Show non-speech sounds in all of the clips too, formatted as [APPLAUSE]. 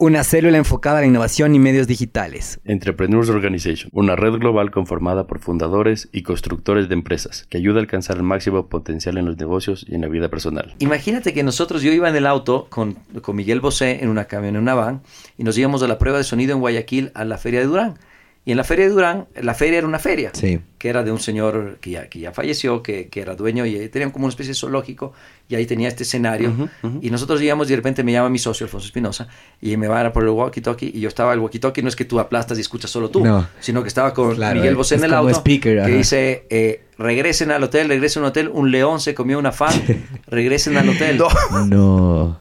una célula enfocada a la innovación y medios digitales. Entrepreneurs Organization, una red global conformada por fundadores y constructores de empresas que ayuda a alcanzar el máximo potencial en los negocios y en la vida personal. Imagínate que nosotros, yo iba en el auto con, con Miguel Bosé en una camión, en una van, y nos íbamos a la prueba de sonido en Guayaquil a la Feria de Durán. Y en la Feria de Durán, la feria era una feria, Sí. que era de un señor que ya, que ya falleció, que, que era dueño y tenían como una especie de zoológico y ahí tenía este escenario. Y nosotros íbamos y de repente me llama mi socio, Alfonso Espinosa, y me va a por el walkie-talkie y yo estaba, el walkie-talkie no es que tú aplastas y escuchas solo tú, No. sino que estaba con Claro, Miguel Bosé en el auto, speaker, que dice, eh, regresen al hotel, regresen al hotel, un león se comió una fan, [LAUGHS] regresen al hotel. No.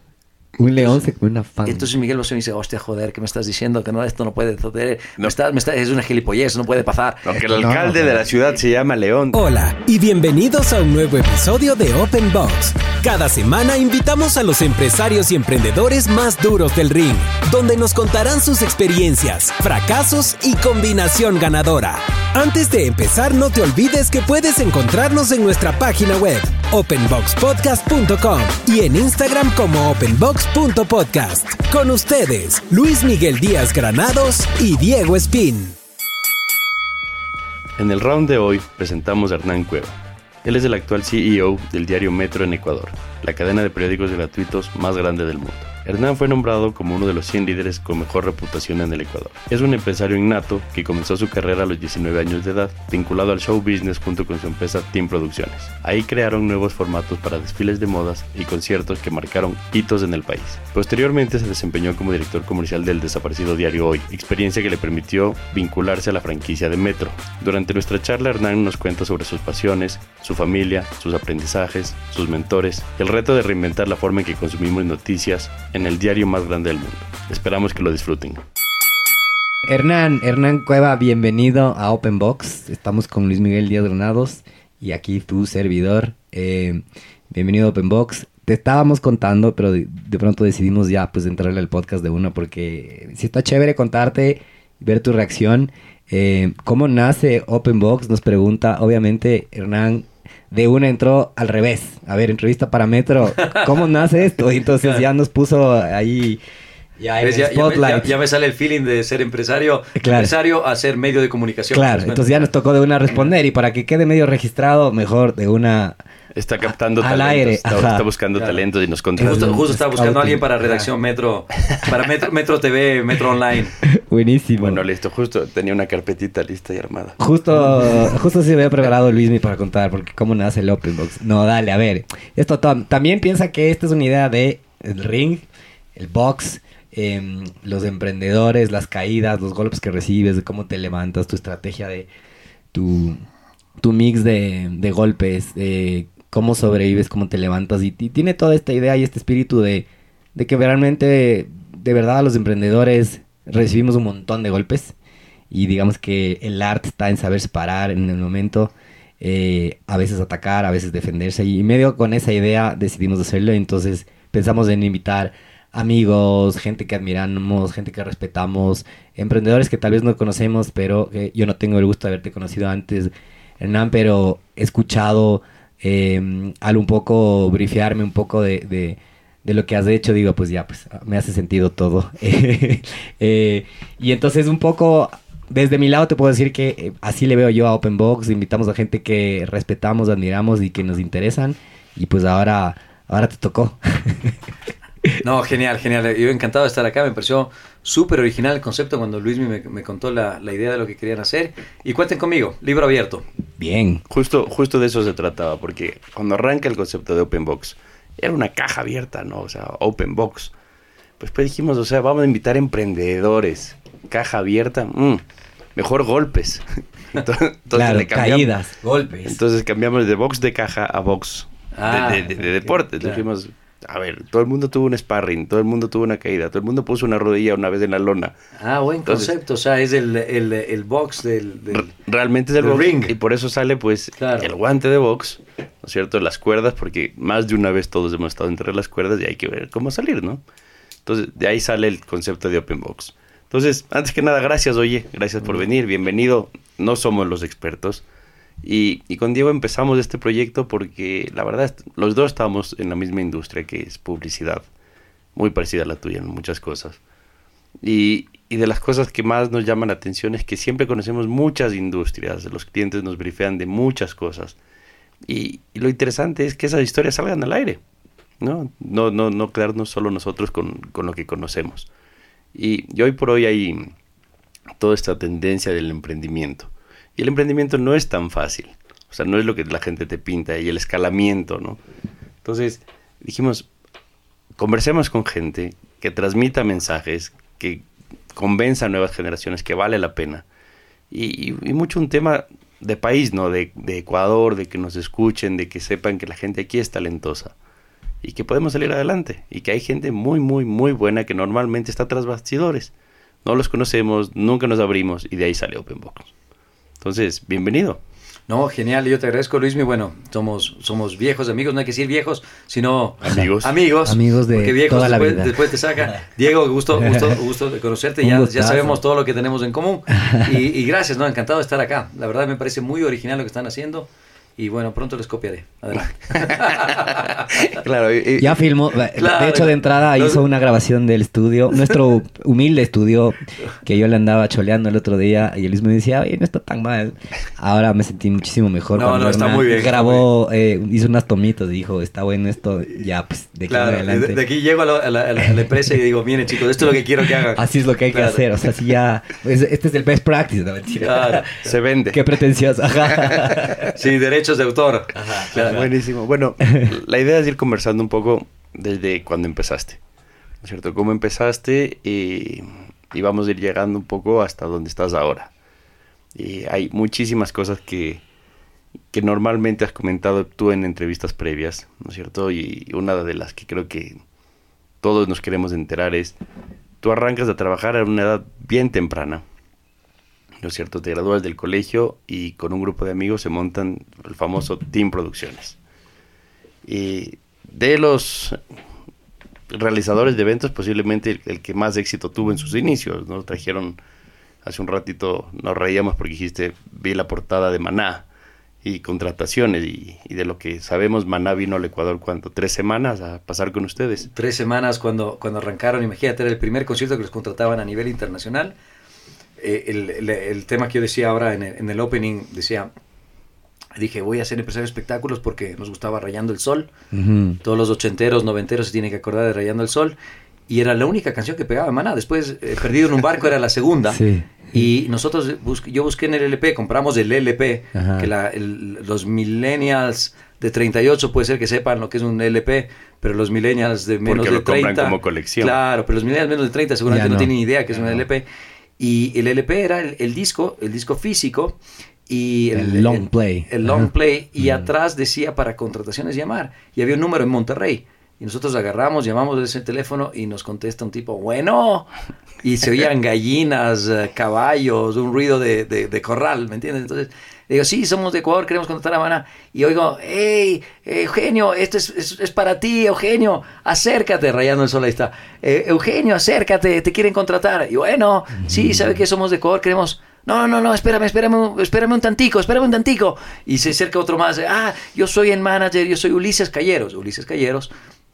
Un león se come una fan. Entonces Miguel Bosé me dice, hostia, joder, ¿qué me estás diciendo? Que no, esto no puede suceder. No. Me está- me está- es una gilipollez, no puede pasar. Aunque el No, alcalde de la ciudad se llama León. Hola y bienvenidos a un nuevo episodio de Open Box. Cada semana invitamos a los empresarios y emprendedores más duros del ring, donde nos contarán sus experiencias, fracasos y combinación ganadora. Antes de empezar, no te olvides que puedes encontrarnos en nuestra página web, openboxpodcast.com y en Instagram como openbox.podcast. Con ustedes, Luis Miguel Díaz Granados y Diego Espín. En el round de hoy presentamos a Hernán Cueva. Él es el actual CEO del diario Metro en Ecuador, la cadena de periódicos gratuitos más grande del mundo. Hernán fue nombrado como uno de los 100 líderes con mejor reputación en el Ecuador. Es un empresario innato que comenzó su carrera a los 19 años de edad, vinculado al show business junto con su empresa Team Producciones. Ahí crearon nuevos formatos para desfiles de modas y conciertos que marcaron hitos en el país. Posteriormente se desempeñó como director comercial del desaparecido diario Hoy, experiencia que le permitió vincularse a la franquicia de Metro. Durante nuestra charla Hernán nos cuenta sobre sus pasiones, su familia, sus aprendizajes, sus mentores, el reto de reinventar la forma en que consumimos noticias el diario más grande del mundo. Esperamos que lo disfruten. Hernán, Hernán Cueva, bienvenido a Open Box. Estamos con Luis Miguel Díaz Granados y aquí tu servidor. Eh, bienvenido a Open Box. Te estábamos contando, pero de, pronto decidimos ya pues entrarle al podcast de uno porque sí está chévere contarte, ver tu reacción. Eh, ¿Cómo nace Open Box? Nos pregunta, obviamente, Hernán. De una entró al revés. A ver, entrevista para Metro. ¿Cómo nace esto? Y entonces ya nos puso ahí ya me, spotlight. ya- ya me sale el feeling de ser empresario, Claro. empresario a ser medio de comunicación. Claro, Pues, entonces ya nos tocó de una responder y para que quede medio registrado, mejor de una... Está captando [LAUGHS] Al talentos, aire, está, está buscando Claro. talentos y nos Justo, contrata. justo estaba buscando a alguien para redacción Metro, [LAUGHS] para Metro, Metro TV, Metro Online. Buenísimo. Bueno, listo, justo tenía una carpetita lista y armada. Justo, justo se había preparado Luismi para contar, porque cómo nace el Open Box. No, dale, a ver. Esto to- también piensa que esta es una idea de el ring, el box, em, los emprendedores, las caídas, los golpes que recibes, de cómo te levantas, tu estrategia de tu, tu mix de, de golpes, de cómo sobrevives, cómo te levantas. Y, tiene toda esta idea y este espíritu de, que realmente, de verdad, los emprendedores recibimos un montón de golpes. Y digamos que el arte está en saber parar en el momento, eh, a veces atacar, a veces defenderse. Y medio con esa idea decidimos hacerlo. Entonces pensamos en invitar amigos, gente que admiramos, gente que respetamos, emprendedores que tal vez no conocemos, pero que yo no tengo el gusto de haberte conocido antes, Hernán, pero he escuchado eh, al un poco brifearme un poco de, de- de lo que has hecho, digo, pues ya, pues me hace sentido todo. [LAUGHS] Eh, y entonces un poco, desde mi lado te puedo decir que eh, así le veo yo a Open Box, invitamos a gente que respetamos, admiramos y que nos interesan, y pues ahora, ahora te tocó. [LAUGHS] No, genial, genial. Yo encantado de estar acá. Me pareció súper original el concepto cuando Luis me, me contó la, la idea de lo que querían hacer. Y cuenten conmigo, libro abierto. Bien. Justo, justo de eso se trataba, porque cuando arranca el concepto de Open Box, era una caja abierta, ¿no? O sea, Open Box. Pues, pues dijimos, o sea, vamos a invitar emprendedores. Caja abierta, mm, mejor golpes. [LAUGHS] Entonces, entonces claro, le cambiamos- caídas, golpes. Entonces cambiamos de box de caja a box Ah, de, de- de- de ok, deportes. claro. Dijimos, a ver, todo el mundo tuvo un sparring, todo el mundo tuvo una caída, todo el mundo puso una rodilla una vez en la lona. Ah, buen concepto, o sea, es el, el, el box del, Realmente es el box, ring. Y por eso sale pues el guante de box, ¿no es cierto? Las cuerdas, porque más de una vez todos hemos estado entre las cuerdas y hay que ver cómo salir, ¿no? Entonces, de ahí sale el concepto de open box. Entonces, antes que nada, gracias, oye, gracias por venir, bienvenido. No somos los expertos, y, con Diego empezamos este proyecto porque la verdad los dos estamos en la misma industria que es publicidad, muy parecida a la tuya en muchas cosas. Y, de las cosas que más nos llaman la atención es que siempre conocemos muchas industrias, los clientes nos brifean de muchas cosas. Y, lo interesante es que esas historias salgan al aire, ¿no? No, no, no quedarnos solo nosotros con, con lo que conocemos. Y, y hoy por hoy hay toda esta tendencia del emprendimiento y el emprendimiento no es tan fácil. O sea, no es lo que la gente te pinta y el escalamiento, ¿no? Entonces, dijimos, conversemos con gente que transmita mensajes, que convenza a nuevas generaciones que vale la pena. Y, mucho un tema de país, ¿no? De, de, Ecuador, de que nos escuchen, de que sepan que la gente aquí es talentosa y que podemos salir adelante y que hay gente muy, muy, muy buena que normalmente está tras bastidores. No los conocemos, nunca nos abrimos y de ahí sale OpenBox. Entonces, bienvenido. No, genial, yo te agradezco Luismi. Bueno, somos, somos viejos amigos, no hay que decir viejos, sino amigos. Amigos. Amigos de porque viejos después, te saca. Diego, gusto, gusto, [LAUGHS] gusto de conocerte, ya, ya, sabemos todo lo que tenemos en común. [LAUGHS] Y, y, gracias, ¿no? Encantado de estar acá. La verdad me parece muy original lo que están haciendo y bueno, pronto les copiaré. Adelante. [LAUGHS] claro, ya filmó. de hecho, de entrada hizo una grabación del estudio, nuestro [LAUGHS] humilde estudio, que yo le andaba choleando el otro día y él mismo decía, oye, no está tan mal. Ahora me sentí muchísimo mejor. No, no, está muy bien. Grabó, eh, hizo unas tomitos y dijo, está bueno esto, ya, pues, de aquí adelante. De, aquí llego a la, empresa y digo, miren chicos, esto es lo que quiero que hagan. Así es lo que hay que hacer. O sea, si ya, pues, este es el best practice, no mentira. Se vende. Qué pretencioso. sí, derecho de autor. Buenísimo. Bueno, la idea es ir conversando un poco desde cuando empezaste. ¿No es cierto? ¿Cómo empezaste? Y, vamos a ir llegando un poco hasta donde estás ahora. Y hay muchísimas cosas que, que normalmente has comentado tú en entrevistas previas, ¿no es cierto? Y una de las que creo que todos nos queremos enterar es, tú arrancas a trabajar a una edad bien temprana. ¿No es cierto? Del colegio y con un grupo de amigos se montan el famoso Team Producciones. Y de los realizadores de eventos, posiblemente el, que más éxito tuvo en sus inicios, ¿no? Trajeron, hace un ratito nos reíamos porque dijiste, vi la portada de Maná y contrataciones y, y, de lo que sabemos, Maná vino al Ecuador cuánto, tres semanas a pasar con ustedes. Tres semanas cuando, cuando arrancaron, imagínate, era el primer concierto que los contrataban a nivel internacional eh, el, el, tema que yo decía ahora en el, en el, opening, decía, dije, voy a ser empresario de espectáculos porque nos gustaba Rayando el Sol. Todos los ochenteros, noventeros se tienen que acordar de Rayando el Sol. Y era la única canción que pegaba Maná. Después, eh, Perdido en un barco era la segunda. Y nosotros, yo busqué en el LP, compramos el LP, que la, los millennials de 38 puede ser que sepan lo que es un LP, pero los millennials de menos Porque de lo 30... como colección. Claro, pero los millennials de menos de 30 seguramente no. tienen idea que es un LP. Y el LP era el, disco, el disco físico y el, long play. El, long play y atrás decía para contrataciones llamar y había un número en Monterrey. Y nosotros agarramos, llamamos de ese teléfono y nos contesta un tipo, bueno, y se oían [LAUGHS] gallinas, eh, caballos, un ruido de, de corral, ¿me entiendes? Entonces digo, sí, somos de Ecuador, queremos contratar a Maná. Y oigo, hey, Eugenio, esto es, para ti, Eugenio, acércate, rayando el sol, ahí está. Eh, Eugenio, acércate, te quieren contratar. Y bueno, sí, ¿sabe que somos de Ecuador? Queremos... No, no, no, espérame, espérame, espérame un tantico, espérame un tantico. Y se acerca otro más. Ah, yo soy el manager, yo soy Ulises Calleros. Ulises Calleros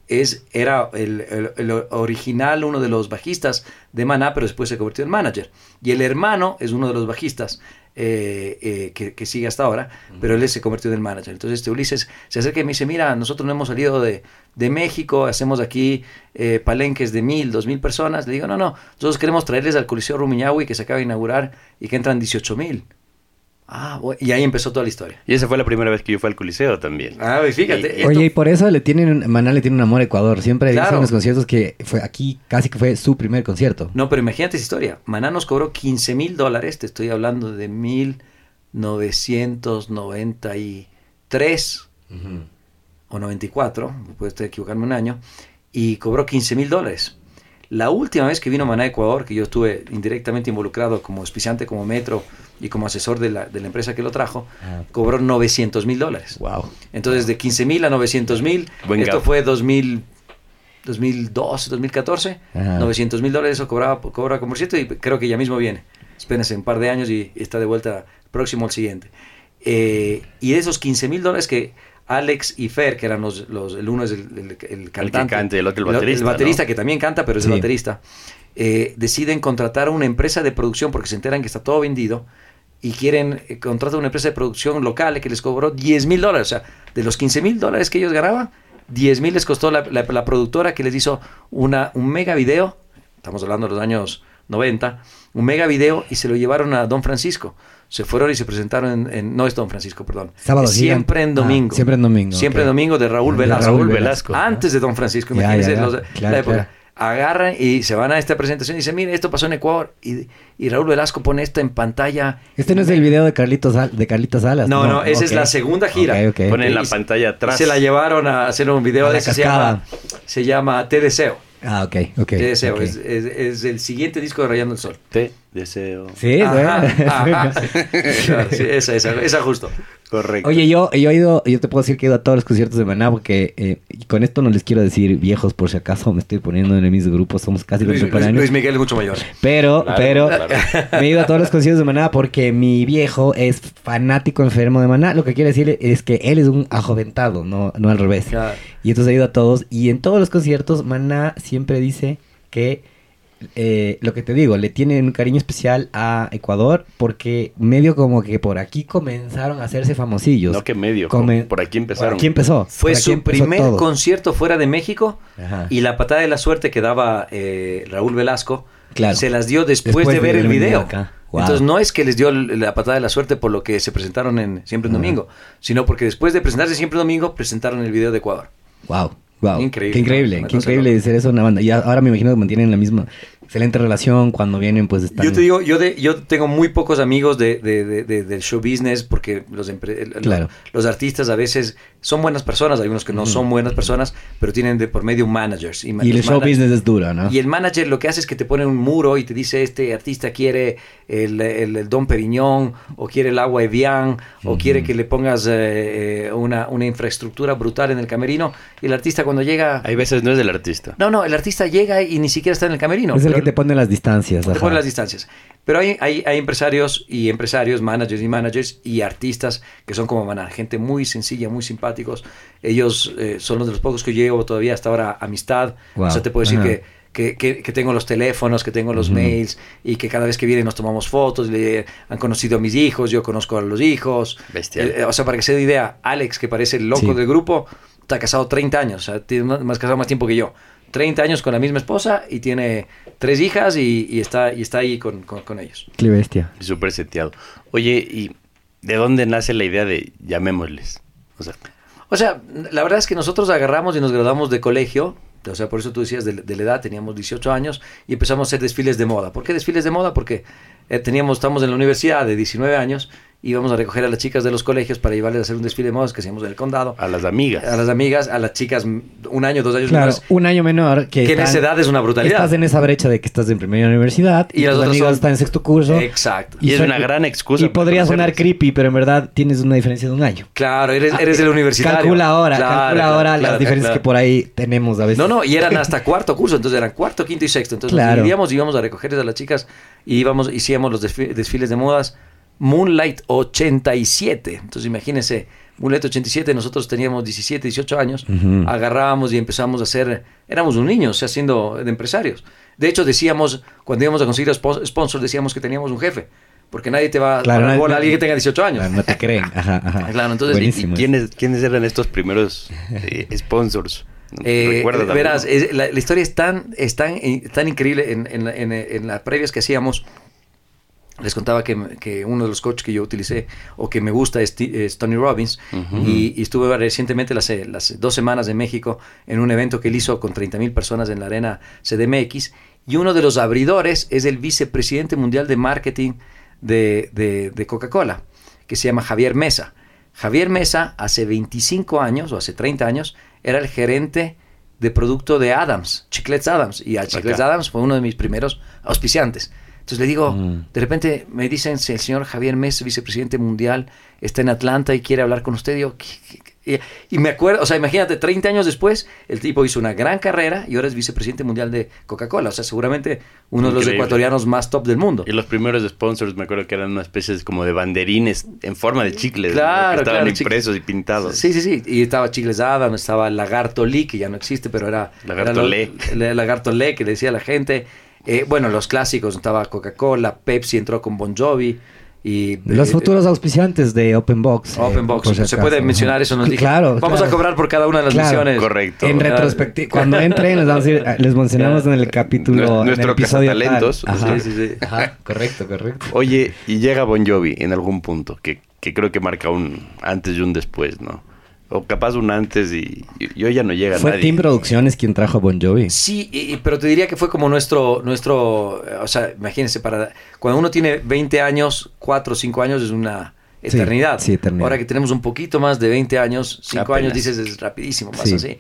es, era el, el, original, uno de los bajistas de Maná, pero después se convirtió en manager. Y el hermano es uno de los bajistas. Eh, eh, que, sigue hasta ahora, pero él se convirtió en el manager. Entonces este Ulises se acerca y me dice, mira, nosotros no hemos salido de, de México, hacemos aquí eh, palenques de mil, dos mil personas. Le digo, no, no, nosotros queremos traerles al Coliseo Rumiñahui que se acaba de inaugurar y que entran 18 mil. Ah, y ahí empezó toda la historia. Y esa fue la primera vez que yo fui al Coliseo también. Ah, fíjate. Oye, y por eso le tienen, Maná le tiene un amor a Ecuador. Siempre dicen en los conciertos que fue aquí, casi que fue su primer concierto. No, pero imagínate esa historia. Maná nos cobró 15 mil dólares, te estoy hablando de 1993. o 94, puede estar equivocarme un año, y cobró 15 mil dólares. La última vez que vino Maná a Ecuador, que yo estuve indirectamente involucrado como auspiciante, como metro y como asesor de la, de la empresa que lo trajo, Ah. cobró 900 mil dólares. Wow. Entonces, de 15 mil a 900 mil, esto gap. fue 2000, 2012, 2014, Ajá. 900 mil dólares, eso cobraba, cobra como cierto y creo que ya mismo viene. Espérense un par de años y está de vuelta próximo al siguiente. Eh, y de esos 15 mil dólares que Alex y Fer, que eran los, los- el uno es el, el- el cantante, canta y el otro el baterista, baterista ¿no? que también canta, pero es Sí. el baterista, eh, deciden contratar a una empresa de producción porque se enteran que está todo vendido y quieren eh, contratar a una empresa de producción local que les cobró 10 mil dólares. O sea, de los 15 mil dólares que ellos ganaban, 10 mil les costó la, la- la productora que les hizo una, un mega video, estamos hablando de los años 90, un mega video y se lo llevaron a Don Francisco. Se fueron y se presentaron en, en- no es Don Francisco, perdón. Sábado siempre en domingo. Ah, siempre en domingo, Siempre en domingo de Raúl De Velasco. Raúl Velasco. Antes de Don Francisco, Ya, imagínense ya, ya. los- Claro, la época. claro. Agarran y se van a esta presentación y dicen, mire, esto pasó en Ecuador. Y, y Raúl Velasco pone esto en pantalla. Este no es el video de Carlitos, de Carlitos Salas. No, no, esa es ok. la segunda gira. Ok, ok. Ponen Y la pantalla atrás. se la llevaron a hacer un video A de la ese se llama, se llama Te Deseo. Ah, ok, ok. Te Deseo. Es, es- es el siguiente disco de Rayando el Sol. Te deseo. Sí, Ajá, bueno. ajá. [LAUGHS] [LAUGHS] Sí, esa, esa, esa justo. Correcto. Oye, yo, yo he ido, yo te puedo decir que he ido a todos los conciertos de Maná porque eh, y con esto no les quiero decir viejos por si acaso me estoy poniendo en el mismo grupo, somos casi Luis, Luis- contemporáneos. Luis Miguel es mucho mayor. Pero, Claro, pero claro. [LAUGHS] me he ido a todos los conciertos de Maná porque mi viejo es fanático enfermo de Maná. Lo que quiere decir es que él es un ajoventado, no, no al revés. Claro. Y entonces he ido a todos y en todos los conciertos Maná siempre dice que eh, lo que te digo, le tienen un cariño especial a Ecuador porque medio como que por aquí comenzaron a hacerse famosillos. No que medio. Come- Por aquí empezaron. Por aquí empezó. Fue su empezó primer todo. concierto fuera de México Ajá. y la patada de la suerte que daba eh, Raúl Velasco Claro. se las dio después, Después de de ver el video. Wow. Entonces no es que les dio la patada de la suerte por lo que se presentaron en Siempre en Ajá. Domingo, sino porque después de presentarse Siempre en Domingo presentaron el video de Ecuador. Wow, wow. Increíble, Qué increíble, ¿no? qué increíble ser eso una banda. Y ahora me imagino que mantienen la misma excelente relación cuando vienen, pues están. Yo te digo, yo, de, yo tengo muy pocos amigos de, de- de- de- del show business porque los, empre- Claro. los artistas a veces son buenas personas, hay unos que no son buenas personas, pero tienen de por medio managers. Y, Y el show business es duro, ¿no? Y el manager lo que hace es que te pone un muro y te dice, este artista quiere el, el, el Don Periñón, o quiere el agua Evian, o Ujú. quiere que le pongas eh, eh, una, una infraestructura brutal en el camerino. Y el artista cuando llega... Hay veces no es del artista. No, no, el artista llega y ni siquiera está en el camerino. es el que te pone las distancias. te ajá. pone las distancias. Pero hay, hay, hay empresarios y empresarios, managers y managers y artistas que son como Maná, gente muy sencilla, muy simpáticos. Ellos eh, son los de los pocos que llevo todavía hasta ahora amistad. Wow. O sea, te puedo decir que, que, que- que tengo los teléfonos, que tengo los Ujú. mails y que cada vez que vienen nos tomamos fotos. Le, han conocido a mis hijos, yo conozco a los hijos. Bestial. Eh, o sea, para que se dé idea, Alex, que parece el loco Sí. del grupo, está casado 30 años, o sea, tiene más, más casado más tiempo que yo. 30 años con la misma esposa y tiene tres hijas y, y está, y está ahí con, con- con ellos. Qué bestia. Súper seteado. Oye, ¿y de dónde nace la idea de llamémosles? O sea, O sea, la verdad es que nosotros agarramos y nos graduamos de colegio, o sea, por eso tú decías de, de la edad, teníamos 18 años y empezamos a hacer desfiles de moda. ¿Por qué desfiles de moda? Porque eh, teníamos, estamos en la universidad de 19 años íbamos a recoger a las chicas de los colegios para llevarles a hacer un desfile de modas que hacíamos en el condado. a las amigas. A las amigas, a las chicas un año, dos años Claro, menores, un año menor que. que en están- esa edad es una brutalidad. Estás en esa brecha de que estás en primera universidad Y y, las tus son- están en sexto curso. Exacto. Y es son- una gran excusa Y podría sonar creepy, pero en verdad tienes una diferencia de un año. Claro, eres, eres el universitario. Calcula ahora, Claro, calcula claro, ahora claro, las diferencias claro. que por ahí tenemos a veces. No, no, y eran [LAUGHS] hasta cuarto curso, entonces eran cuarto, quinto y sexto. Entonces Claro. nos dividíamos, íbamos a recogerles a las chicas y íbamos, hacíamos los desfi- desfiles de modas Moonlight 87. Entonces imagínense, Moonlight 87, nosotros teníamos 17, 18 años, Ujú. agarrábamos y empezamos a hacer, éramos un niño, o sea, siendo de empresarios. De hecho, decíamos, cuando íbamos a conseguir spo- sponsors, decíamos que teníamos un jefe, porque nadie te va Claro, a a alguien que tenga 18 años. Claro, no te [LAUGHS] creen. Ajá, ajá. Claro, entonces, ¿Y Buenísimo. quiénes, quiénes eran estos primeros eh, [LAUGHS] sponsors? Eh, ¿Recuerdas verás, es- la, la historia es tan, es tan, tan increíble en, en, en- en las previas que hacíamos. Les contaba que, que uno de los coaches que yo utilicé o que me gusta es, Tony Robbins y, y estuve recientemente las, eh, las dos semanas en México en un evento que él hizo con 30 mil personas en la arena CDMX y uno de los abridores es el vicepresidente mundial de marketing de, de- de Coca-Cola que se llama Javier Mesa. Javier Mesa, hace 25 años o hace 30 años, era el gerente de producto de Adams, Chiclets Adams. Y a Chiclets Acá. Adams fue uno de mis primeros auspiciantes. Entonces le digo, Mm. de repente me dicen, "Sí, el señor Javier Mesa, vicepresidente mundial, está en Atlanta y quiere hablar con usted. Y, yo, "¿Qué- qué- qué?". Y- me acuerdo, o sea, imagínate, 30 años después, el tipo hizo una gran carrera y ahora es vicepresidente mundial de Coca-Cola. O sea, seguramente uno de los ecuatorianos más top del mundo. Y los primeros sponsors me acuerdo que eran una especie de- como de banderines en forma de chicles. ¿no? Claro, Que estaban claro, impresos y pintados. Sí, sí, sí. Y estaba Chicles Adams, estaba Lagarto Lee, que ya no existe, pero era... Lagarto era lo- Lagarto Lee, que le decía a la gente. Eh, bueno, los clásicos, estaba Coca-Cola, Pepsi entró con Bon Jovi. Y, Los eh, futuros auspiciantes de Open Box. eh, Open Box, por si se acaso. puede mencionar eso, nos dije. Claro. Vamos claro. a cobrar por cada una de las Claro. misiones. Correcto. En Ah, retrospectiva, cuando entren, les, vamos a decir- [LAUGHS] les mencionamos en el capítulo. Nuestro en el episodio tal. cazatalentos. Ajá. Sí, sí, sí. Ajá, correcto, correcto. Oye, y llega Bon Jovi en algún punto, que, que creo que marca un antes y un después, ¿no? O capaz un antes y, y hoy ya no llega Fue nadie. Team Producciones quien trajo a Bon Jovi. Sí, y- y- pero te diría que fue como nuestro, nuestro, eh, o sea, imagínense, para cuando uno tiene 20 años, 4 o 5 años es una Sí, eternidad. sí, eternidad. Ahora que tenemos un poquito más de 20 años, 5 Apenas. años dices es rapidísimo, pasa Sí. así.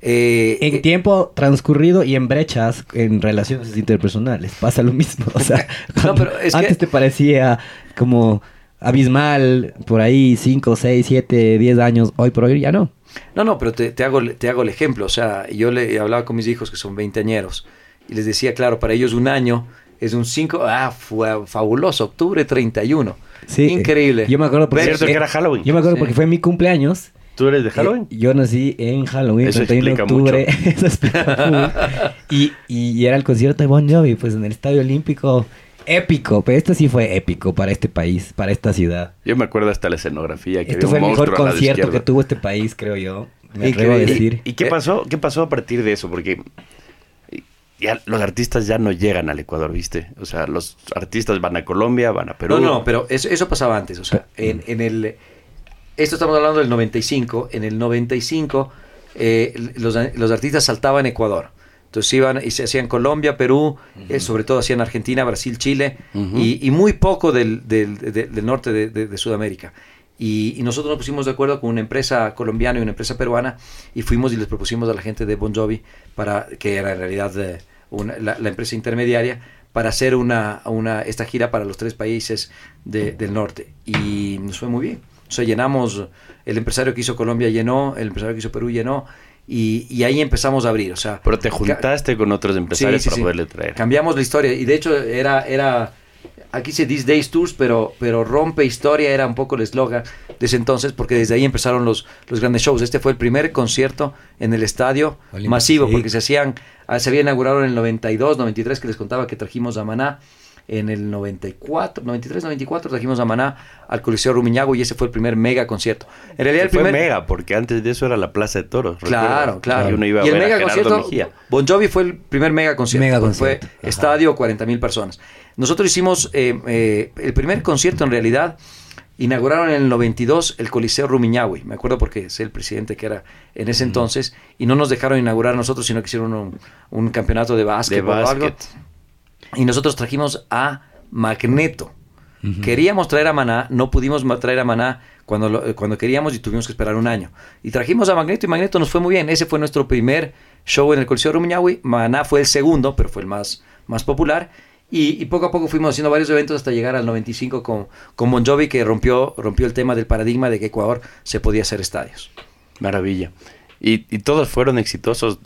Eh, En eh, tiempo transcurrido y en brechas en relaciones interpersonales pasa lo mismo. O sea, [LAUGHS] cuando pero es que- antes te parecía como abismal, por ahí 5, 6, 7, 10 años, hoy por hoy ya no. No, no, pero te, te hago, te hago el ejemplo. O sea, yo le hablaba con mis hijos que son veinteañeros y les decía, claro, para ellos un año es un 5, ah, fue fabuloso, octubre 31. Sí, Increíble. Yo me acuerdo porque, Cierto que era Halloween. Yo me acuerdo Sí. porque fue mi cumpleaños. ¿Tú eres de Halloween? Eh, yo nací en Halloween, Eso 31 de explica octubre. mucho. [LAUGHS] Eso explica y, y era el concierto de Bon Jovi, pues en el Estadio Olímpico. Épico, pero este sí fue épico para este país, para esta ciudad. Yo me acuerdo hasta la escenografía. Que Este había fue un el mejor concierto que tuvo este país, creo yo. Me Increíble. atrevo a ¿Y- decir. ¿Y, qué Eh, pasó? ¿Qué pasó a partir de eso? Porque ya los artistas ya no llegan al Ecuador, ¿viste? O sea, los artistas van a Colombia, van a Perú. No, no, pero eso, eso pasaba antes. O sea, en, en el. Esto estamos hablando del 95. En el 95, eh, los, los artistas saltaban a Ecuador. Entonces iban y se hacían Colombia, Perú, eh, sobre todo hacían Argentina, Brasil, Chile y, y muy poco del, del- de- del norte de, de- de Sudamérica. Y, y nosotros nos pusimos de acuerdo con una empresa colombiana y una empresa peruana y fuimos y les propusimos a la gente de Bon Jovi, para, que era en realidad eh, una- la, la empresa intermediaria, para hacer una, una, esta gira para los tres países de- del norte. Y nos fue muy bien. O sea, llenamos, el empresario que hizo Colombia llenó, el empresario que hizo Perú llenó, y, y ahí empezamos a abrir. O sea, Pero te juntaste con otros empresarios Sí, sí, para sí. poderle traer. Cambiamos la historia y de hecho era, era aquí se These Days Tours, pero, pero rompe historia era un poco el eslogan de ese entonces porque desde ahí empezaron los, los grandes shows. Este fue el primer concierto en el estadio masivo porque se hacían, ah, se había inaugurado en el 92, 93 que les contaba que trajimos a Maná. En el 94, 93, 94 trajimos a Maná al Coliseo Rumiñahui y ese fue el primer mega concierto. En realidad el fue primer mega, porque antes de eso era la Plaza de Toros. Claro, claro. Y uno iba a y el ver a mega Gerardo concierto, Mejía. Bon Jovi fue el primer mega concierto. Mega concierto, Fue ajá. estadio, 40 mil personas. Nosotros hicimos eh, eh, el primer concierto en realidad. Inauguraron en el 92 el Coliseo Rumiñahui. Me acuerdo porque es el presidente que era en ese entonces. Y no nos dejaron inaugurar nosotros, sino que hicieron un, un campeonato de básquet De o algo. Y nosotros trajimos a Magneto. Queríamos traer a Maná, no pudimos traer a Maná cuando, lo- cuando queríamos y tuvimos que esperar un año. Y trajimos a Magneto y Magneto nos fue muy bien. Ese fue nuestro primer show en el Coliseo Rumiñahui. Maná fue el segundo, pero fue el más, más popular. Y, y poco a poco fuimos haciendo varios eventos hasta llegar al 95 con, con Bon Jovi, que rompió, rompió el tema del paradigma de que Ecuador se podía hacer estadios. Maravilla. ¿Y, y todos fueron exitosos?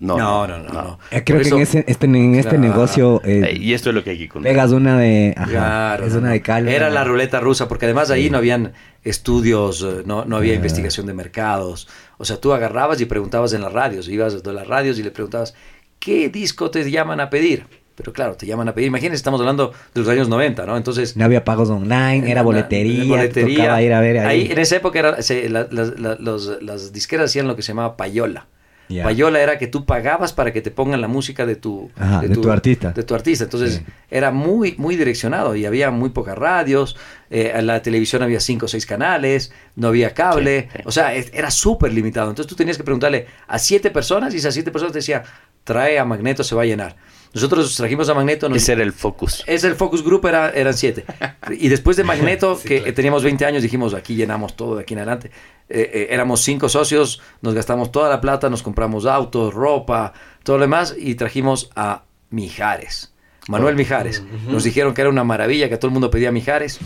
No, No, no, no, no. Eh, creo que en, ese, este, en este Claro. negocio eh, Eh, y esto es lo que hay que contar. pegas una de. Ajá, Claro, es una de cal. Era una- la ruleta rusa, porque además ahí no habían estudios, no, no había Ah. investigación de mercados. O sea, tú agarrabas y preguntabas en las radios, ibas a las radios y le preguntabas, ¿qué disco te llaman a pedir? Pero claro, te llaman a pedir. Imagínense, estamos hablando de los años 90, ¿no? Entonces... No había pagos online, era boletería. boletería. Tocaba ir a ver ahí. en esa época era, se- la- la- la- los- las disqueras hacían lo que se llamaba payola. Ya. Payola era que tú pagabas para que te pongan la música de tu, Ajá, de tu artista. De tu artista. Entonces Sí. era muy, muy direccionado y había muy pocas radios. eh, en la televisión había cinco o seis canales, no había cable. Sí, sí. O sea, es- era súper limitado. Entonces tú tenías que preguntarle a siete personas y esas siete personas te decían, trae a Magneto, se va a llenar. Nosotros trajimos a Magneto. Ese era el focus. Es el focus group, era, eran siete. Y después de Magneto, [LAUGHS] que teníamos 20 años, dijimos, aquí llenamos todo de aquí en adelante. Eh, eh, éramos cinco socios, nos gastamos toda la plata, nos compramos autos, ropa, todo lo demás, y trajimos a Mijares. Manuel. Mijares. Nos dijeron que era una maravilla, que todo el mundo pedía Mijares.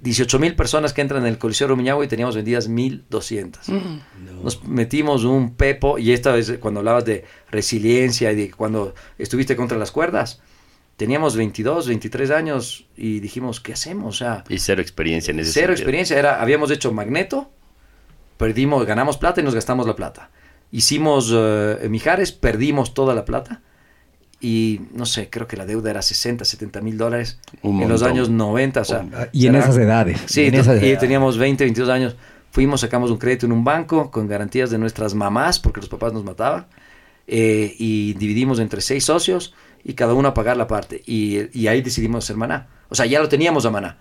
18 mil personas que entran en el Coliseo Rumiñahui y teníamos vendidas 1200. Mm. Nos metimos un pepo y esta vez cuando hablabas de resiliencia y de cuando estuviste contra las cuerdas, teníamos 22, 23 años y dijimos, ¿qué hacemos? O sea, y cero experiencia en ese Cero experiencia, era, habíamos hecho Magneto, perdimos, ganamos plata y nos gastamos la plata. Hicimos uh, Mijares, perdimos toda la plata y no sé, creo que la deuda era 60, 70 mil dólares en los años 90. O sea, y en esas edades. Sí, y teníamos 20, 22 años. Fuimos, sacamos un crédito en un banco con garantías de nuestras mamás, porque los papás nos mataban, eh, y dividimos entre seis socios y cada uno a pagar la parte. Y, y, ahí decidimos hacer maná. O sea, ya lo teníamos a maná.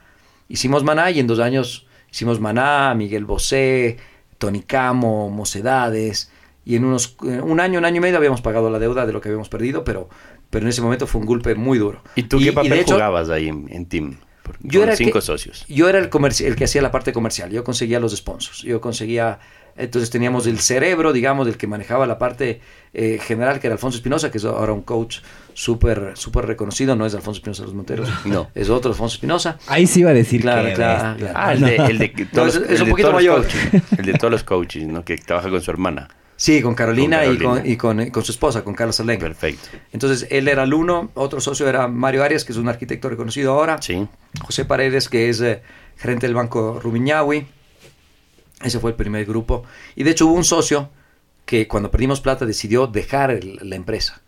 Hicimos maná y en dos años hicimos maná, Miguel Bosé, Tony Camo, Mocedades y en unos un año, un año y medio habíamos pagado la deuda de lo que habíamos perdido, pero, pero en ese momento fue un golpe muy duro. ¿Y tú qué papel jugabas ahí en, Team? yo era cinco socios. Yo era el, el que hacía la parte comercial, yo conseguía los sponsors, yo conseguía, entonces teníamos el cerebro, digamos, del que manejaba la parte eh, general, que era Alfonso Espinosa, que es ahora un coach súper súper reconocido, no es Alfonso Espinosa de los Monteros, [LAUGHS] no, es otro Alfonso Espinosa. Ahí sí iba a decir claro, claro, Ah, el de, el de todos, es, un poquito mayor. el de todos los coaches, ¿no? Que trabaja con su hermana. Sí, con Carolina, Y, con, y con, con, su esposa, con Carlos Arlen. Perfecto. Entonces, él era el uno, otro socio era Mario Arias, que es un arquitecto reconocido ahora. Sí. José Paredes, que es eh, gerente del Banco Rumiñahui. Ese fue el primer grupo. Y de hecho hubo un socio que cuando perdimos plata decidió dejar la empresa.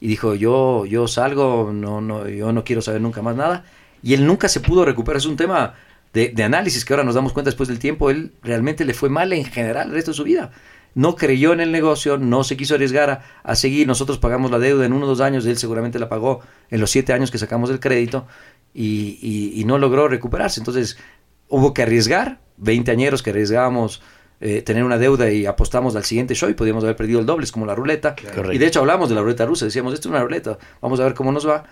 Y dijo, yo, yo salgo, no, no, yo no quiero saber nunca más nada. Y él nunca se pudo recuperar. Es un tema de, de análisis que ahora nos damos cuenta después del tiempo. Él realmente le fue mal en general el resto de su vida no creyó en el negocio, no se quiso arriesgar a, seguir. Nosotros pagamos la deuda en uno o dos años, él seguramente la pagó en los siete años que sacamos el crédito y, no logró recuperarse. Entonces hubo que arriesgar, 20 añeros que arriesgábamos eh, tener una deuda y apostamos al siguiente show y podíamos haber perdido el doble, es como la ruleta. Y de hecho hablamos de la ruleta rusa, decíamos, esto es una ruleta, vamos a ver cómo nos va.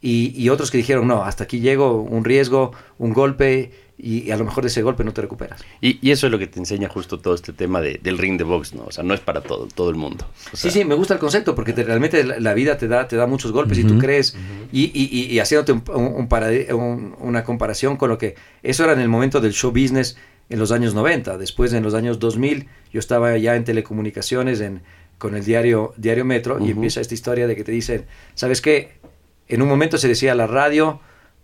Y, y otros que dijeron, no, hasta aquí llego, un riesgo, un golpe y, a lo mejor de ese golpe no te recuperas. Y, eso es lo que te enseña justo todo este tema del ring de box, ¿no? O sea, no es para todo, todo el mundo. sí, sí, me gusta el concepto porque realmente la, vida te da, te da muchos golpes y tú crees, y, y, haciéndote un, una comparación con lo que eso era en el momento del show business en los años 90, después en los años 2000 yo estaba ya en telecomunicaciones en, con el diario, diario Metro y empieza esta historia de que te dicen, ¿sabes qué? En un momento se decía la radio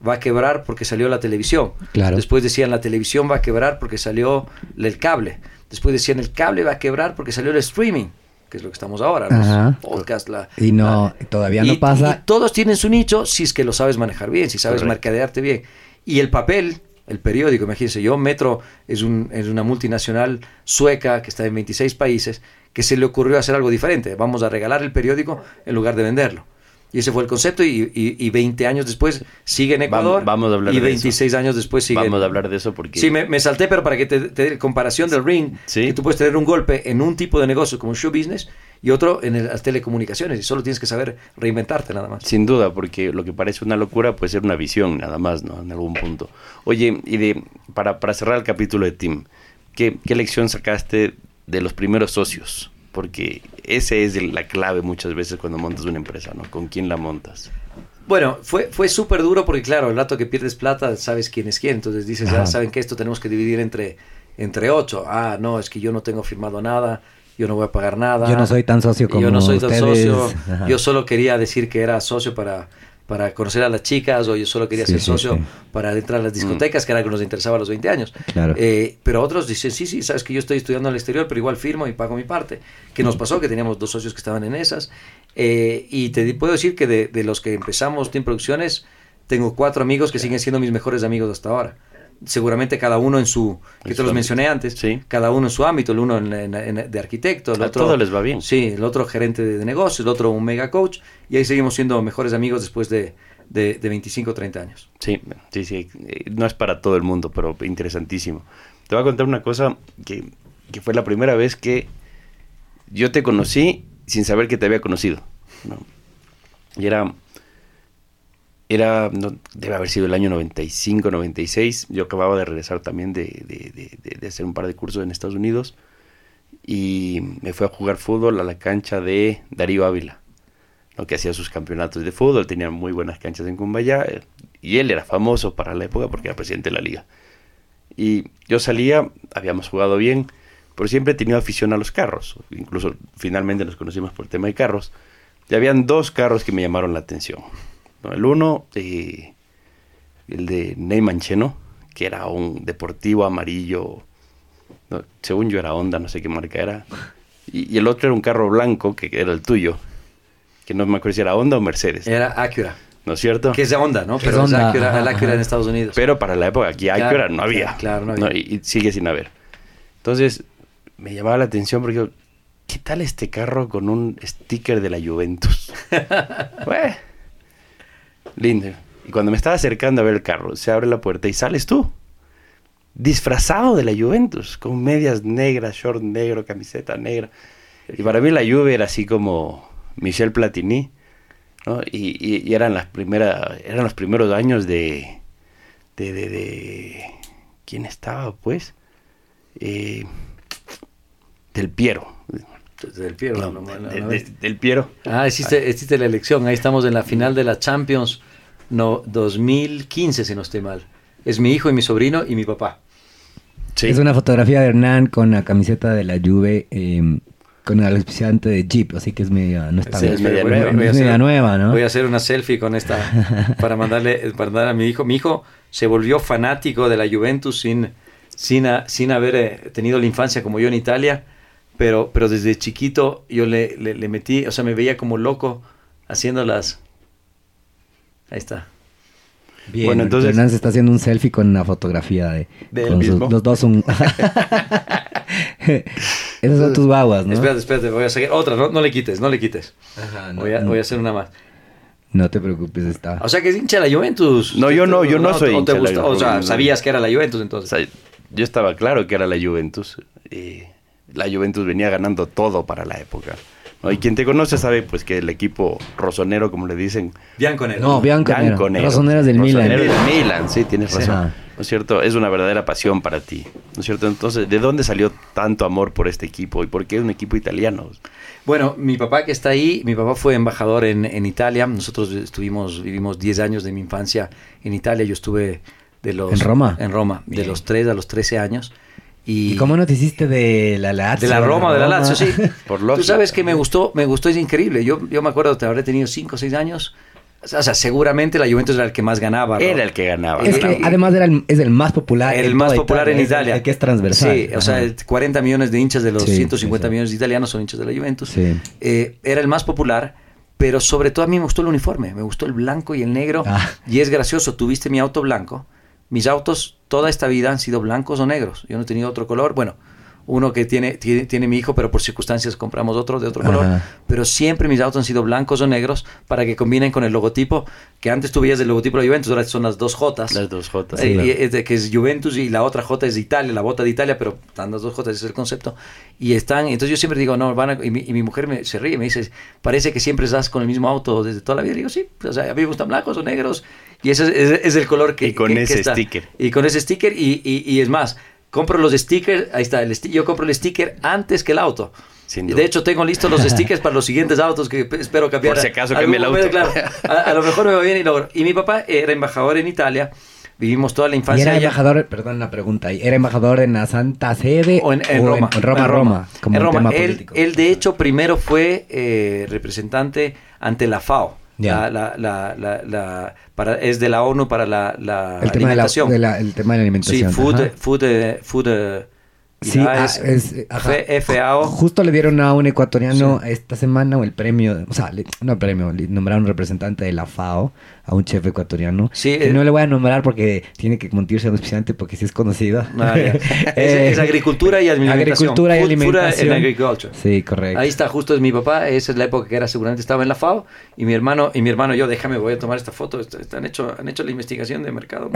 va a quebrar porque salió la televisión. Claro. Después decían la televisión va a quebrar porque salió el cable. Después decían el cable va a quebrar porque salió el streaming, que es lo que estamos ahora, los podcast, la, y no todavía no pasa. Y todos tienen su nicho si es que lo sabes manejar bien, si sabes mercadearte bien. Y el papel, el periódico, imagínense, yo Metro es, un, es una multinacional sueca que está en 26 países que se le ocurrió hacer algo diferente. Vamos a regalar el periódico en lugar de venderlo. Y ese fue el concepto y, y, 20 años después sigue en Ecuador. Vamos, a hablar y 26 años después sigue. Vamos a hablar de eso porque... Sí, me, salté, pero para que te, dé comparación del ring, que tú puedes tener un golpe en un tipo de negocio como show business y otro en las telecomunicaciones y solo tienes que saber reinventarte nada más. Sin duda, porque lo que parece una locura puede ser una visión nada más, ¿no? En algún punto. Oye, y de para, para cerrar el capítulo de Tim, ¿qué, ¿qué lección sacaste de los primeros socios? Porque ese es la clave muchas veces cuando montas una empresa, ¿no? ¿Con quién la montas? Bueno, fue, fue súper duro porque claro, el rato que pierdes plata sabes quién es quién, entonces dices, ya saben que esto tenemos que dividir entre, entre ocho. Ah, no, es que yo no tengo firmado nada, yo no voy a pagar nada. Yo no soy tan socio como Yo no soy tan socio, [LAUGHS] yo solo quería decir que era socio para para conocer a las chicas o yo solo quería ser socio para entrar a las discotecas, que era lo que nos interesaba a los 20 años. Eh, pero otros dicen, sí, sí, sabes que yo estoy estudiando el exterior, pero igual firmo y pago mi parte. ¿Qué nos pasó? Que teníamos dos socios que estaban en esas. Eh, y te puedo decir que de, de los que empezamos Team Producciones, tengo cuatro amigos que siguen siendo mis mejores amigos hasta ahora seguramente cada uno en su, que te los mencioné antes, cada uno en su ámbito, el uno de arquitecto, el otro... Todo les va bien. Sí, el otro gerente de, negocios, el otro un mega coach, y ahí seguimos siendo mejores amigos después de, de, 25 o 30 años. Sí, sí, sí, no es para todo el mundo, pero interesantísimo. Te voy a contar una cosa que, que fue la primera vez que yo te conocí sin saber que te había conocido. Y era, era, debe haber sido el año 95, 96. Yo acababa de regresar también de, de, de, de hacer un par de cursos en Estados Unidos y me fui a jugar fútbol a la cancha de Darío Ávila, lo que hacía sus campeonatos de fútbol, tenía muy buenas canchas en Cumbayá y él era famoso para la época porque era presidente de la liga. Y yo salía, habíamos jugado bien, pero siempre he tenido afición a los carros, incluso finalmente nos conocimos por el tema de carros. Y habían dos carros que me llamaron la atención. El uno, eh, el de Neyman Cheno, que era un deportivo amarillo según yo era Honda, no sé qué marca era. Y, el otro era un carro blanco, que era el tuyo. Que no me acuerdo si era Honda o Mercedes. Era Acura. ¿No es cierto? Que es de Honda, ¿no? Pero es, Acura, el Acura en Estados Unidos. Pero para la época aquí Acura no había. Claro, no había. y, sigue sin haber. Entonces, me llamaba la atención porque ¿qué tal este carro con un sticker de la Juventus? [LAUGHS] lindo. Y cuando me estaba acercando a ver el carro, se abre la puerta y sales tú disfrazado de la Juventus, con medias negras, short negro, camiseta negra. Y para mí la Juve era así como Michel Platini, ¿no? Y, eran las primeras, eran los primeros años de, de, de, ¿quién estaba pues? Eh, del Piero. Del Piero, del Piero. Ah, existe, existe la elección. Ahí estamos en la final de la Champions no, 2015, si no estoy mal. Es mi hijo y mi sobrino y mi papá. Es una fotografía de Hernán con la camiseta de la Juve, em, con el auspiciante de Jeep, así que es media, no está es media, nueva, ¿no? Voy a hacer una selfie con esta para mandarle para mandar a mi hijo. Mi hijo se volvió fanático de la Juventus sin, sin, sin haber eh, tenido la infancia como yo en Italia, pero, pero desde chiquito yo le, le metí, o sea, me veía como loco haciendo las... Ahí está. Bien, bueno, entonces Hernán se está haciendo un selfie con una fotografía de, los dos son [LAUGHS] [LAUGHS] Esas son tus baguas, ¿no? Espérate, espérate, voy a seguir otra, no, no le quites, no le quites. Ajá, no, voy, a, voy a hacer una más. No te preocupes, está. O sea, que es hincha de la Juventus. No, yo no, yo no, soy hincha de la Juventus. O sea, sabías que era la Juventus entonces. O sea, yo estaba claro que era la Juventus. Y la Juventus venía ganando todo para la época. Y quien te conoce sabe pues que el equipo rosonero, como le dicen. Bianconero. No, Bianconero. Rosoneras del Milan. del Milan, sí, tienes razón. ¿No es cierto? Es una verdadera pasión para ti. ¿No es cierto? Entonces, ¿de dónde salió tanto amor por este equipo? ¿Y por qué es un equipo italiano? Bueno, mi papá que está ahí, mi papá fue embajador en, en Italia. Nosotros estuvimos, vivimos 10 años de mi infancia en Italia. Yo estuve de los... ¿En Roma? En Roma, de los 3 a los 13 años. Y, cómo no te hiciste de la Lazio? De la Roma, de la, Lazio, sí. [LAUGHS] Por Tú sabes que me gustó, me gustó, es increíble. Yo, yo me acuerdo, te habré tenido 5 o 6 años. O sea, seguramente la Juventus era el que más ganaba. Era el que ganaba. Es que además era el, es el más popular. El más popular en Italia. El, que es transversal. Sí, o sea, 40 millones de hinchas de los 150 millones de italianos son hinchas de la Juventus. Eh, era el más popular, pero sobre todo a mí me gustó el uniforme. Me gustó el blanco y el negro. Ah. Y es gracioso, tuviste mi auto blanco. Mis autos toda esta vida han sido blancos o negros. Yo no he tenido otro color. Bueno, uno que tiene, tiene, mi hijo, pero por circunstancias compramos otro de otro color. Pero siempre mis autos han sido blancos o negros para que combinen con el logotipo, que antes tú veías el logotipo de Juventus, ahora son las dos J. Las dos J. es de, que es Juventus y la otra J es de Italia, la bota de Italia, pero están las dos J, ese es el concepto. Y están, entonces yo siempre digo, no, van y, mi, mujer me, se ríe, me dice, parece que siempre estás con el mismo auto desde toda la vida. Y digo, sí, o sea, a mí me gustan blancos o negros. Y ese es, el color que... Y con ese sticker. Y con ese sticker, y, y es más, compro los stickers, ahí está, el yo compro el sticker antes que el auto. de hecho, tengo listos los stickers para los siguientes autos que espero cambiar. Por si acaso cambie el auto. a, lo mejor me va bien y logro. Y mi papá era embajador en Italia. Vivimos toda la infancia. ¿Y era embajador, perdón la pregunta, ¿era embajador en la Santa Sede o en, Roma? En, Roma, Roma, como en Roma. él, él, de hecho, primero fue eh, representante ante la FAO. La, la, la, la, para, es de la ONU para la, la el alimentación. Tema de el tema de la alimentación. Sí, food, food, food, Sí, ah, es, FAO. Justo le dieron a un ecuatoriano esta semana el premio, o sea, no el premio, le nombraron un representante de la FAO a un chef ecuatoriano. Sí, que eh, no le voy a nombrar porque tiene que montarse auspiciante porque sí es conocido. Ah, [LAUGHS] es, agricultura y alimentación. Agricultura y alimentación. Sí, correcto. Ahí está, justo es mi papá, esa es la época que era seguramente estaba en la FAO y mi hermano y mi hermano yo, déjame, voy a tomar esta foto, están hecho, han hecho la investigación de mercado.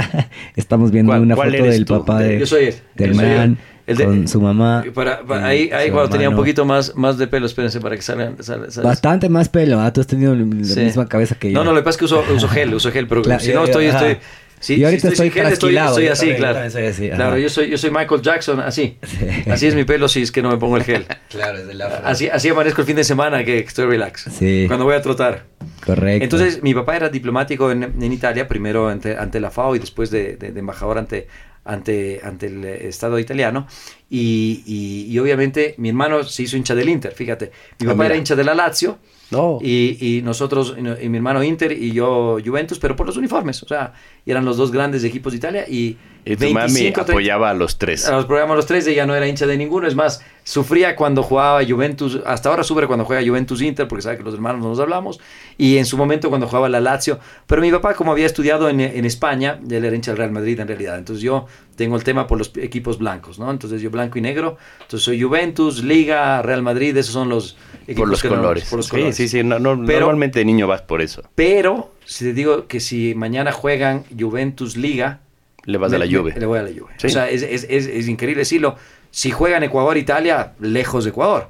[LAUGHS] Estamos viendo una foto del papá de, yo soy del man El de- con su mamá. Para- para- y ahí, ahí cuando tenía un poquito más, más de pelo, espérense para que salgan. sal- sal- Bastante más pelo, ¿ah? Tú has tenido la Sí. misma cabeza que yo. No, no, lo que pasa es que uso, uso gel, uso gel, pero Claro, si yo- no yo- estoy, ajá. estoy. Si, Y ahorita si estoy estoy, estoy yo así, también, claro. yo soy así, claro, yo soy, yo soy Michael Jackson, así. Sí. Así es mi pelo si es que no me pongo el gel. Claro, es del Así, así amanezco el fin de semana que, que estoy relax. Sí. Cuando voy a trotar. Correcto. Entonces, mi papá era diplomático en, en Italia, primero ante, ante la FAO y después de, de- de embajador ante, ante, ante el eh, Estado italiano. Y, y- y obviamente mi hermano se hizo hincha del Inter, fíjate. Mi Ah, papá era hincha de la Lazio. No. Y, y nosotros, y, no- y mi hermano Inter y yo Juventus, pero por los uniformes. O sea, eran los dos grandes equipos de Italia. Y, Y tu mami 25, 30 apoyaba a los tres. a los programas los tres, ella no era hincha de ninguno. Es más, sufría cuando jugaba Juventus, hasta ahora sufre cuando juega Juventus Inter, porque sabe que los hermanos no nos hablamos. Y en su momento cuando jugaba la Lazio. Pero mi papá, como había estudiado en, en España, él era hincha del Real Madrid en realidad. Entonces yo tengo el tema por los equipos blancos, ¿no? Entonces yo blanco y negro. Entonces soy Juventus, Liga, Real Madrid, esos son los equipos por los que no- colores. por los sí, colores. sí, sí. no- no- Pero- normalmente de niño vas por eso. Pero si te digo que si mañana juegan Juventus Liga, Le vas me- a la Juve. le voy a la Juve. Sí. O sea, es, es- es- es increíble decirlo. Si juegan Ecuador-Italia, lejos de Ecuador.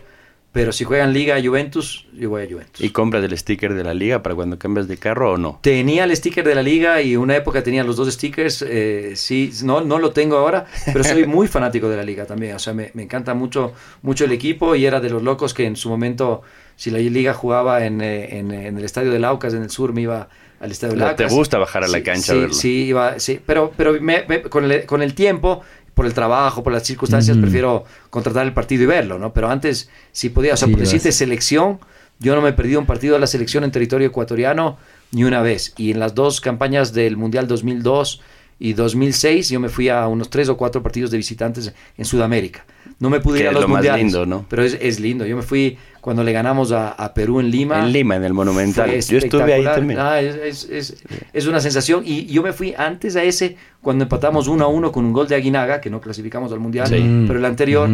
Pero si juegan Liga-Juventus, yo voy a Juventus. ¿Y compras el sticker de la liga para cuando cambias de carro o no? Tenía el sticker de la liga y una época tenía los dos stickers. eh, sí, no, no lo tengo ahora, pero soy muy [LAUGHS] fanático de la liga también. O sea, me, me encanta mucho, mucho el equipo y era de los locos que en su momento, si la liga jugaba en, eh, en, en el estadio del Aucas, en el sur, me iba al estadio te gusta bajar a la Sí, cancha Sí, verlo. sí, iba, sí. Pero, pero me- me- con, el, con el tiempo, por el trabajo, por las circunstancias, Ujú. prefiero contratar el partido y verlo, ¿no? Pero antes, si podía, o sea, Sí, por decirte selección, yo no me he perdido un partido de la selección en territorio ecuatoriano ni una vez. Y en las dos campañas del Mundial 2002 y 2006, yo me fui a unos tres o cuatro partidos de visitantes en Sudamérica. No me pude Que ir a es los lo más mundiales, lindo, ¿no? pero es, es lindo. Yo me fui cuando le ganamos a, a Perú en Lima. En Lima, en el Monumental. Yo estuve ahí también. Ah, es, es- es- es una sensación. Y yo me fui antes a ese, cuando empatamos 1 a 1 con un gol de Aguinaga, que no clasificamos al Mundial, Sí. pero el anterior.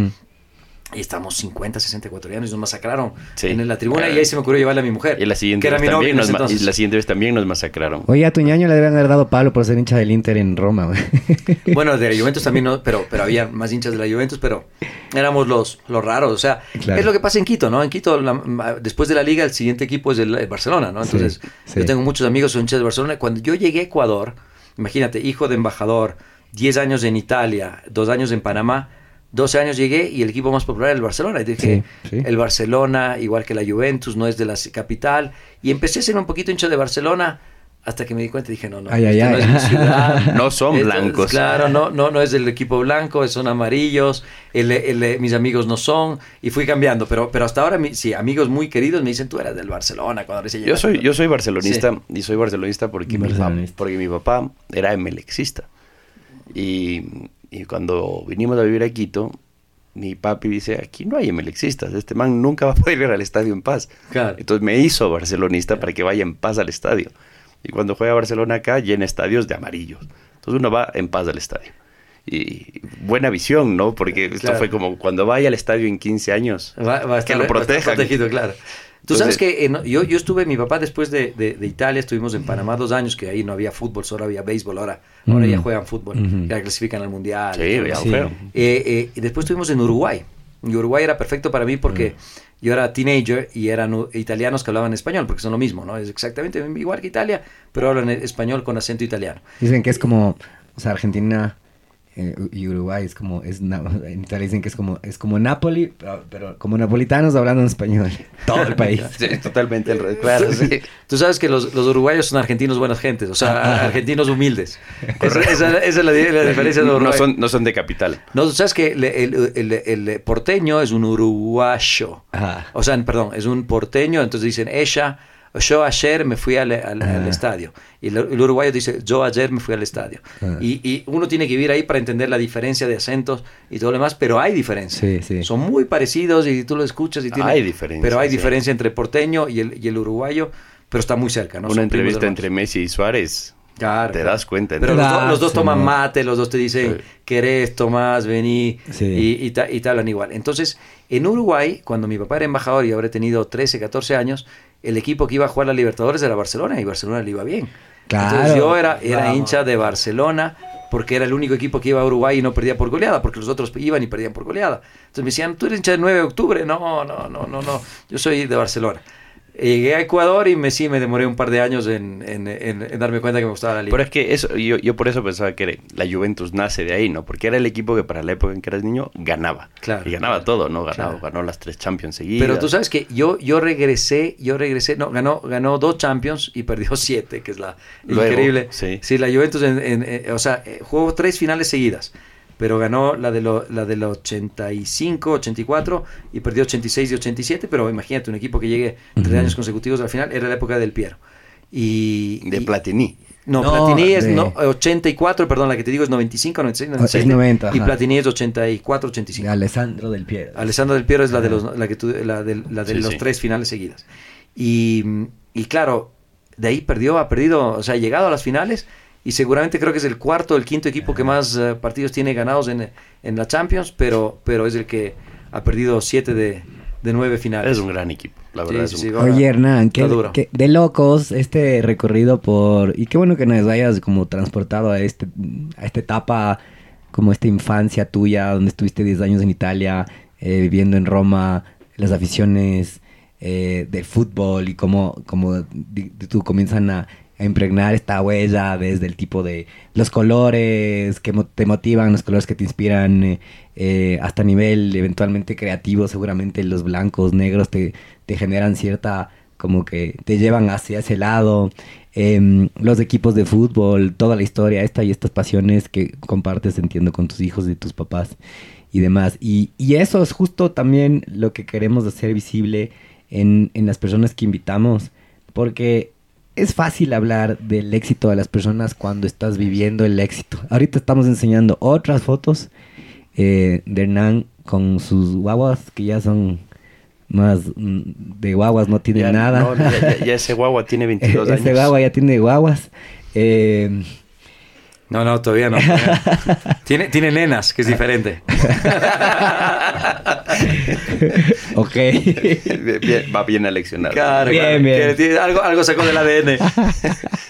Y estamos 50, 60 ecuatorianos y nos masacraron Sí. en la tribuna. Y ahí se me ocurrió llevarle a mi mujer, Y la siguiente, que era vez mi novia también nos y la siguiente vez también nos masacraron. Oye, a tu ñaño le deben haber dado palo por ser hincha del Inter en Roma, güey. [LAUGHS] Bueno, de la Juventus también, no, pero, pero había más hinchas de la Juventus, pero éramos los, los raros. O sea, Claro. es lo que pasa en Quito, ¿no? En Quito, la- después de la liga, el siguiente equipo es el, el Barcelona, ¿no? Sí, Entonces, sí. yo tengo muchos amigos que son hinchas de Barcelona. Cuando yo llegué a Ecuador, imagínate, hijo de embajador, 10 años en Italia, 2 años en Panamá, 12 años llegué y el equipo más popular era el Barcelona. Y dije, Sí, sí. el Barcelona, igual que la Juventus, no es de la capital. Y empecé a ser un poquito hincha de Barcelona. Hasta que me di cuenta y dije, no, no, Ay, ay, no ay. es mi ciudad. [LAUGHS] No son blancos. Claro, no, no, no es del equipo blanco, son amarillos, el- el- mis amigos no son, y fui cambiando, pero, pero hasta ahora, mi- sí, amigos muy queridos me dicen, tú eras del Barcelona cuando recién Yo llegaste". soy, yo soy barcelonista y soy barcelonista porque, Mi, papá, porque mi papá era emelexista. Y, y cuando vinimos a vivir a Quito, mi papi dice, aquí no hay emelexistas, este man nunca [LAUGHS] va a poder ir al estadio en paz. Claro. Entonces me hizo barcelonista para que vaya en paz al estadio. Y cuando juega Barcelona acá, llena estadios de amarillos. Entonces uno va en paz al estadio. Y buena visión, ¿no? Porque esto fue como cuando vaya al estadio en 15 años, Va- va a que estar- lo va a estar protejan. protegido, claro. Tú Entonces- sabes que en- yo, yo estuve, mi papá después de, de- de Italia, estuvimos en Panamá dos años, que ahí no había fútbol, solo había béisbol, ahora, ahora Mm. ya juegan fútbol, ya clasifican al Mundial. Sí, ya. Sí. Eh, eh, y después estuvimos en Uruguay. Y Uruguay era perfecto para mí porque yo era teenager y eran italianos que hablaban español, porque son lo mismo, ¿no? Es exactamente igual que Italia, pero hablan español con acento italiano. Dicen que es como, o sea, Argentina eh, y Uruguay es como, es [LAUGHS] en Italia dicen que es como, es como Napoli, pero, pero como napolitanos hablando en español. [LAUGHS] Todo el país. Sí, totalmente al revés. Claro, sí. Tú sabes que los, los uruguayos son argentinos buenas gentes, o sea, argentinos humildes. [LAUGHS] Esa, esa- esa es la, di- la diferencia de No Uruguay. son, no son de capital. No, sabes que el, el- el- el porteño es un uruguayo. Ajá. O sea, perdón, es un porteño, entonces dicen ella, yo ayer me fui al, al- al Ajá. estadio. Y el, el uruguayo dice, yo ayer me fui al estadio. Ajá. Y, y uno tiene que vivir ahí para entender la diferencia de acentos y todo lo demás, pero hay diferencia. Sí, sí. Son muy parecidos y tú lo escuchas y tiene... Hay diferencia, Pero hay sí. diferencia entre porteño y el, y el uruguayo, pero está muy cerca, ¿no? Una Son entrevista entre Messi y Suárez. Claro, te das cuenta. Pero ¿no? los, do- Ah, los dos sí, toman mate, los dos te dicen, Sí. querés, tomás, vení, Sí. y, y, ta- y te hablan igual. Entonces, en Uruguay, cuando mi papá era embajador y habré tenido 13, 14 años, el equipo que iba a jugar la Libertadores era Barcelona y Barcelona le iba bien. Claro. Entonces yo era, era hincha de Barcelona porque era el único equipo que iba a Uruguay y no perdía por goleada, porque los otros iban y perdían por goleada. Entonces me decían, tú eres hincha del 9 de octubre. No, no, no, no, no. Yo soy de Barcelona. Llegué a Ecuador y me sí me demoré un par de años en, en, en, darme cuenta que me gustaba la liga. Pero es que eso, yo, yo por eso pensaba que la Juventus nace de ahí, ¿no? Porque era el equipo que para la época en que eras niño ganaba. Claro. Y ganaba todo, ¿no? Ganaba, ganó las tres Champions seguidas. Pero tú sabes que yo, yo regresé, yo regresé, no, ganó, ganó dos Champions y perdió [LAUGHS] siete, que es la increíble. Sí. sí, la Juventus, en, o sea, eh, jugó tres finales seguidas pero ganó la de lo, la del 85, 84 y perdió 86 y 87, pero imagínate un equipo que llegue tres años consecutivos al final, era la época del Piero. Y, de Platini. No, Platini es 84, perdón, la que te digo es 95, 96, 96. 90, y Platini es 84, 85. Alessandro del Piero. Alessandro del Piero es la de los, la que la de, la de los tres finales seguidas. Y, y claro, de ahí perdió, ha perdido, o sea, ha llegado a las finales y seguramente creo que es el cuarto o el quinto equipo que más eh, partidos tiene ganados en, en, la Champions, pero, pero es el que ha perdido siete de, de nueve finales. Es un gran equipo, la verdad. es un... Oye, Hernán, qué, de locos este recorrido por... Y qué bueno que nos hayas como transportado a, este, a esta etapa, como esta infancia tuya, donde estuviste 10 años en Italia, eh, viviendo en Roma, las aficiones eh, del fútbol y cómo, cómo tú comienzan a a impregnar esta huella desde el tipo de los colores que te motivan, los colores que te inspiran, eh, eh, hasta nivel eventualmente creativo, seguramente los blancos, negros te, te generan cierta, como que te llevan hacia ese lado. Em, los equipos de fútbol, toda la historia esta y estas pasiones que compartes, entiendo, con tus hijos y tus papás y demás. Y, y eso es justo también lo que queremos hacer visible en, en las personas que invitamos, porque es fácil hablar del éxito de las personas cuando estás viviendo el éxito. Ahorita estamos enseñando otras fotos eh, de Hernán con sus guaguas que ya son más mm, de guaguas, no tiene nada. ya, ese guagua tiene [LAUGHS] 22 años. Ese guagua ya tiene guaguas. Eh, no, no, todavía no. [LAUGHS] tiene, tiene nenas, que es diferente. [LAUGHS] ok. va bien eleccionado. Claro, bien, bien. algo, algo sacó del ADN.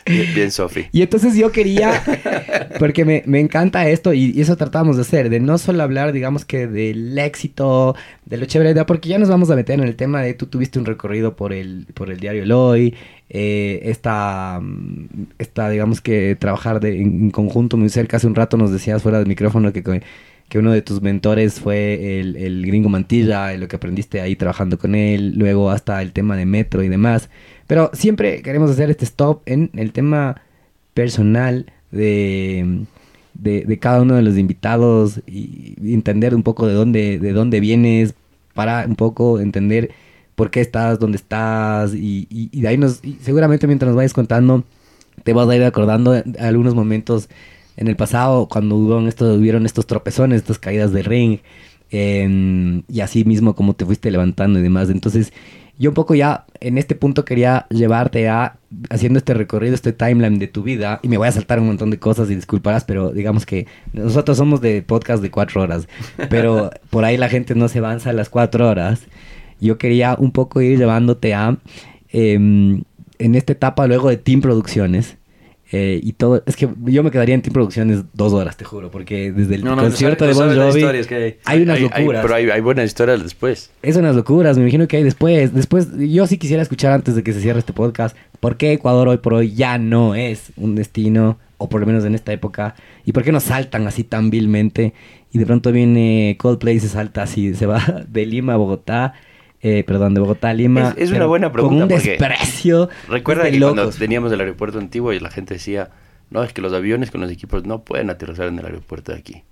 [LAUGHS] bien, Sofi. Y entonces yo quería, porque me, me encanta esto, y, eso tratamos de hacer, de no solo hablar, digamos que del éxito, de lo chévere, porque ya nos vamos a meter en el tema de tú tuviste un recorrido por el, por el diario Eloy, eh, esta, esta, digamos que trabajar de, en, conjunto muy cerca. Hace un rato nos decías fuera del micrófono que, que uno de tus mentores fue el, el gringo Mantilla, lo que aprendiste ahí trabajando con él, luego hasta el tema de metro y demás. Pero siempre queremos hacer este stop en el tema personal de, de, cada uno de los invitados y, entender un poco de dónde, de dónde vienes para un poco entender por qué estás, dónde estás, y, y, de ahí nos, seguramente mientras nos vayas contando, te vas a ir acordando de algunos momentos en el pasado, cuando hubo estos, hubieron estos tropezones, estas caídas de ring, em, y así mismo como te fuiste levantando y demás. Entonces, yo un poco ya en este punto quería llevarte a haciendo este recorrido, este timeline de tu vida, y me voy a saltar un montón de cosas y disculparás, pero digamos que nosotros somos de podcast de cuatro horas, pero [LAUGHS] por ahí la gente no se avanza a las cuatro horas yo quería un poco ir llevándote a, em, en esta etapa luego de Team Producciones, eh, y todo, es que yo me quedaría en Team Producciones dos horas, te juro, porque desde el concierto de Bon Jovi hay, unas locuras. pero hay, buenas historias después. Es unas locuras, me imagino que hay después. Después, yo sí quisiera escuchar antes de que se cierre este podcast, por qué Ecuador hoy por hoy ya no es un destino, o por lo menos en esta época, y por qué nos saltan así tan vilmente, y de pronto viene Coldplay y se salta así, se va [LAUGHS] de Lima a Bogotá, eh, perdón, de Bogotá a Lima. Es, una buena pregunta. Con un desprecio. Recuerda que cuando teníamos el aeropuerto antiguo y la gente decía, no, es que los aviones con los equipos no pueden aterrizar en el aeropuerto de aquí.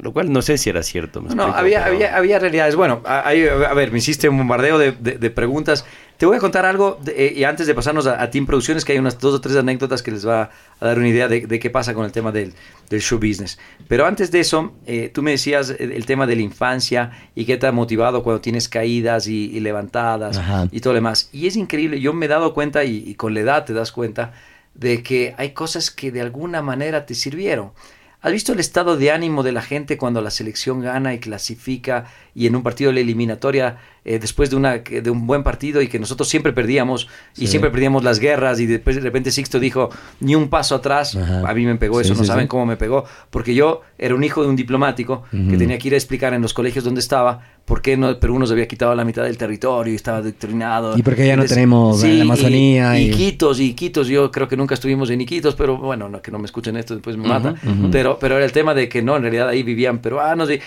Lo cual no sé si era cierto. no, había, había, había, realidades. Bueno, a, a, ver, me hiciste un bombardeo de, de, preguntas. Te voy a contar algo eh, y antes de pasarnos a, Team Producciones, que hay unas dos o tres anécdotas que les va a dar una idea de, qué pasa con el tema del, del show business. Pero antes de eso, eh, tú me decías el, tema de la infancia y qué te ha motivado cuando tienes caídas y, levantadas y todo lo demás. Y es increíble, yo me he dado cuenta y con la edad te das cuenta de que hay cosas que de alguna manera te sirvieron. ¿Has visto el estado de ánimo de la gente cuando la selección gana y clasifica y en un partido de la eliminatoria, eh, después de, una, de un buen partido y que nosotros siempre perdíamos y Sí. siempre perdíamos las guerras y después de repente Sixto dijo ni un paso atrás? Ajá. A mí me pegó Sí, eso, no saben cómo me pegó, porque yo era un hijo de un diplomático que tenía que ir a explicar en los colegios donde estaba por qué no, Perú nos había quitado la mitad del territorio y estaba adoctrinado. Y por qué ya no tenemos la y- Amazonía Y, y- Iquitos, y Iquitos, yo creo que nunca estuvimos en Iquitos, pero bueno, no, que no me escuchen esto, después me matan. ujú. Pero, pero era el tema de que no, en realidad ahí vivían peruanos. y-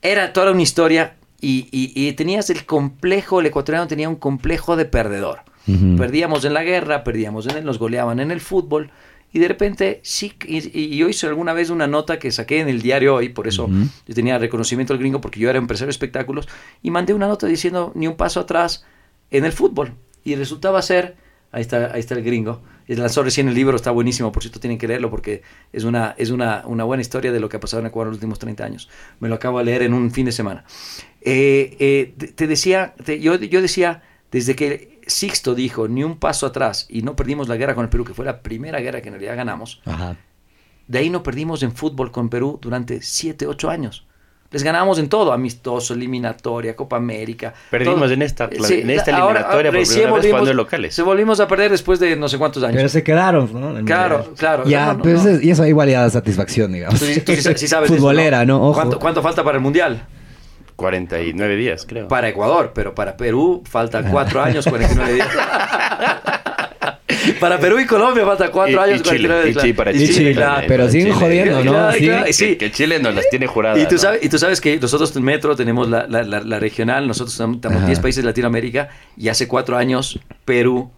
era toda una historia y, y- y tenías el complejo, el ecuatoriano tenía un complejo de perdedor. Ujú. Perdíamos en la guerra, perdíamos en el, nos goleaban en el fútbol. Y de repente, sí, y, y yo hice alguna vez una nota que saqué en el diario hoy, por eso yo tenía reconocimiento del gringo, porque yo era empresario de espectáculos, y mandé una nota diciendo ni un paso atrás en el fútbol. Y resultaba ser, ahí está, ahí está el gringo, y lanzó recién el libro, está buenísimo, por cierto tienen que leerlo, porque es una, es una, una buena historia de lo que ha pasado en Ecuador en los últimos 30 años. Me lo acabo de leer en un fin de semana. Eh, eh, te, te decía, te- yo, yo decía, desde que Sixto dijo ni un paso atrás y no perdimos la guerra con el Perú, que fue la primera guerra que en realidad ganamos, Ajá. de ahí no perdimos en fútbol con Perú durante 7, 8 años. Les ganamos en todo, amistoso, eliminatoria, Copa América. Perdimos todo. en esta- Sí, en esta ahora, eliminatoria por primera vez volvimos- jugando en locales. Se volvimos a perder después de no sé cuántos años. Pero se quedaron, ¿no? En Claro, Mundial. claro. Ya, No, no, pero no. eso- y eso igual ya da satisfacción, digamos. Tú tú sí- sí sabes [LAUGHS] de eso, Futbolera, ¿no? Ojo. ¿Cuánto, cuánto falta para el Mundial? 49 días, creo. Para Ecuador, pero para Perú faltan cuatro [LAUGHS] años, 49 días. para Perú y Colombia falta cuatro Y- y años, Chile, 49 y. Chile para Y Chile, Chile, claro. pero siguen Chile. jodiendo, ¿no? Claro, Sí. claro, Que- sí. Que Chile nos las tiene juradas. Y tú, ¿no? sabes, y tú sabes que nosotros en Metro tenemos la, la- la- la regional, nosotros estamos Ajá. 10 países de Latinoamérica y hace cuatro años Perú,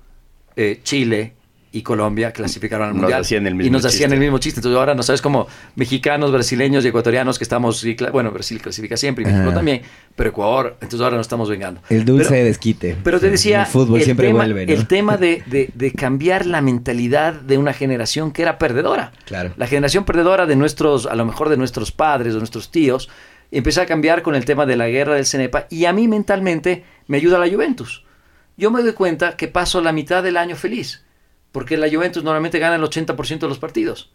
eh, Chile y Colombia clasificaron al Nos Mundial. hacían el y mismo nos hacían chiste. el mismo chiste. Entonces ahora no sabes cómo mexicanos, brasileños y ecuatorianos que estamos, y bueno, Brasil clasifica siempre y México Ajá. también, pero Ecuador, entonces ahora nos estamos vengando. El dulce Pero- desquite. pero te decía, El fútbol el siempre tema, vuelve, ¿no? el tema de, de- [LAUGHS] de cambiar la mentalidad de una generación que era perdedora. Claro. La generación perdedora de nuestros, a lo mejor de nuestros padres o nuestros tíos, empezó a cambiar con el tema de la guerra del Cenepa y a mí mentalmente me ayuda la Juventus. Yo me doy cuenta que paso la mitad del año feliz, porque la Juventus normalmente gana el 80% de los partidos.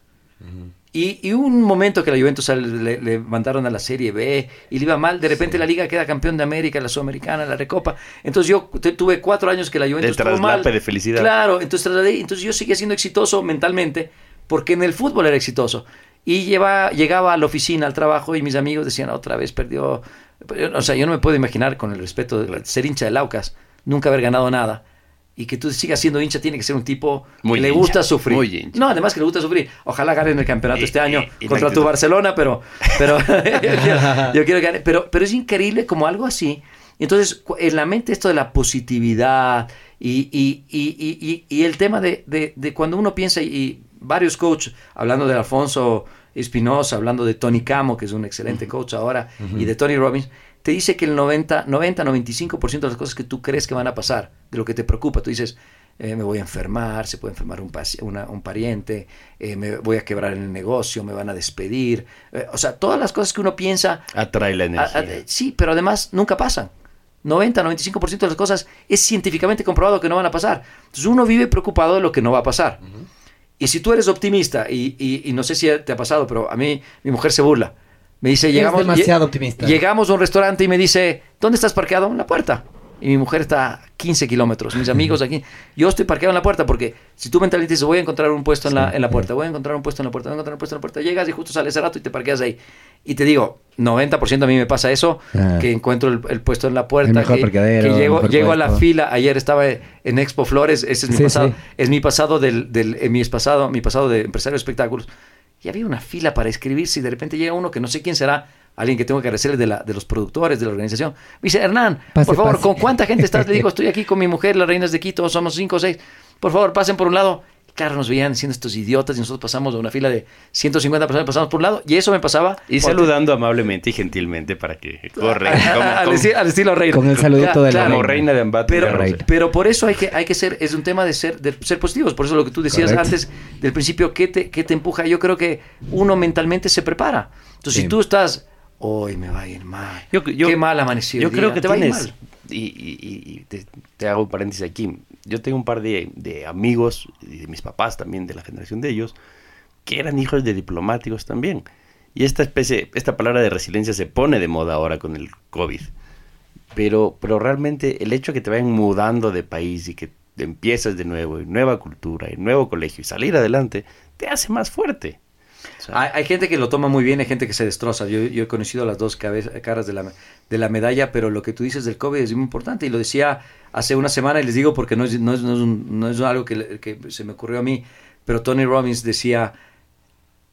Y, y hubo un momento que la Juventus sal- le, le mandaron a la Serie B y le iba mal, de repente la Liga queda campeón de América, la Sudamericana, la Recopa. Entonces yo te- tuve cuatro años que la Juventus De estuvo mal. de felicidad. Claro, entonces entonces yo seguía siendo exitoso mentalmente porque en el fútbol era exitoso. Y lleva, llegaba a la oficina, al trabajo y mis amigos decían, otra vez perdió. O sea, yo no me puedo imaginar con el respeto de ser hincha de Laucas, nunca haber ganado nada. Y que tú sigas siendo hincha tiene que ser un tipo Muy que le gusta sufrir. muy hincha. No, además que le gusta sufrir. Ojalá ganen el campeonato Y- este año la contra tu. Barcelona, pero, pero [LAUGHS] yo, quiero, yo quiero que gane. Pero, pero es increíble como algo así. Entonces, en la mente esto de la positividad y, y- y- y- el tema de, de- de cuando uno piensa, y varios coaches, hablando de Alfonso Espinosa, hablando de Tony Camo, que es un excelente coach ahora, y de Tony Robbins, te dice que el 90, 90, 95% de las cosas que tú crees que van a pasar, de lo que te preocupa, tú dices, eh, me voy a enfermar, se puede enfermar un, paci- una- un pariente, eh, me voy a quebrar en el negocio, me van a despedir. eh, o sea, todas las cosas que uno piensa, Atrae la energía. a- sí, pero además nunca pasan. 90, 95% de las cosas es científicamente comprobado que no van a pasar. Entonces uno vive preocupado de lo que no va a pasar. Y si tú eres optimista, y, y- y no sé si te ha pasado, pero a mí mi mujer se burla. Me dice, Es llegamos, demasiado optimista. llegamos a un restaurante y me dice, ¿dónde estás parqueado? En la puerta. Y mi mujer está a 15 kilómetros, mis amigos aquí. Yo estoy parqueado en la puerta porque si tú mentalmente dices, voy a encontrar un puesto en la, en la puerta, voy a encontrar un puesto en la puerta, voy a encontrar un puesto en la puerta, llegas y justo sale ese rato y te parqueas ahí. Y te digo, 90% a mí me pasa eso, Ah. que encuentro el, el puesto en la puerta, que, que llego, llego a la fila. Ayer estaba en Expo Flores, ese es mi Sí, pasado, sí. es mi pasado del, del eh, mi pasado, mi pasado de empresario de espectáculos. Y había una fila para escribirse y de repente llega uno que no sé quién será, alguien que tengo que agradecerle de, la, de los productores, de la organización. Me dice, Hernán, Pase, por favor, pase. ¿con cuánta gente estás? Le digo, [LAUGHS] estoy aquí con mi mujer, las reinas de Quito, somos cinco o seis. Por favor, pasen por un lado. Claro, nos veían siendo estos idiotas y nosotros pasamos de una fila de 150 personas, pasamos por un lado y eso me pasaba. Y saludando amablemente y gentilmente para que corre. al, al estilo reina. Con el saludito de la como reina. reina de embate. Pero, pero por eso hay que, hay que ser, es un tema de ser, de ser positivos. Por eso lo que tú decías Correcto. antes del principio, ¿qué te, qué te empuja? Yo creo que uno mentalmente se prepara. Entonces, Sí. si tú estás, hoy me va a ir mal. Yo- yo- qué mal amaneció. Yo creo día, que te va a ir tienes. mal. Y, y- y- y te, te hago un paréntesis aquí. Yo tengo un par de, amigos, y de mis papás también, de la generación de ellos, que eran hijos de diplomáticos también. Y esta especie, esta palabra de resiliencia se pone de moda ahora con el COVID. Pero, pero realmente el hecho de que te vayan mudando de país y que empiezas de nuevo, y nueva cultura, y nuevo colegio, y salir adelante, te hace más fuerte. Hay, gente que lo toma muy bien, hay gente que se destroza. Yo, he conocido las dos caras de la, de la medalla, pero lo que tú dices del COVID es muy importante. Y lo decía hace una semana y les digo porque no es, no es, no es, algo que, que, se me ocurrió a mí, pero Tony Robbins decía,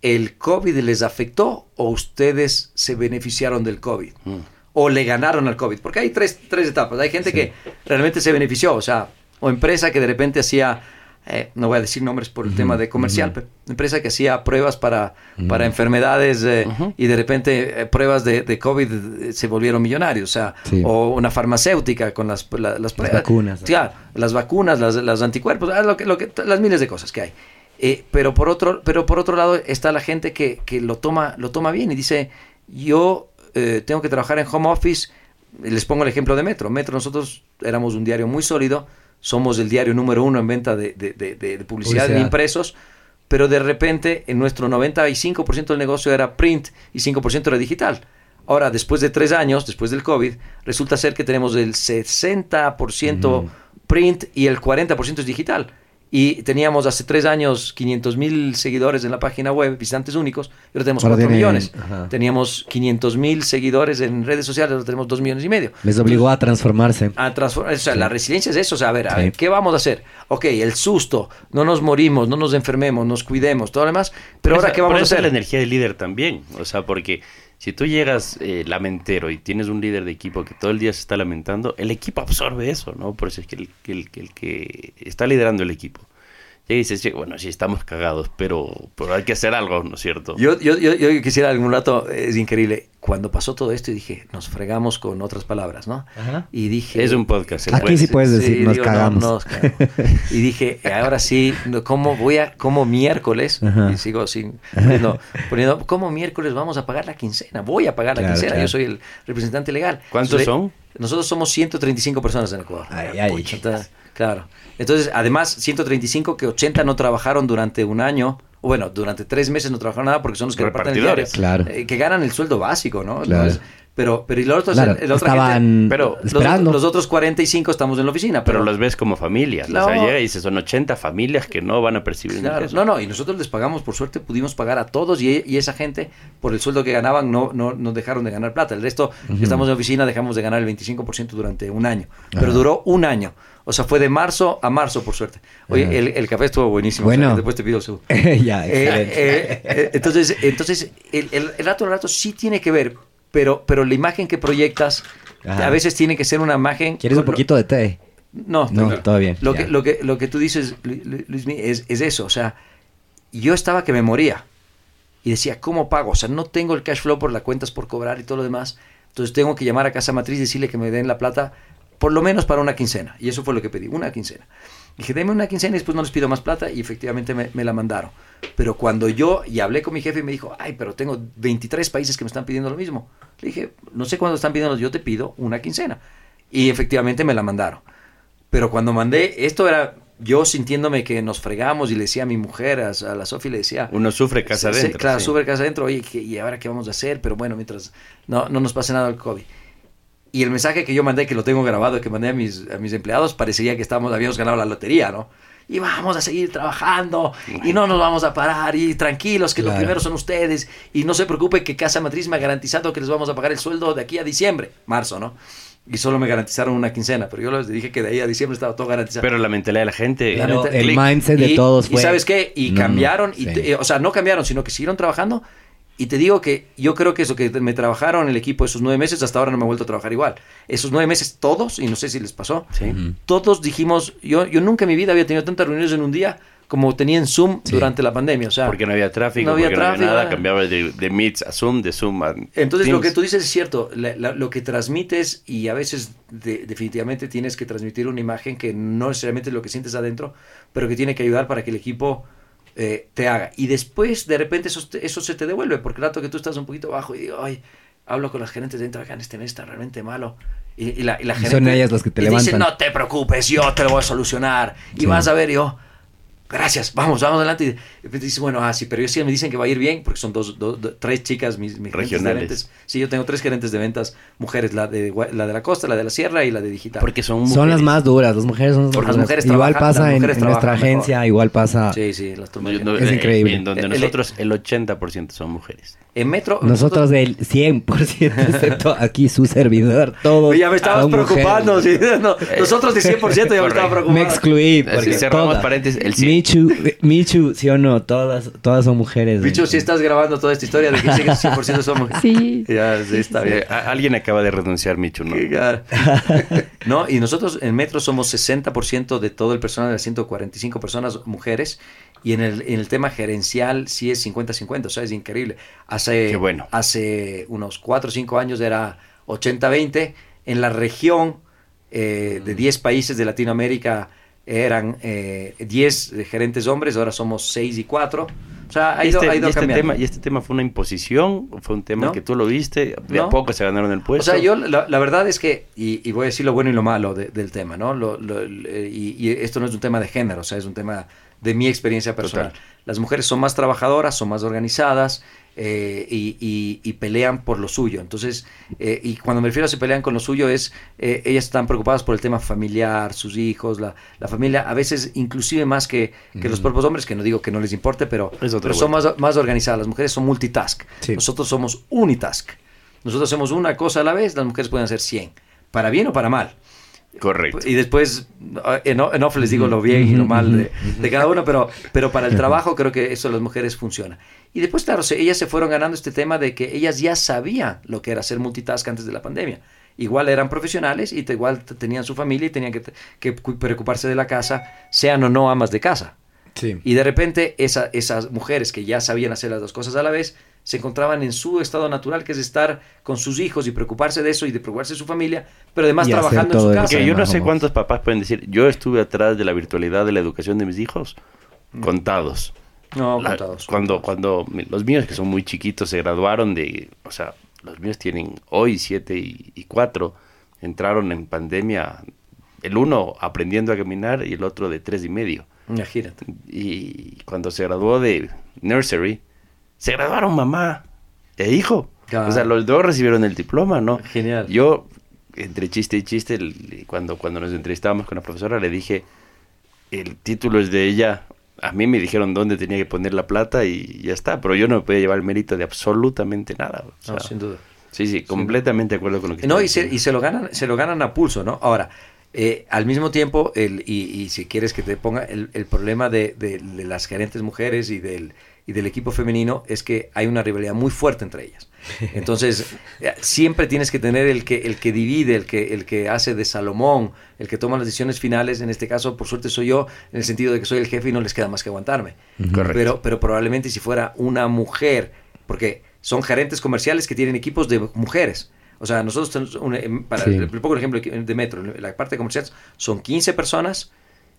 ¿el COVID les afectó o ustedes se beneficiaron del COVID? Mm. O le ganaron al COVID. Porque hay tres, tres etapas. Hay gente que realmente se benefició, o sea, o empresa que de repente hacía eh, no voy a decir nombres por el tema de comercial, pero empresa que hacía pruebas para, para enfermedades eh, y de repente eh, pruebas de, de, COVID se volvieron millonarios, o sea, o una farmacéutica con las, las, las vacunas. las vacunas, las, las anticuerpos, ah, lo que, lo que, las miles de cosas que hay. pero, por otro, pero por otro lado está la gente que, que lo, toma, lo toma bien y dice, yo tengo que trabajar en home office, les pongo el ejemplo de Metro. Metro nosotros éramos un diario muy sólido, somos el diario número uno en venta de, publicidad, en impresos, pero de repente en nuestro 95% del negocio era print y 5% era digital. Ahora, después de tres años, después del COVID, resulta ser que tenemos el 60% print y el 40% es digital y teníamos hace tres años 500 mil seguidores en la página web, visitantes únicos, y ahora tenemos 4 millones. Teníamos 500 mil seguidores en redes sociales, ahora tenemos 2 millones y medio. Les obligó a transformarse. A transformar, o sea, la resiliencia es eso, o sea, a ver, a ver, ¿qué vamos a hacer? Ok, el susto, no nos morimos, no nos enfermemos, nos cuidemos, todo lo demás, pero ahora, ¿qué vamos a hacer? la energía del líder también, o sea, porque si tú llegas eh, lamentero y tienes un líder de equipo que todo el día se está lamentando, el equipo absorbe eso, ¿no? Por eso es que el, el, el que está liderando el equipo y dices, bueno, sí, estamos cagados, pero, pero hay que hacer algo, ¿no es cierto? Yo, yo, yo, yo quisiera algún rato, es increíble, cuando pasó todo esto y dije, nos fregamos con otras palabras, ¿no? Y dije... Es un podcast. Aquí sí puedes decir, nos, cagamos. y dije, ahora sí, ¿cómo voy a, cómo miércoles, y sigo sin, poniendo, ¿cómo miércoles vamos a pagar la quincena? Voy a pagar la quincena, yo soy el representante legal. ¿Cuántos son? Nosotros somos 135 personas en Ecuador. Ay, ay, claro. Entonces, además, 135 que 80 no trabajaron durante un año, o bueno, durante tres meses no trabajaron nada porque son los que reparten el diario. Claro. Eh, que ganan el sueldo básico, ¿no? Claro. pero, pero y los otros, el, estaban pero esperando. Los, otros 45 estamos en la oficina. Pero, los ves como familias. o sea, llega y dices, son 80 familias que no van a percibir claro. No, no, y nosotros les pagamos, por suerte pudimos pagar a todos y, y esa gente, por el sueldo que ganaban, no, no, no dejaron de ganar plata. El resto, que estamos en la oficina, dejamos de ganar el 25% durante un año. Pero duró un año. O sea, fue de marzo a marzo, por suerte. Oye, el, el, café estuvo buenísimo. Bueno. después te pido su. [LAUGHS] ya, eh, eh, eh, entonces, entonces el, el, rato el rato sí tiene que ver, pero, pero la imagen que proyectas a veces tiene que ser una imagen. ¿Quieres un poquito de té? No, no, todo bien. Lo que, lo, que, lo que tú dices, Luis, es, es eso. O sea, yo estaba que me moría y decía, ¿cómo pago? O sea, no tengo el cash flow por las cuentas por cobrar y todo lo demás. Entonces tengo que llamar a Casa Matriz y decirle que me den la plata por lo menos para una quincena. Y eso fue lo que pedí, una quincena. Dije, deme una quincena y después no les pido más plata y efectivamente me, la mandaron. Pero cuando yo, y hablé con mi jefe y me dijo, ay, pero tengo 23 países que me están pidiendo lo mismo. Le dije, no sé cuándo están pidiendo, yo te pido una quincena. Y efectivamente me la mandaron. Pero cuando mandé, esto era yo sintiéndome que nos fregamos y le decía a mi mujer, a, la Sofía, le decía... Uno sufre casa adentro. claro, sufre casa adentro. Oye, ¿y ahora qué vamos a hacer? Pero bueno, mientras no, no nos pase nada el COVID. Y el mensaje que yo mandé, que lo tengo grabado, que mandé a mis, a mis empleados, parecía que estábamos, habíamos ganado la lotería, ¿no? Y vamos a seguir trabajando y no nos vamos a parar y tranquilos que los primeros son ustedes y no se preocupe que Casa Matriz me ha garantizado que les vamos a pagar el sueldo de aquí a diciembre, marzo, ¿no? Y solo me garantizaron una quincena, pero yo les dije que de ahí a diciembre estaba todo garantizado. Pero la mentalidad de la gente, el mindset de todos fue... Y sabes qué, y cambiaron, y, o sea, no cambiaron, sino que siguieron trabajando y te digo que yo creo que eso que me trabajaron el equipo esos nueve meses, hasta ahora no me he vuelto a trabajar igual. Esos nueve meses, todos, y no sé si les pasó, todos dijimos, yo, yo nunca en mi vida había tenido tantas reuniones en un día como tenía en Zoom durante la pandemia. O sea, porque no había tráfico, no había, tráfico, nada, cambiaba de, de Meets a Zoom, de Zoom a Entonces lo que tú dices es cierto, lo que transmites y a veces definitivamente tienes que transmitir una imagen que no necesariamente es lo que sientes adentro, pero que tiene que ayudar para que el equipo eh, te haga. Y después, de repente, eso, eso se te devuelve, porque el rato que tú estás un poquito bajo y digo, ay, hablo con las gerentes dentro, acá este mes está realmente malo. Y, la, y la son ellas las que te levantan. Dicen, no te preocupes, yo te lo voy a solucionar. Y vas a ver, yo, gracias, vamos, vamos adelante. Y de repente dice, bueno, ah, sí, pero ellos sí me dicen que va a ir bien, porque son dos, dos- dos- tres chicas, mis, mis gerentes de Regionales. ventas. Sí, yo tengo tres gerentes de ventas, mujeres, la de, la de la costa, la de la sierra y la de digital. Porque son mujeres. Son las más duras, las mujeres son las Porque más las duras. mujeres Igual trabajan- pasa las en, nuestra mejor. agencia, igual pasa. Sí, sí, las tomas. No, no, Es eh, increíble. En donde El- el- nosotros el 80% son mujeres. En Metro... Nosotros del 100%, excepto aquí su servidor, todos. Ya me estabas son preocupando. mujeres. sí, no, nosotros de 100% ya me [LAUGHS] estaba preocupando. Me excluí. Así, Porque cerramos todas. paréntesis, el 100. Michu, Michu, sí o no, todas, todas son mujeres. Bicho, si estás grabando toda esta historia de que sí que 100% somos... Sí. [LAUGHS] Ya, sí, está bien. Alguien acaba de renunciar, Michu, ¿no? [LAUGHS] No, y nosotros en Metro somos 60% de todo el personal, de 145 personas mujeres, y en el, en el tema gerencial sí es 50-50, o sea, es increíble. Hace, Qué bueno. hace unos 4 o 5 años era 80-20, en la región eh, Mm. de 10 países de Latinoamérica eran eh, 10 gerentes hombres, ahora somos 6 y 4. O sea, ha ido, este, ha ido y este cambiando. tema, ¿Y este tema fue una imposición? ¿O ¿Fue un tema No. que tú lo viste? ¿De No. a poco se ganaron el O puesto? sea, yo la, la verdad es que, y, y voy a decir lo bueno y lo malo de- del tema, ¿no? Lo- lo- eh, y, y esto no es un tema de género, o sea, es un tema de mi experiencia personal. Total. Las mujeres son más trabajadoras, son más organizadas eh, y, y- y pelean por lo suyo. Entonces, eh, y cuando me refiero a se pelean con lo suyo es, eh, ellas están preocupadas por el tema familiar, sus hijos, la, la familia, a veces inclusive más que, que los propios hombres, que no digo que no les importe, pero, pero son más, más organizadas. Las mujeres son multitask. Sí. Nosotros somos unitask. Nosotros hacemos una cosa a la vez, las mujeres pueden hacer 100, para bien o para mal. Correcto. Y después eh, en, off les digo lo bien y lo mal de, de cada uno, pero, pero para el trabajo creo que eso de las mujeres funciona. Y después, claro, ellas se fueron ganando este tema de que ellas ya sabían lo que era hacer multitask antes de la pandemia. Igual eran profesionales y te- igual tenían su familia y tenían que, que cu- preocuparse de la casa, sean o no amas de casa. Sí. Y de repente esa- esas mujeres que ya sabían hacer las dos cosas a la vez se encontraban en su estado natural, que es estar con sus hijos y preocuparse de eso y de preocuparse de su familia, pero además Y trabajando en su casa. Que yo no sé cuántos papás pueden decir, yo estuve atrás de la virtualidad de la educación de mis hijos, contados. No, La- contados. Cuando, cuando los míos, que son muy chiquitos, se graduaron de, o sea, los míos tienen hoy siete y, y cuatro, entraron en pandemia, el uno aprendiendo a caminar y el otro de tres y medio. Imagínate. Y cuando se graduó de nursery, se graduaron mamá e hijo. Claro. O sea, los dos recibieron el diploma, ¿no? Genial. Yo, entre chiste y chiste, cuando, cuando nos entrevistábamos con la profesora, le dije, el título es de ella. A mí me dijeron dónde tenía que poner la plata y ya está, pero yo no me podía llevar el mérito de absolutamente nada. o sea, No, sin duda. Sí, sí, completamente de acuerdo con lo que No, y se, y se lo ganan, se lo ganan a pulso, ¿no? Ahora, eh, al mismo tiempo, el, y, y si quieres que te ponga el, el problema de, de- de las gerentes mujeres y del, y del equipo femenino es que hay una rivalidad muy fuerte entre ellas. Entonces, eh, siempre tienes que tener el que, el que divide, el que, el que hace de Salomón, el que toma las decisiones finales. En este caso, por suerte, soy yo, en el sentido de que soy el jefe y no les queda más que aguantarme. Correcto. Pero, pero probablemente si fuera una mujer, porque son gerentes comerciales que tienen equipos de mujeres. O sea, nosotros tenemos, un- em, para Sí. el, el ejemplo de Metro, la parte comercial son 15 personas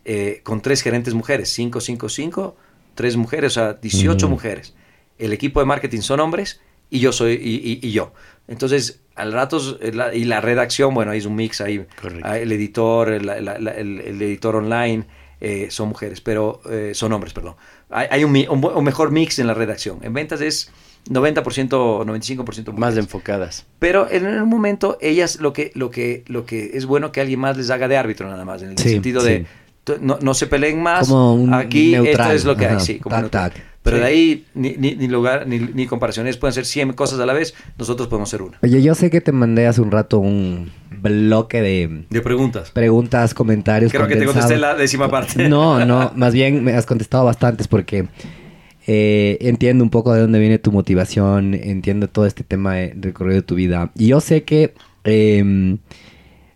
eh, con tres gerentes mujeres, 5, 5, 5, tres mujeres, o sea, 18 Ujú. mujeres. El equipo de marketing son hombres y yo soy y, y- y yo. Entonces, al rato eh, la- y la redacción, bueno, ahí es un mix ahí. Correcto. Ah, El editor, el, la- la- el- el editor online eh, son mujeres, pero eh, son hombres, perdón. Hay, hay un, mejor mix en la redacción. En ventas es 90% o 95% mujeres. Más enfocadas. Pero en un momento ellas lo que, lo que, lo que es bueno que alguien más les haga de árbitro nada más, en el Sí, sentido sí. de no, no se peleen más. Como un Aquí esto es lo que hay, sí, como tac. Pero Sí. de ahí ni, ni, ni lugar ni, ni comparaciones pueden ser 100 cosas a la vez, nosotros podemos ser una. Oye, yo sé que te mandé hace un rato un bloque de De preguntas. preguntas, comentarios. Creo que te contesté la décima parte. [LAUGHS] No, no, más bien me has contestado bastantes porque eh, entiendo un poco de dónde viene tu motivación, entiendo todo este tema de- del recorrido de tu vida. Y yo sé que eh,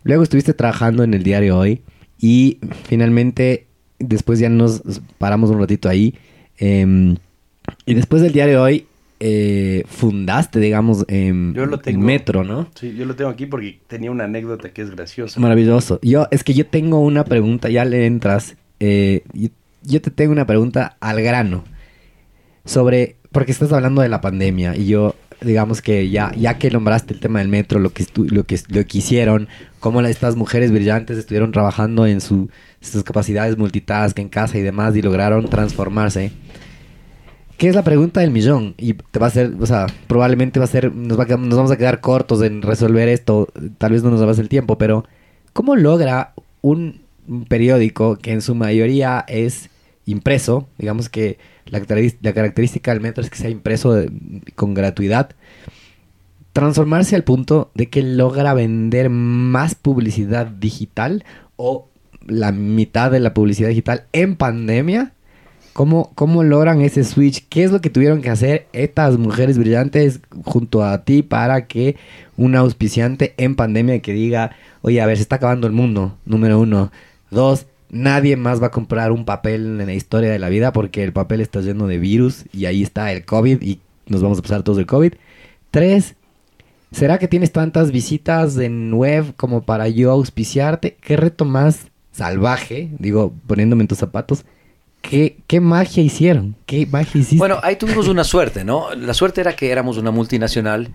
luego estuviste trabajando en el diario hoy y finalmente después ya nos paramos un ratito ahí. eh, y después del diario hoy eh, fundaste, digamos, en, Yo lo en tengo. Metro, ¿no? Sí, yo lo tengo aquí porque tenía una anécdota que es graciosa. Maravilloso. Yo, es que yo tengo una pregunta, ya le entras. eh, y- yo te tengo una pregunta al grano. Sobre, porque estás hablando de la pandemia y yo digamos que ya, ya que nombraste el tema del metro, lo que, lo que, lo que hicieron, cómo estas mujeres brillantes estuvieron trabajando en su, sus capacidades multitask en casa y demás y lograron transformarse. ¿Qué es la pregunta del millón? Y te va a ser, o sea, probablemente va a ser, nos, va nos vamos a quedar cortos en resolver esto, tal vez no nos va el tiempo, pero ¿cómo logra un periódico que en su mayoría es impreso, digamos que la, característica del metro es que sea impreso con gratuidad, transformarse al punto de que logra vender más publicidad digital o la mitad de la publicidad digital en pandemia. ¿Cómo, ¿Cómo logran ese switch? ¿Qué es lo que tuvieron que hacer estas mujeres brillantes junto a ti para que un auspiciante en pandemia que diga, oye, a ver, se está acabando el mundo, número uno. Dos, nadie más va a comprar un papel en la historia de la vida porque el papel está lleno de virus y ahí está el COVID y nos vamos a pasar todos el COVID. Tres, ¿será que tienes tantas visitas en web como para yo auspiciarte? ¿Qué reto más salvaje, digo, poniéndome en tus zapatos, ¿Qué, ¿Qué, magia hicieron? ¿Qué magia hiciste? Bueno, ahí tuvimos una suerte, ¿no? La suerte era que éramos una multinacional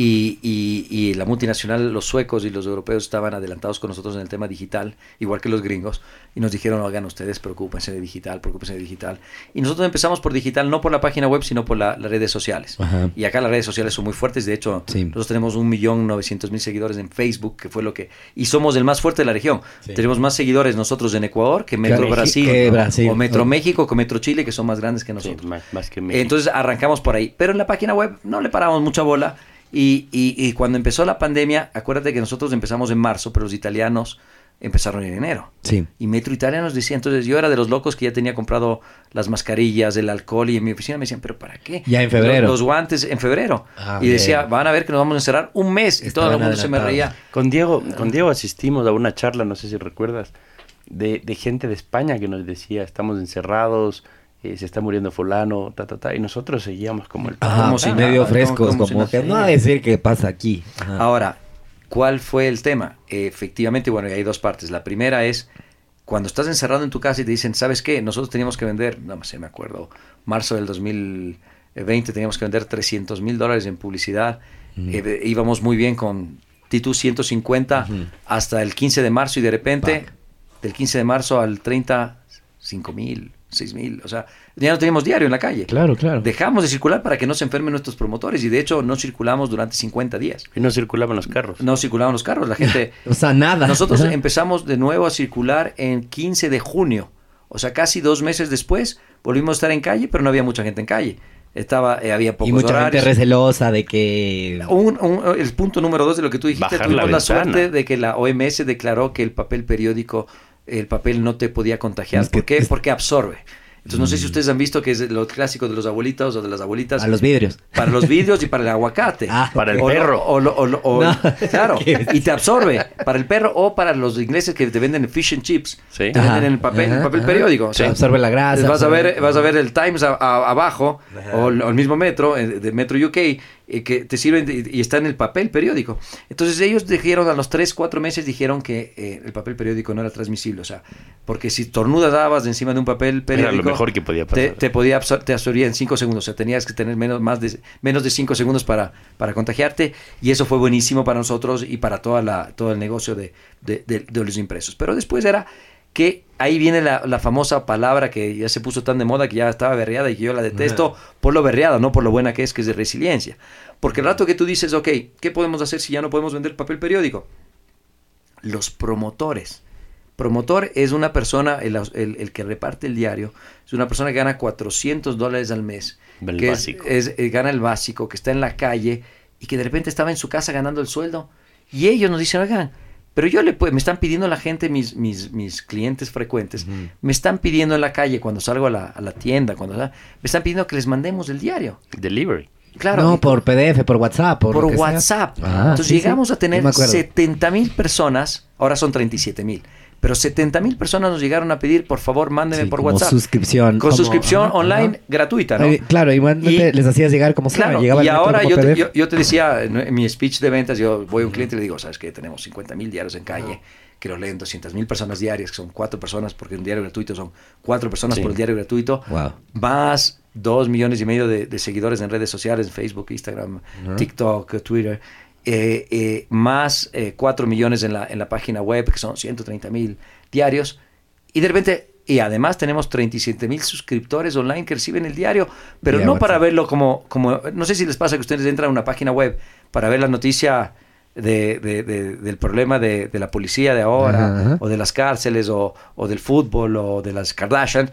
y, y, la multinacional, los suecos y los europeos estaban adelantados con nosotros en el tema digital, igual que los gringos, y nos dijeron, oigan ustedes, preocúpense de digital, preocúpense de digital. Y nosotros empezamos por digital, no por la página web, sino por las redes sociales. Y acá las redes sociales son muy fuertes, de hecho, nosotros tenemos un millón novecientos mil seguidores en Facebook, que fue lo que... Y somos el más fuerte de la región. Tenemos más seguidores nosotros en Ecuador que Metro Brasil, o Metro México, que Metro Chile, que son más grandes que nosotros. más, que Entonces arrancamos por ahí. Pero en la página web no le paramos mucha bola y, y, cuando empezó la pandemia, acuérdate que nosotros empezamos en marzo, pero los italianos empezaron en enero. Sí. Y Metro Italia nos decía, entonces yo era de los locos que ya tenía comprado las mascarillas, el alcohol y en mi oficina me decían, pero ¿para qué? Ya en febrero. Los, guantes en febrero. Ah, y decía, van a ver que nos vamos a encerrar un mes y todo el mundo se me reía. Con Diego, con Diego asistimos a una charla, no sé si recuerdas, de, de gente de España que nos decía, estamos encerrados, eh, se está muriendo fulano, ta, ta, ta, y nosotros seguíamos como el... como si medio frescos, como, que no a decir qué pasa aquí. Ahora, ¿cuál fue el tema? efectivamente, bueno, hay dos partes. La primera es cuando estás encerrado en tu casa y te dicen, ¿sabes qué? Nosotros teníamos que vender, no sé, me acuerdo, marzo del 2020 teníamos que vender 300 mil dólares en publicidad. Eh, íbamos muy bien con Titus 150 hasta el 15 de marzo y de repente, del 15 de marzo al 30, 5 mil, seis mil, o sea, ya no teníamos diario en la calle. Claro, claro. Dejamos de circular para que no se enfermen nuestros promotores y de hecho no circulamos durante 50 días. Y no circulaban los carros. No circulaban los carros, la gente... [LAUGHS] o sea, nada. Nosotros empezamos de nuevo a circular en 15 de junio, o sea, casi dos meses después volvimos a estar en calle, pero no había mucha gente en calle. Estaba, eh, había pocos Y mucha gente recelosa de que... el punto número dos de lo que tú dijiste, tuvimos la suerte de que la OMS declaró que el papel periódico el papel no te podía contagiar. ¿Por qué? Porque absorbe. Entonces, no sé si mm. ustedes han visto que es lo clásico de los abuelitos o de las abuelitas. A los vidrios. Para los vidrios y para el aguacate. [LAUGHS] Ah, para el perro. O, [LAUGHS] claro, [LAUGHS] y te absorbe. Para el perro o para los ingleses que te venden fish and chips. Sí. Te venden el papel, el papel periódico. O absorbe la grasa. Vas a ver, vas a ver el Times abajo o el, mismo metro, eh, de Metro UK, eh, que te sirven y está en el papel periódico. Entonces ellos dijeron a los 3, 4 meses dijeron que eh, el papel periódico no era transmisible, o sea, porque si tornudas dabas de encima de un papel periódico, era lo mejor que podía pasar. Te, podía te absorbía en 5 segundos, o sea, tenías que tener menos, más de, menos de 5 segundos para, para contagiarte y eso fue buenísimo para nosotros y para toda la, todo el negocio de, de, de los impresos. Pero después era que ahí viene la, famosa palabra que ya se puso tan de moda que ya estaba berreada y que yo la detesto por lo berreada, no por lo buena que es, que es de resiliencia. Porque el rato que tú dices, ok, ¿qué podemos hacer si ya no podemos vender papel periódico? Los promotores. Promotor es una persona, el, que reparte el diario, es una persona que gana 400 dólares al mes. que Es, eh, gana el básico, que está en la calle y que de repente estaba en su casa ganando el sueldo. Y ellos nos dicen, oigan, pero yo le me están pidiendo la gente, mis, mis, mis clientes frecuentes, me están pidiendo en la calle cuando salgo a la, a la tienda, cuando me están pidiendo que les mandemos el diario. Delivery. Claro. No, por PDF, por WhatsApp. Por, WhatsApp. Ah, Entonces llegamos a tener 70 mil personas, ahora son 37 mil, pero 70 mil personas nos llegaron a pedir, por favor, mándenme Sí, por como WhatsApp. suscripción. Con Como- suscripción ajá, online ajá. gratuita, ¿no? Claro, igualmente Y- les hacías llegar como sea, Claro, llegaba y ahora yo te, yo, yo te decía en, mi speech de ventas, yo voy a un cliente y le digo, sabes que tenemos 50 mil diarios en calle, que lo leen 200 mil personas diarias, que son cuatro personas, porque un diario gratuito son cuatro personas Sí. por el diario gratuito, Wow. más dos millones y medio de, de seguidores en redes sociales, Facebook, Instagram, TikTok, Twitter, eh, eh, más eh, cuatro millones en la, en la página web, que son 130 mil diarios, y de repente... Y además tenemos 37 mil suscriptores online que reciben el diario, pero no para verlo como, como... No sé si les pasa que ustedes entran a una página web para ver la noticia de, de- de- del problema de, la policía de ahora, o de las cárceles, o, o del fútbol, o de las Kardashian,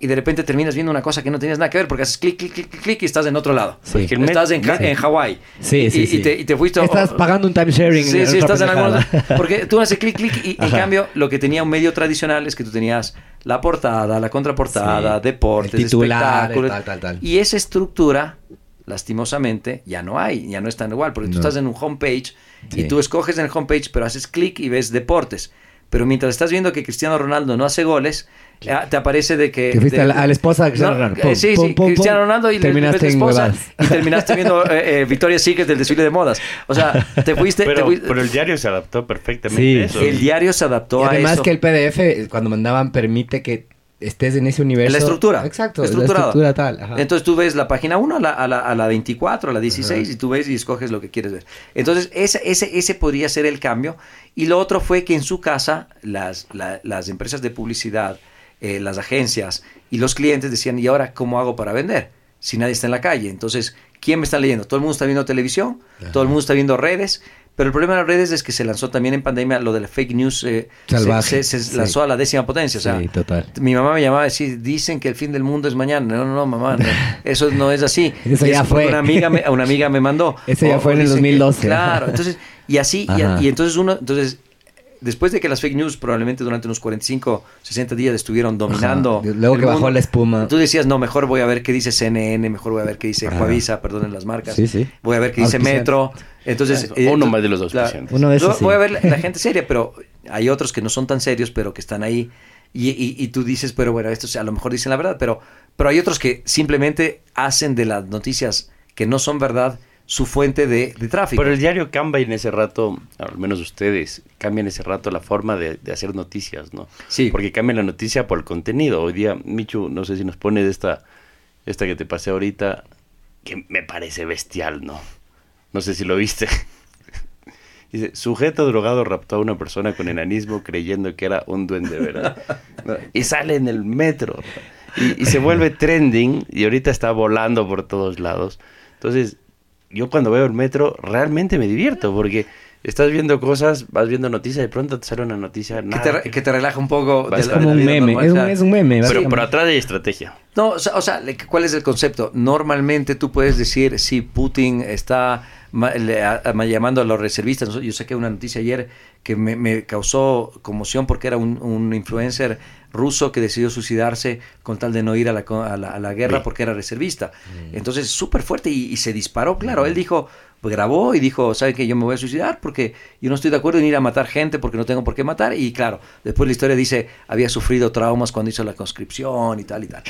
y de repente terminas viendo una cosa que no tenías nada que ver, porque haces clic, clic, clic, clic, clic, y estás en otro lado. Sí. Estás en, Sí. en Hawái. Sí, y, sí, y- sí. y te, y te fuiste... Estás pagando un time sharing. Sí, sí, estás en pendejada. Porque tú haces clic, clic, y, y en Ajá. cambio lo que tenía un medio tradicional es que tú tenías la portada, la contraportada, Sí. deportes, El titular, tal, tal, tal. Y esa estructura, lastimosamente, ya no hay, ya no es tan igual, porque tú No. estás en un homepage y tú escoges en el homepage, pero haces clic y ves deportes. Pero mientras estás viendo que Cristiano Ronaldo no hace goles, te aparece de que... Te fuiste de- a la- a la esposa de Cristiano No, Ronaldo. eh, Pum, sí, sí, pum, pum. Cristiano Ronaldo y Terminaste la en esposa huevadas. y terminaste viendo eh, eh, Victoria's Secret del desfile de modas. O sea, te fuiste... te Pero, fuiste- pero el diario se adaptó perfectamente Sí, a eso. el diario se adaptó Y a además eso. que el PDF, eh, cuando mandaban, permite que estés en ese universo. En la estructura. Exacto, estructurado. la estructura tal. ajá. Entonces tú ves la página 1 a la, a, la, a la 24, a la 16 Ajá. y tú ves y escoges lo que quieres ver. Entonces ese, ese, ese podría ser el cambio. Y lo otro fue que en su casa las, la- las empresas de publicidad, eh, las agencias y los clientes decían, ¿y ahora cómo hago para vender? Si nadie está en la calle. Entonces, ¿quién me está leyendo? Todo el mundo está viendo televisión, todo el mundo está viendo redes. Pero el problema de las redes es que se lanzó también en pandemia lo de la fake news. eh, se- Salvaje, se, se sí. lanzó a la décima potencia. O sea, Sí, total. mi mamá me llamaba y decía, dicen que el fin del mundo es mañana. No, no, no, mamá, no, [LAUGHS] eso no es así. Eso ya es fue. Una amiga me, una amiga me mandó. [LAUGHS] Eso ya fue en el dicen que- 2012. claro, entonces, y así, y, y entonces uno, entonces, después de que las fake news probablemente durante unos 45, 60 días estuvieron dominando. Ajá. Luego que bajó la espuma. Tú decías, no, mejor voy a ver qué dice CNN, mejor voy a ver qué dice Ajá. Coavisa, perdonen las marcas. Sí, sí. Voy a ver qué dice. Metro. Entonces, eh, uno más de los dos. Uno de esos, Luego sí. Voy a ver la, la gente seria, pero hay otros que no son tan serios, pero que están ahí. Y, y- y tú dices, pero bueno, estos a lo mejor dicen la verdad, pero, pero hay otros que simplemente hacen de las noticias que no son verdad su fuente de, de tráfico. Pero el diario cambia en ese rato, al menos ustedes, cambian ese rato la forma de, de hacer noticias, ¿no? Sí. Porque cambian la noticia por el contenido. Hoy día, Michu, no sé si nos pone de esta, esta que te pasé ahorita, que me parece bestial, ¿no? No sé si lo viste. [LAUGHS] Dice, sujeto drogado raptó a una persona con enanismo creyendo que era un duende, ¿verdad? [LAUGHS] ¿No? Y sale en el metro. Y, y se vuelve trending y ahorita está volando por todos lados. Entonces, yo cuando veo el metro realmente me divierto porque estás viendo cosas, vas viendo noticias, de pronto te sale una noticia. que, te, que te relaja un poco. Es como un meme, normal, es un- claro. es un meme, Pero, pero atrás hay estrategia. No, o sea, o sea, le- ¿cuál es el concepto? Normalmente tú puedes decir si Putin está llamando a los reservistas. Yo saqué una noticia ayer que me, me causó conmoción porque era un, un influencer ruso que decidió suicidarse con tal de no ir a la, co- a la, a la guerra Sí. porque era reservista. Entonces, súper fuerte y, y se disparó, claro. Él dijo, pues, grabó y dijo, ¿sabe que Yo me voy a suicidar porque yo no estoy de acuerdo en ir a matar gente porque no tengo por qué matar. Y claro, después la historia dice, había sufrido traumas cuando hizo la conscripción y tal y tal.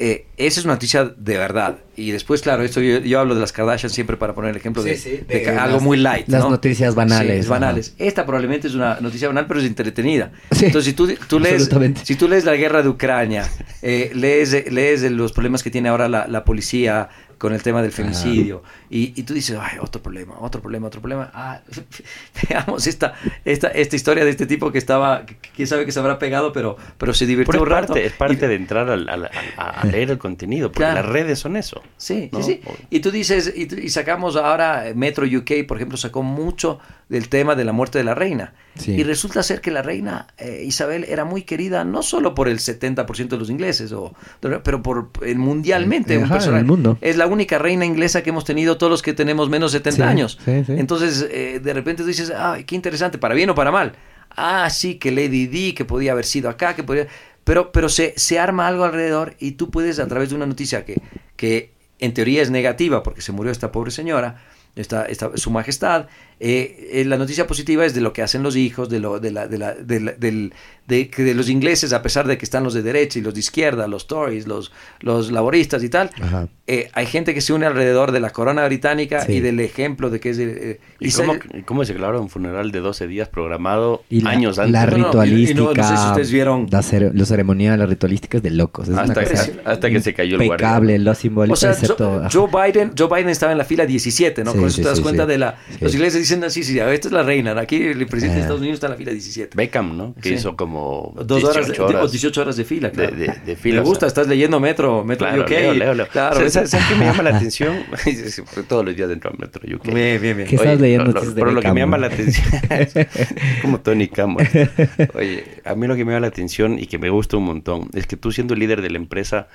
Eh, esa es una noticia de verdad. Y después, claro, esto yo, yo hablo de las Kardashian siempre para poner el ejemplo Sí, de, sí, de de que las- algo muy light. las ¿no? noticias banales, Sí, ajá. Esta probablemente es una noticia banal, pero es entretenida. Sí, Entonces, si tú, tú lees, si tú lees la guerra de Ucrania, eh, lees, lees los problemas que tiene ahora la, la policía con el tema del femicidio, y, y tú dices, ay, otro problema, otro problema, otro problema. Ah, [LAUGHS] veamos esta, esta, esta historia de este tipo que estaba, quién sabe que se habrá pegado, pero, pero se divirtió Pero un es rato. parte, es parte Y- de entrar al- al- a, a [LAUGHS] leer el contenido, porque Claro. las redes son eso. Sí, ¿no? sí, sí. Y tú dices, y, y sacamos ahora, eh, Metro UK, por ejemplo, sacó mucho del tema de la muerte de la reina. Sí. Y resulta ser que la reina eh, Isabel era muy querida no solo por el 70% de los ingleses, o, pero por eh, mundialmente. un Ajá, en personaje. el mundo. Es la única reina inglesa que hemos tenido todos los que tenemos menos de 70 Sí, años. sí, sí. Entonces, eh, de repente tú dices, ay, qué interesante, para bien o para mal. Ah, sí, que Lady Di, que podía haber sido acá, que podía... Pero, pero se, se arma algo alrededor y tú puedes, a través de una noticia que, que en teoría es negativa, porque se murió esta pobre señora, esta, esta, su majestad, Eh, eh, la noticia positiva es de lo que hacen los hijos, de, lo, de, la, de, la, del, de, que de los ingleses, a pesar de que están los de derecha y los de izquierda, los Tories, los, los laboristas y tal, eh, hay gente que se une alrededor de la corona británica y del ejemplo de que es... Eh, ¿Y, cómo, cómo, se declara un funeral de 12 días programado años antes? La ritualística, no, sé si ustedes vieron... La los ceremoniales, las ritualísticas de locos. hasta, que, hasta que se cayó el Impecable, lo simbólico. O sea, Joe, Biden, Joe Biden estaba en la fila 17, ¿no? Con eso te das cuenta de la... Los ingleses dicen, sí, sí, esta es la reina, aquí el presidente de Estados Unidos está en la fila 17. Beckham, ¿no? Que hizo como... Dos horas 18 horas, 18 horas de fila, claro. De, de, fila. Me gusta, estás leyendo Metro, Metro claro, UK. Leo, leo, leo. Claro, ¿Sabes, qué me llama la [LAUGHS] atención? Todos los días dentro de Metro UK. Bien, bien, bien. ¿Qué estás leyendo? Lo, lo, pero lo que me llama la atención como Tony Campbell. [LAUGHS] Oye, a mí lo que me llama la atención y que me gusta un montón es que tú siendo el líder de la empresa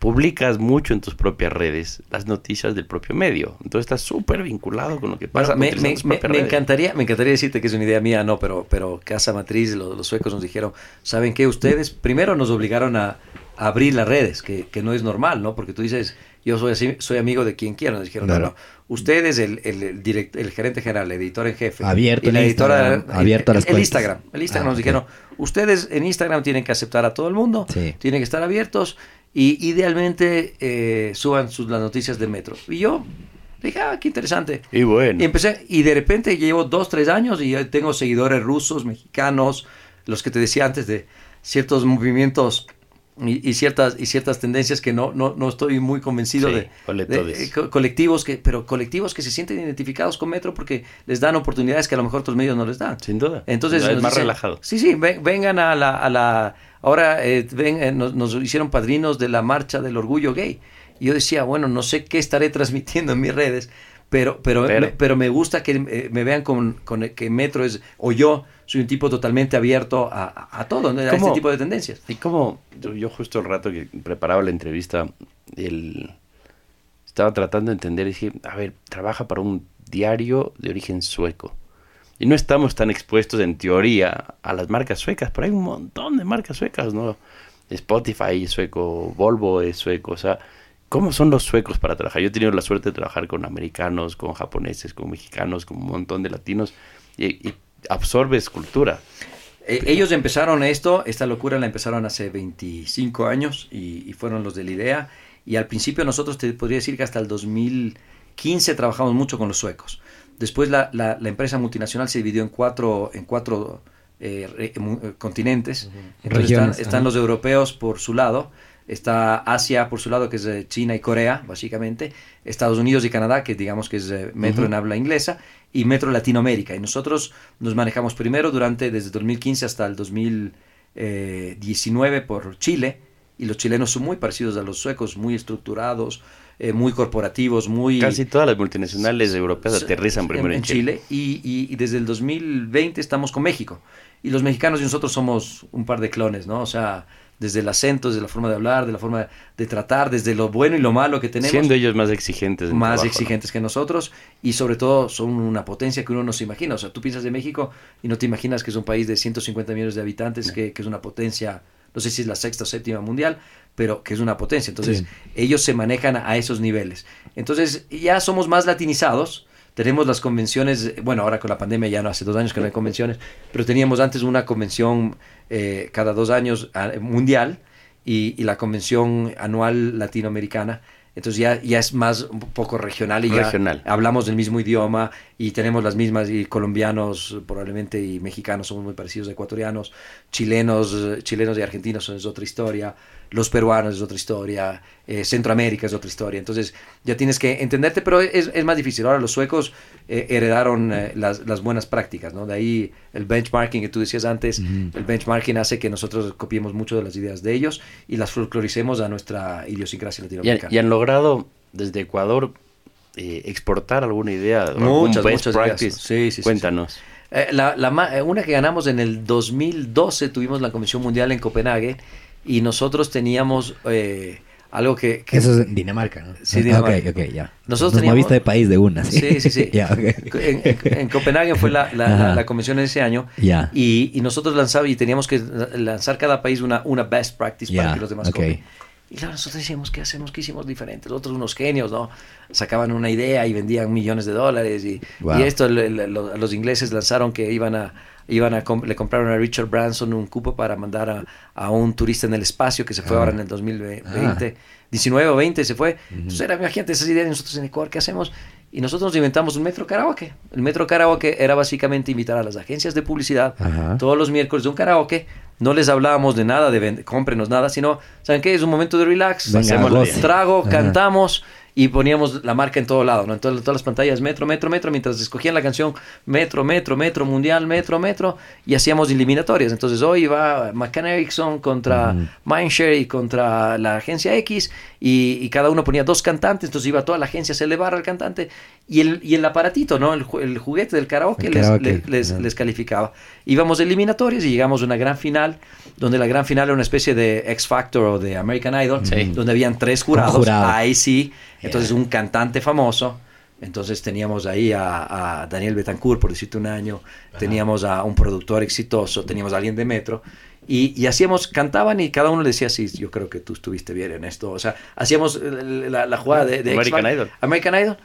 publicas mucho en tus propias redes las noticias del propio medio. Entonces estás súper vinculado con lo que pasa. me, me, me, encantaría, me encantaría decirte que es una idea mía, no, pero, pero Casa Matriz, los, los suecos nos dijeron, ¿saben qué? Ustedes primero nos obligaron a, abrir las redes, que, que, no es normal, ¿no? Porque tú dices, yo soy, así, soy amigo de quien quiera. Nos dijeron, no, no, ustedes, el, el, el, el gerente general, el editor en jefe. Abierto y la editora, Instagram, abierto a las el, Instagram. El Instagram ah, nos dijeron, ustedes en Instagram tienen que aceptar a todo el mundo, sí. tienen que estar abiertos y idealmente eh, suban sus, las noticias del metro. Y yo dije, ah, qué interesante. Y bueno. Y empecé, y de repente llevo dos, tres años y tengo seguidores rusos, mexicanos, los que te decía antes de ciertos movimientos y, y, ciertas y ciertas tendencias que no no, no estoy muy convencido sí, de, de eh, colectivos que pero colectivos que se sienten identificados con Metro porque les dan oportunidades que a lo mejor otros medios no les dan. Sin duda. Entonces es más dicen, relajado. sí sí vengan a la, a la ahora eh, ven, eh, nos, nos, hicieron padrinos de la marcha del orgullo gay. Y yo decía bueno no sé qué estaré [LAUGHS] transmitiendo en mis redes pero pero pero, me, pero me gusta que eh, me vean con, con que Metro es o yo soy un tipo totalmente abierto a, a, a todo, ¿no? a este tipo de tendencias. Y como yo, yo, justo el rato que preparaba la entrevista, el, estaba tratando de entender, y dije, a ver, trabaja para un diario de origen sueco. Y no estamos tan expuestos en teoría a las marcas suecas, pero hay un montón de marcas suecas, ¿no? Spotify es sueco, Volvo es sueco, o sea, ¿cómo son los suecos para trabajar? Yo he tenido la suerte de trabajar con americanos, con japoneses, con mexicanos, con un montón de latinos, y, y absorbes cultura. Eh, ellos empezaron esto, esta locura la empezaron hace 25 años y, y, fueron los de la idea. Y al principio nosotros te podría decir que hasta el 2015 trabajamos mucho con los suecos. Después la, la, la empresa multinacional se dividió en cuatro, en cuatro eh, re, continentes. Uh -huh. Entonces Regiones, están, están los europeos por su lado, está Asia por su lado, que es China y Corea, básicamente, Estados Unidos y Canadá, que digamos que es metro uh -huh. en habla inglesa, y Metro Latinoamérica. Y nosotros nos manejamos primero durante, desde 2015 hasta el 2019 por Chile, y los chilenos son muy parecidos a los suecos, muy estructurados, eh, muy corporativos, muy... Casi todas las multinacionales europeas aterrizan primero en, en Chile. Chile. Y, y, y, desde el 2020 estamos con México. Y los mexicanos y nosotros somos un par de clones, ¿no? O sea, desde el acento, desde la forma de hablar, de la forma de tratar, desde lo bueno y lo malo que tenemos. Siendo ellos más exigentes. Más trabajo, exigentes ¿no? que nosotros y sobre todo son una potencia que uno no se imagina. O sea, tú piensas de México y no te imaginas que es un país de 150 millones de habitantes, que, que, es una potencia, no sé si es la sexta o séptima mundial, pero que es una potencia. Entonces, sí. ellos se manejan a esos niveles. Entonces, ya somos más latinizados tenemos las convenciones, bueno, ahora con la pandemia ya no hace dos años que no hay convenciones, pero teníamos antes una convención eh, cada dos años a, mundial y, y, la convención anual latinoamericana. Entonces ya, ya es más un poco regional y regional. ya hablamos del mismo idioma y tenemos las mismas, y colombianos probablemente y mexicanos somos muy parecidos a ecuatorianos, chilenos, chilenos y argentinos es otra historia, los peruanos es otra historia, eh, Centroamérica es otra historia. Entonces ya tienes que entenderte, pero es, es más difícil. Ahora los suecos eh, heredaron eh, las, las, buenas prácticas, ¿no? De ahí el benchmarking que tú decías antes, uh -huh. el benchmarking hace que nosotros copiemos mucho de las ideas de ellos y las folcloricemos a nuestra idiosincrasia latinoamericana. Y, y han logrado desde Ecuador eh, exportar alguna idea, muchas, best muchas practice. Sí, sí, Cuéntanos. Sí, eh, la, la, una que ganamos en el 2012 tuvimos la Comisión Mundial en Copenhague y nosotros teníamos eh, algo que, que, Eso es en Dinamarca, ¿no? Sí, Dinamarca. Ok, ok, ya. Nosotros Nos teníamos... moviste de país de una, ¿sí? Sí, sí, sí. [LAUGHS] ya, okay. en, en, en, Copenhague fue la, la, la, la, convención ese año ya. y, y, nosotros lanzábamos y teníamos que lanzar cada país una, una best practice para que los demás okay. Y claro, nosotros decíamos, ¿qué hacemos? ¿Qué hicimos diferente? Los otros unos genios, ¿no? Sacaban una idea y vendían millones de dólares. Y, Wow. y esto le- le- lo- los ingleses lanzaron que iban a, iban a com- le compraron a Richard Branson un cupo para mandar a, a un turista en el espacio que se fue Ah. ahora en el 2020. 19 o 20 se fue. Entonces era, imagínate esas ideas de nosotros en Ecuador, ¿qué hacemos? Y nosotros nos inventamos un metro karaoke. El metro karaoke era básicamente invitar a las agencias de publicidad Ajá. todos los miércoles de un karaoke. No les hablábamos de nada, de cómprenos nada, sino, ¿saben qué? Es un momento de relax. Venga, hacemos trago, Ajá. cantamos y poníamos la marca en todo lado, ¿no? En todas, todas las pantallas, metro, metro, metro, mientras escogían la canción metro, metro, metro, mundial, metro, metro, y hacíamos eliminatorias. Entonces hoy va McCann Erickson contra Mindshare y contra la agencia X, y, y cada uno ponía dos cantantes, entonces iba toda la agencia a celebrar al cantante, y el, y el aparatito, ¿no? El, el juguete del karaoke, El les, karaoke, les- les calificaba. Íbamos eliminatorias y llegamos a una gran final, donde la gran final era una especie de X Factor o de American Idol, donde habían tres jurados. jurado. Ahí sí, entonces un cantante famoso. Entonces teníamos ahí a, a Daniel Betancourt, por decirte un año, teníamos a un productor exitoso, teníamos a alguien de Metro, y, y hacíamos, cantaban y cada uno le decía, sí, yo creo que tú estuviste bien en esto. O sea, hacíamos eh, la, la jugada de, de American Idol. American Idol.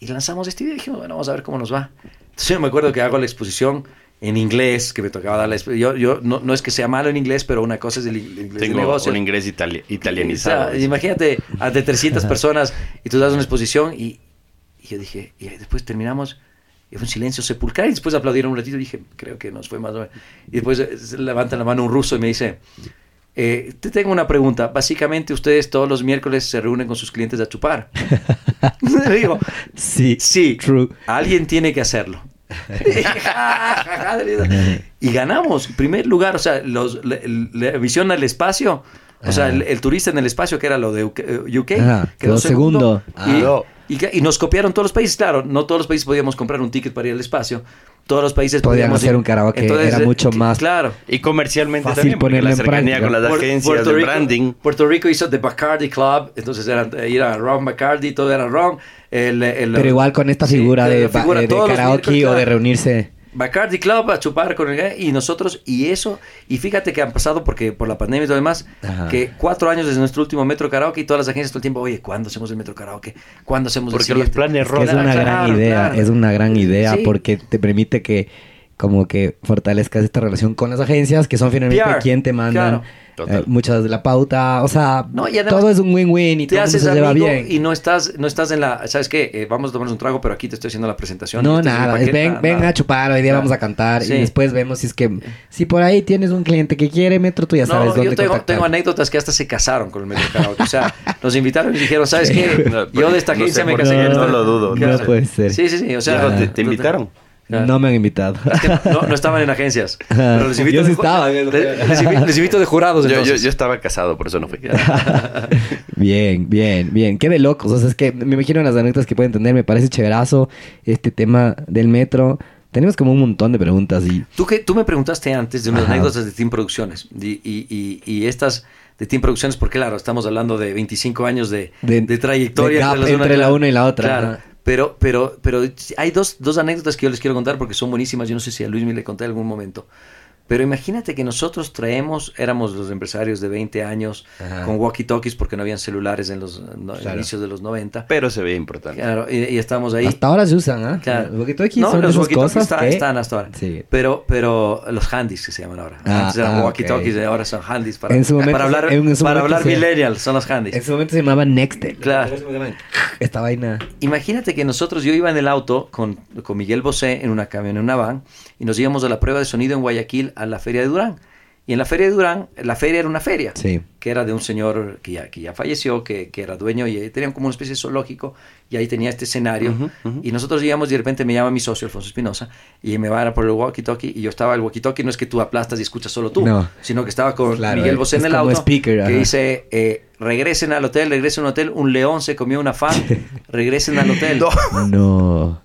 Y lanzamos este video y dijimos, bueno, vamos a ver cómo nos va. Entonces yo me acuerdo que hago la exposición en inglés, que me tocaba dar la expo- Yo, yo no, no es que sea malo en inglés, pero una cosa es el, el inglés de Tengo negocio. un inglés itali- O italianizado. sea, imagínate, ante 300 personas y tú das una exposición y, y yo dije, y después terminamos y fue un silencio sepulcral y después aplaudieron un ratito y dije, creo que nos fue más o menos. Y después eh, se levanta la mano un ruso y me dice, eh, te tengo una pregunta. Básicamente ustedes todos los miércoles se reúnen con sus clientes a chupar. [LAUGHS] Le digo, Sí. sí, True. alguien tiene que hacerlo. Y ganamos, primer lugar, o sea, los, la, la misión al espacio, o sea, el, el turista en el espacio, que era lo de UK, eh, UK, Ajá, quedó segundo. Y, Ah. y nos copiaron todos los países, claro, no todos los países podíamos comprar un ticket para ir al espacio, todos los países Podían podíamos hacer un karaoke, era eh, mucho más Claro. Y comercialmente Fácil también, ponerlo la en cercanía práctica. con las agencias de Rico, branding. Puerto Rico hizo The Bacardi Club, entonces eran, eh, ir a Ron Bacardi, todo era Ron. El, el- Pero igual con esta Sí, figura de, figura los karaoke miércoles, o de reunirse. Bacardi Club a chupar con el y nosotros y eso y fíjate que han pasado porque por la pandemia y todo demás Ajá. que cuatro años desde nuestro último metro karaoke y todas las agencias todo el tiempo oye ¿cuándo hacemos el metro karaoke? ¿cuándo hacemos el Porque los siguiente?" planes Es que es rodan. una Claro, gran idea, claro. es una gran idea Sí. porque te permite que como que fortalezcas esta relación con las agencias que son finalmente PR, quien te mandan claro. Eh, muchas de la pauta, o sea, No, y además todo es un win-win y te todo haces se lleva bien. y no estás no estás en la ¿sabes qué? Eh, vamos a tomarnos un trago pero aquí te estoy haciendo la presentación No, nada, ven, nada, ven a chupar, hoy día Claro. vamos a cantar Sí. y después vemos si es que si por ahí tienes un cliente que quiere metro, tú ya sabes No, dónde yo tengo, tengo anécdotas que hasta se casaron con el metro karaoke. O sea, nos invitaron y dijeron, ¿sabes qué? No, Yo de esta no agencia sé me casé. no esta". lo dudo, no puede ser. Sí, sí, sí. O sea, Diego, ¿te, te invitaron? Claro. No me han invitado. Es que no, no estaban en agencias. [LAUGHS] Pero les invito Yo sí estaba. Les, les invi- les invito de jurados. Yo, yo, estaba casado, por eso no fui. [LAUGHS] Bien, bien, bien. Qué de locos. O sea, es que me imagino las anécdotas que pueden tener. Me parece chéverazo este tema del metro. Tenemos como un montón de preguntas y... Tú, que, tú me preguntaste antes de unas Ajá. anécdotas de Team Producciones. Y, y, y, y estas de Team Producciones, porque claro, estamos hablando de 25 años de, De- de trayectoria. de gap las entre la una y la otra, Claro. Pero, pero, pero hay dos, dos anécdotas que yo les quiero contar porque son buenísimas. Yo no sé si a Luis me le conté en algún momento. Pero imagínate que nosotros traemos, éramos los empresarios de 20 años Ajá. con walkie-talkies porque no habían celulares en los no- Claro. inicios de los 90. Pero se veía importante. Claro, y, y estamos ahí. Hasta ahora se usan, ¿ah? Claro. Porque todo aquí no, son los walkie-talkies cosas están, que... están hasta ahora. Sí. Pero, pero los handies que se llaman ahora. Ah, Antes eran ah, walkie-talkies, ok. ahora son handies. Para, En su momento- para hablar, en su para momento hablar sí. millennial, son los handies. En ese momento se llamaba Nextel. Claro. Esta vaina... Imagínate que nosotros, yo iba en el auto con, con Miguel Bosé en una camión, en una van, y nos íbamos a la prueba de sonido en Guayaquil a la Feria de Durán. Y en la Feria de Durán, la feria era una feria, Sí. que era de un señor que ya, que ya falleció, que, que era dueño y tenían como una especie de zoológico, y ahí tenía este escenario. Ujú, ujú. Y nosotros íbamos y de repente me llama mi socio, Alfonso Espinosa, y me va a por el walkie-talkie, y yo estaba, el walkie-talkie no es que tú aplastas y escuchas solo tú, No. sino que estaba con Claro, Miguel Bosé en el auto, speaker, que ajá. dice, eh, regresen al hotel, regresen al hotel, un león se comió una fan, [LAUGHS] regresen al hotel. No.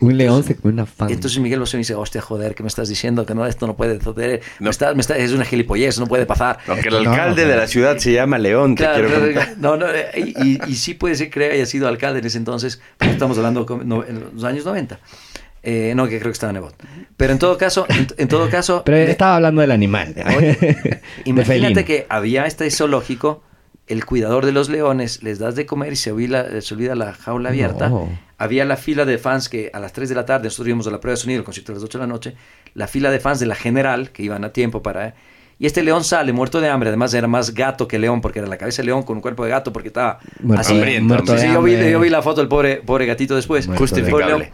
Un león se come una fan. Entonces Miguel Bosé me dice, hostia, joder, ¿qué me estás diciendo? Que no, esto no puede suceder. No. Me está- me está- es una gilipollez, no puede pasar. Aunque el No, alcalde no. de la ciudad se llama León, te Claro, quiero claro, contar. no, no, y, y- y sí puede ser que haya sido alcalde en ese entonces, porque estamos hablando con- no, en los años 90. Eh, no, que creo que estaba en Nebot. Pero en todo caso, en, en todo caso, Pero le- estaba hablando del animal. Oye, [LAUGHS] De imagínate felino. que había este zoológico el cuidador de los leones, les das de comer y se olvida, se olvida la jaula abierta. No. Había la fila de fans que a las 3 de la tarde, nosotros íbamos a la prueba de sonido, el concierto a las 8 de la noche, la fila de fans de la general, que iban a tiempo para... Y este león sale muerto de hambre, además era más gato que león, porque era la cabeza de león con un cuerpo de gato, porque estaba Muerto, así. hambriento, muerto Sí, de sí, yo, vi, hambre. yo vi la foto del pobre, pobre gatito después. De Justificable.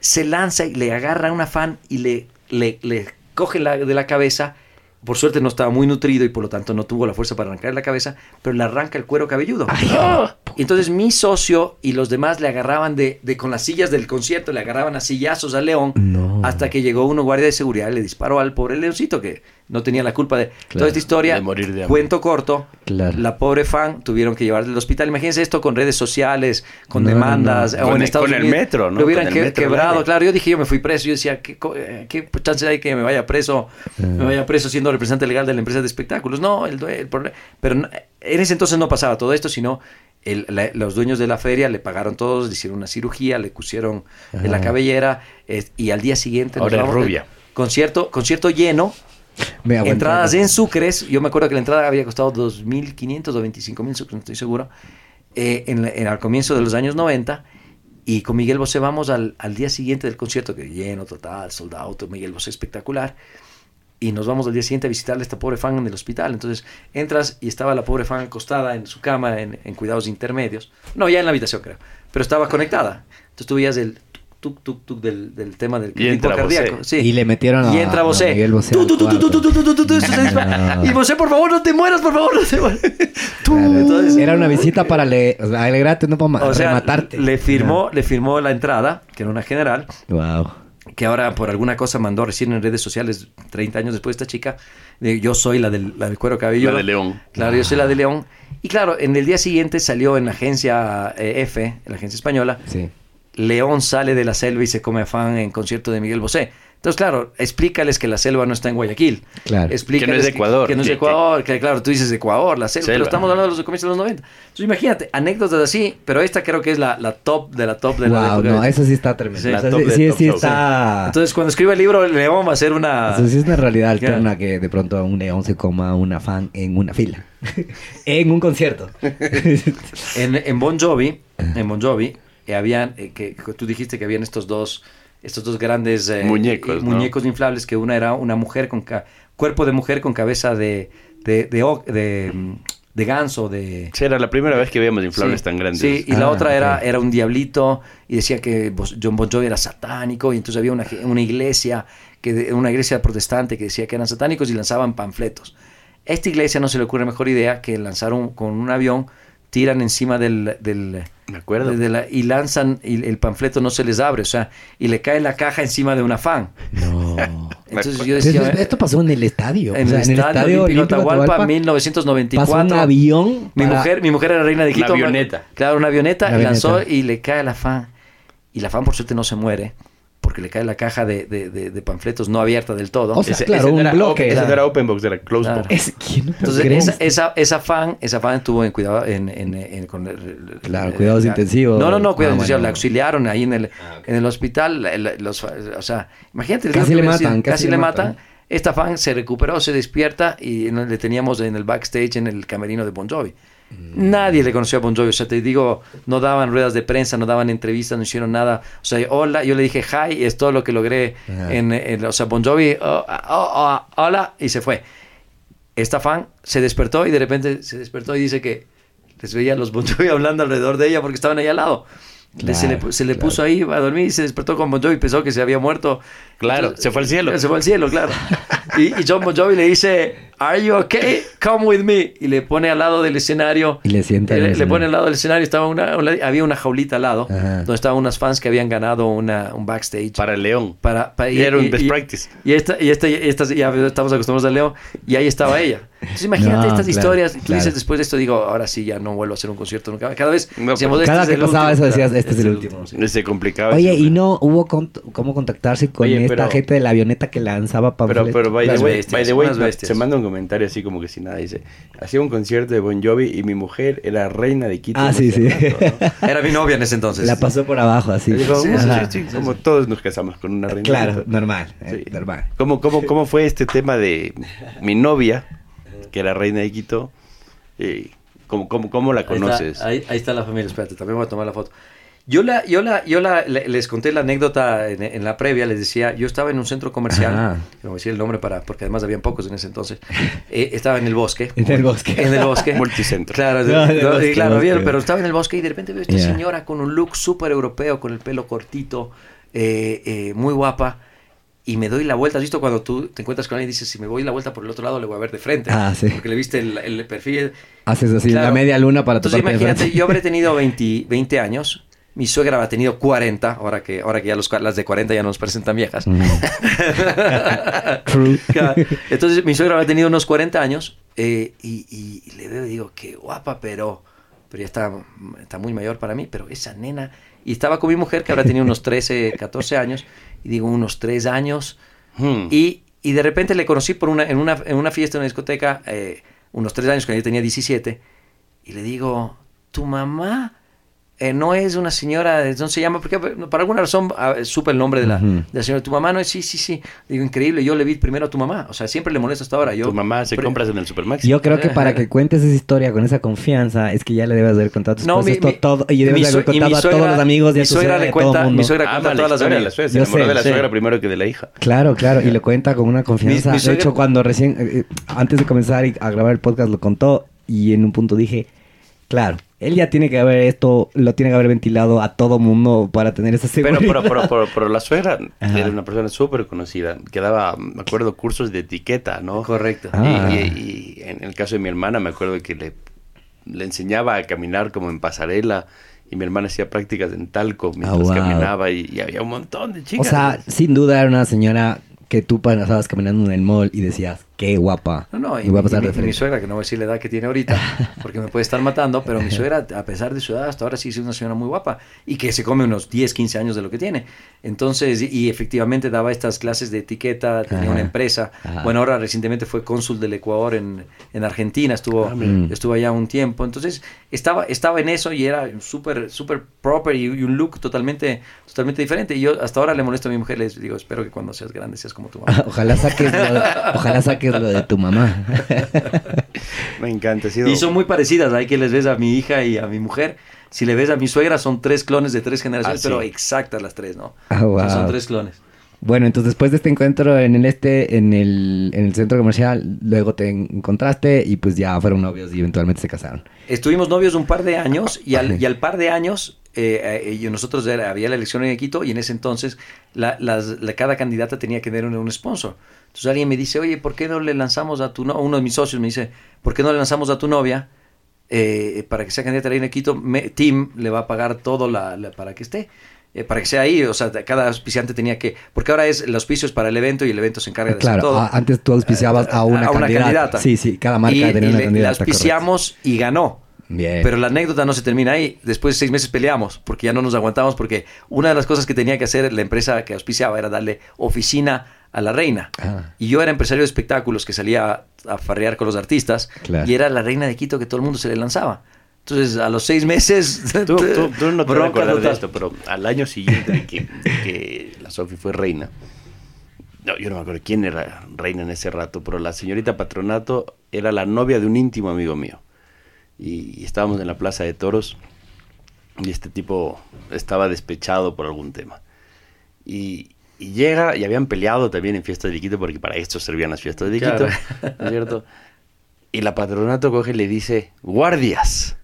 Se lanza y le agarra a una fan y le, le, le coge la, de la cabeza. Por suerte no estaba muy nutrido y por lo tanto no tuvo la fuerza para arrancar la cabeza, pero le arranca el cuero cabelludo. ¡Ah! Y entonces mi socio y los demás le agarraban de, de con las sillas del concierto, le agarraban a sillazos al león No. hasta que llegó uno guardia de seguridad y le disparó al pobre leoncito que no tenía la culpa de toda esta historia. de morir de hambre. Cuento corto, Claro. la pobre fan tuvieron que llevarla al hospital. Imagínense esto con redes sociales, con No, demandas, no. o Con en el- Estados con el metro, ¿no? Lo hubieran que- metro quebrado, claro. Yo dije, yo me fui preso. Yo decía, ¿qué, co- eh, qué chance hay que me vaya preso? Me vaya preso siendo representante legal de la empresa de espectáculos. No, el, el problema. Pero no- en ese entonces no pasaba todo esto, sino el- la- los dueños de la feria le pagaron todos, le hicieron una cirugía, le pusieron en la cabellera eh, y al día siguiente. Ahora vamos- rubia. Concierto, concierto lleno. Entradas en sucres. Yo me acuerdo que la entrada había costado 2.500 o 25.000 sucres, no estoy seguro. eh, en, en- al comienzo de los años 90. Y con Miguel Bosé vamos al, al día siguiente del concierto, que lleno total, soldado, Miguel Bosé espectacular. Y nos vamos al día siguiente a visitarle a esta pobre fan en el hospital. Entonces entras y estaba la pobre fan acostada en su cama en, en cuidados intermedios. No, ya en la habitación creo. Pero estaba conectada. Entonces tú veías el tuk, tuk, tuk del, del tema del tipo cardíaco. Y le metieron a, Y entra Bosé. Miguel Bosé y Bosé, por favor, no te mueras, por favor, no te mueras. Era una visita para le, alegrarte, no para o matarte. Le firmó, le firmó la entrada, que era una general. Wow que ahora por alguna cosa mandó recién en redes sociales, 30 años después, esta chica, de, yo soy la del, la del cuero cabello La de León. Claro, yo soy la de León. Y claro, en el día siguiente salió en la agencia F, en la agencia española, sí. León sale de la selva y se come a fan en concierto de Miguel Bosé. Entonces, claro, explícales que la selva no está en Guayaquil. Claro. Explícales Que no es de Ecuador. Que, no es de Ecuador, que, claro, tú dices Ecuador, la selva, pero Selva. estamos hablando de los comienzos de los 90. Entonces, imagínate, anécdotas así, pero esta creo que es la, la top de la top de la Wow, época. no, eso sí está. Sí, sea, la top sí, de sí, top sí está. Entonces, cuando escriba el libro, León va a ser una... Eso sí es una realidad Claro. alterna que de pronto un león se coma a una fan en una fila. [LAUGHS] en un concierto. En, en Bon Jovi, en Bon Jovi, eh, habían, eh, que, que tú dijiste que habían estos dos, estos dos grandes eh, Muñecos, eh, ¿no? muñecos inflables, que una era una mujer con cuerpo de mujer con cabeza de, de, de, de, de ganso, de... Sí, era la primera vez que veíamos inflables Sí, tan grandes. Sí, y la Ah, otra era, ok. era un diablito y decía que John Bon Jovi era satánico y entonces había una, una iglesia, que una iglesia protestante que decía que eran satánicos y lanzaban panfletos. A esta iglesia no se le ocurre mejor idea que lanzar un- con un avión, tiran encima del... del Me acuerdo. de la- y lanzan y el panfleto no se les abre, o sea, y le cae la caja encima de una fan. no. Entonces yo decía... esto pasó en el estadio. en, o sea, el estadio Olímpico Atahualpa, Atahualpa, 1994. Pasó un avión. Mi para- mujer, mi mujer era reina de Una Quito. avioneta. Claro, una avioneta. Una y lanzó y le cae la fan. Y la fan, por suerte, no se muere. Porque le cae la caja de, de- de- de panfletos no abierta del todo. O sea, Ese- claro, ese un no era bloque. open- Ese Claro. era open box, era closed Claro. box. Es, ¿quién no Entonces, esa, esa, esa fan, esa fan estuvo en cuidado, en, en- en- con el- Claro, el- cuidados la- intensivos. No, no, no, cuidados Ah, intensivos. bueno. La auxiliaron ahí en el, Ah, ok. en el hospital. los, o sea, imagínate. Casi le matan, casi le le matan. matan. Esta fan se recuperó, se despierta y le teníamos en el backstage en el camerino de Bon Jovi. Nadie le conoció a Bon Jovi, o sea, te digo, no daban ruedas de prensa, no daban entrevistas, no hicieron nada. O sea, hola, yo le dije hi, es todo lo que logré. En, en- o sea, Bon Jovi, oh, oh, oh, hola, y se fue. Esta fan se despertó y de repente se despertó y dice que les veía a los Bon Jovi [LAUGHS] hablando alrededor de ella porque estaban ahí al lado. Se le, se le claro. puso ahí a dormir y se despertó con Bon Jovi y pensó que se había muerto. Claro, se fue al cielo. Se fue al cielo, claro. [LAUGHS] Y, y John Bon Jovi le dice, ¿Are you okay? Come with me. Y le pone al lado del escenario. Y le sienta en Le, le pone al lado del escenario. Estaba una, una- había una jaulita al lado Ajá. donde estaban unas fans que habían ganado una, un backstage. Para el León. Para, para- Y era un best practice. Y esta, y esta, y esta- ya estamos acostumbrados al Leo, y ahí estaba ella. Entonces imagínate No, estas claro, historias. y Tú claro. dices después de esto, digo, ahora sí ya no vuelvo a hacer un concierto nunca. Cada vez No, decíamos, pero "Este cada es que el pasaba último". eso decías, este es el último. sí. Se complicaba. Oye, y no hubo con- cómo contactarse con Oye, esta pero- gente de la avioneta que lanzaba Pero, panfletos. pero, by the way, bestias, by the way, se manda un comentario así como que sin nada. Dice, hacía un concierto de Bon Jovi y mi mujer era reina de Quito. Ah, sí, sí. rato, ¿no? [LAUGHS] Era mi novia en ese entonces. La pasó por abajo así. Dijo, Sí, "Vamos, sí, sí, sí, sí, sí, como sí. todos nos casamos con una reina. Claro, normal, eh, normal. ¿Cómo, cómo, ¿Cómo fue este tema de mi novia, que era reina de Quito, eh, ¿Cómo, cómo, cómo la Ahí está, conoces? Ahí, ahí está la familia, espérate, también voy a tomar la foto. Yo, la, yo, la, yo la, le- les conté la anécdota en, en la previa, les decía, yo estaba en un centro comercial, Ajá. no voy a decir el nombre para, porque además habían pocos en ese entonces, Eh, estaba en el bosque. [LAUGHS] En el bosque. En el bosque. Multicentro. Claro, No, en el no, bosque, claro, bosque. bien, pero estaba en el bosque y de repente veo a esta Ya. señora con un look súper europeo, con el pelo cortito, eh, eh, muy guapa. Y me doy la vuelta. ¿Has visto cuando tú te encuentras con alguien y dices, si me voy la vuelta por el otro lado, le voy a ver de frente? Ah, sí. Porque le viste el, el perfil. Haces así Claro. la media luna para Entonces imagínate, yo habré [LAUGHS] tenido 20, 20 años. Mi suegra habrá tenido 40, ahora que, ahora que ya los, las de 40 ya no nos parecen tan viejas. Mm. [LAUGHS] Entonces mi suegra habrá tenido unos 40 años eh, y, y- y le veo y digo, qué guapa, pero, pero ya está, está muy mayor para mí, pero esa nena... Y estaba con mi mujer que habrá tenido unos 13, 14 años, y digo, unos 3 años, Hmm. y, y de repente le conocí por una, en, una, en una fiesta, en una discoteca, eh, unos 3 años, cuando yo tenía 17, y le digo, tu mamá eh, no es una señora, no se llama, porque por alguna razón ah, supe el nombre de la, de la señora, tu mamá no es, sí, sí, sí, digo, increíble, yo le vi primero a tu mamá, o sea, siempre le molesto hasta ahora. Yo, tu mamá se Pre- compras en el Supermax. Yo creo que para que [LAUGHS] cuentes esa historia con esa confianza es que ya le debes haber contado a tus No, esposos mi- mi- todo, y debes haber contado a todos los amigos y a mi tu suegra le todo cuenta- el mundo. mi suegra- Ah, cuenta todas las historia de la amigas. suegra. Se Yo enamoró sé, de la sí. suegra primero que de la hija. Claro, claro, y le cuenta con una confianza. Mi- mi de suegra- hecho, cuando recién, eh, eh, antes de comenzar a grabar el podcast, lo contó y en un punto dije, claro, él ya tiene que haber esto, lo tiene que haber ventilado a todo mundo para tener esa seguridad. pero, pero, pero, pero la suegra Ajá. era una persona súper conocida, que daba, me acuerdo, cursos de etiqueta, ¿no? Correcto. Ah. Y, y- y en el caso de mi hermana, me acuerdo que le, le enseñaba a caminar como en pasarela, y mi hermana hacía prácticas en talco mientras wow. caminaba, y, y había un montón de o chicas. sea, sin duda era una señora que tú pasabas caminando en el mall y decías, qué guapa. No, no, y, voy a mi- pasar mi, de frente. mi suegra, que no voy a decir la edad que tiene ahorita, [LAUGHS] porque me puede estar matando, pero mi suegra, a pesar de su edad, hasta ahora sí es una señora muy guapa y que se come unos 10, 15 años de lo que tiene. Entonces, y, y efectivamente daba estas clases de etiqueta, tenía Ajá. una empresa. Ajá. Bueno, ahora recientemente fue cónsul del Ecuador en, en Argentina, estuvo, Ah, mira. estuvo allá un tiempo. Entonces, estaba, estaba en eso y era súper, súper proper y, y un look totalmente, totalmente diferente. Y yo hasta ahora le molesto a mi mujer, le digo, espero que cuando seas grande seas como tu mamá. [LAUGHS] Ojalá saques ojalá saques lo de tu mamá. [LAUGHS] Me encanta. Sido... Y son muy parecidas, hay que les ves a mi hija y a mi mujer. Si le ves a mi suegra, son tres clones de tres generaciones, Ah, sí. pero exactas las tres, ¿no? Ah, O sea, son wow. tres clones. Bueno, entonces después de este encuentro en el este, en el, en el centro comercial, luego te encontraste y pues ya fueron novios y eventualmente se casaron. Estuvimos novios un par de años y al, y al par de años eh, eh, y nosotros era- había la elección en Quito y en ese entonces la, las- la- cada candidata tenía que tener un, un sponsor. Entonces alguien me dice, oye, ¿por qué no le lanzamos a tu novia? Uno de mis socios me dice, ¿por qué no le lanzamos a tu novia eh, para que sea candidata a la Quito? Me- Tim le va a pagar todo la, la- para que esté. eh, para que sea ahí, o sea, cada auspiciante tenía que, porque ahora es el auspicio es para el evento y el evento se encarga de hacer Claro, todo. a- antes tú auspiciabas a una, A una candidata. candidata. Sí, sí, cada marca y, tenía y una le- candidata. la auspiciamos y ganó. Bien. Pero la anécdota no se termina ahí. Después de seis meses peleamos porque ya no nos aguantamos porque una de las cosas que tenía que hacer la empresa que auspiciaba era darle oficina a la reina. Ah. Y yo era empresario de espectáculos que salía a, a farrear con los artistas Claro. y era la reina de Quito que todo el mundo se le lanzaba. Entonces a los seis meses... Tú, tú- tú no te vas a acordar de esto, pero al año siguiente de que, de que la Sofi fue reina, no, yo no me acuerdo quién era reina en ese rato, pero la señorita Patronato era la novia de un íntimo amigo mío. Y, y estábamos en la Plaza de Toros y este tipo estaba despechado por algún tema. Y, y llega, y habían peleado también en fiestas de Quito, porque para esto servían las fiestas de Quito, Claro. ¿no es cierto? Y la patronato coge y le dice, guardias.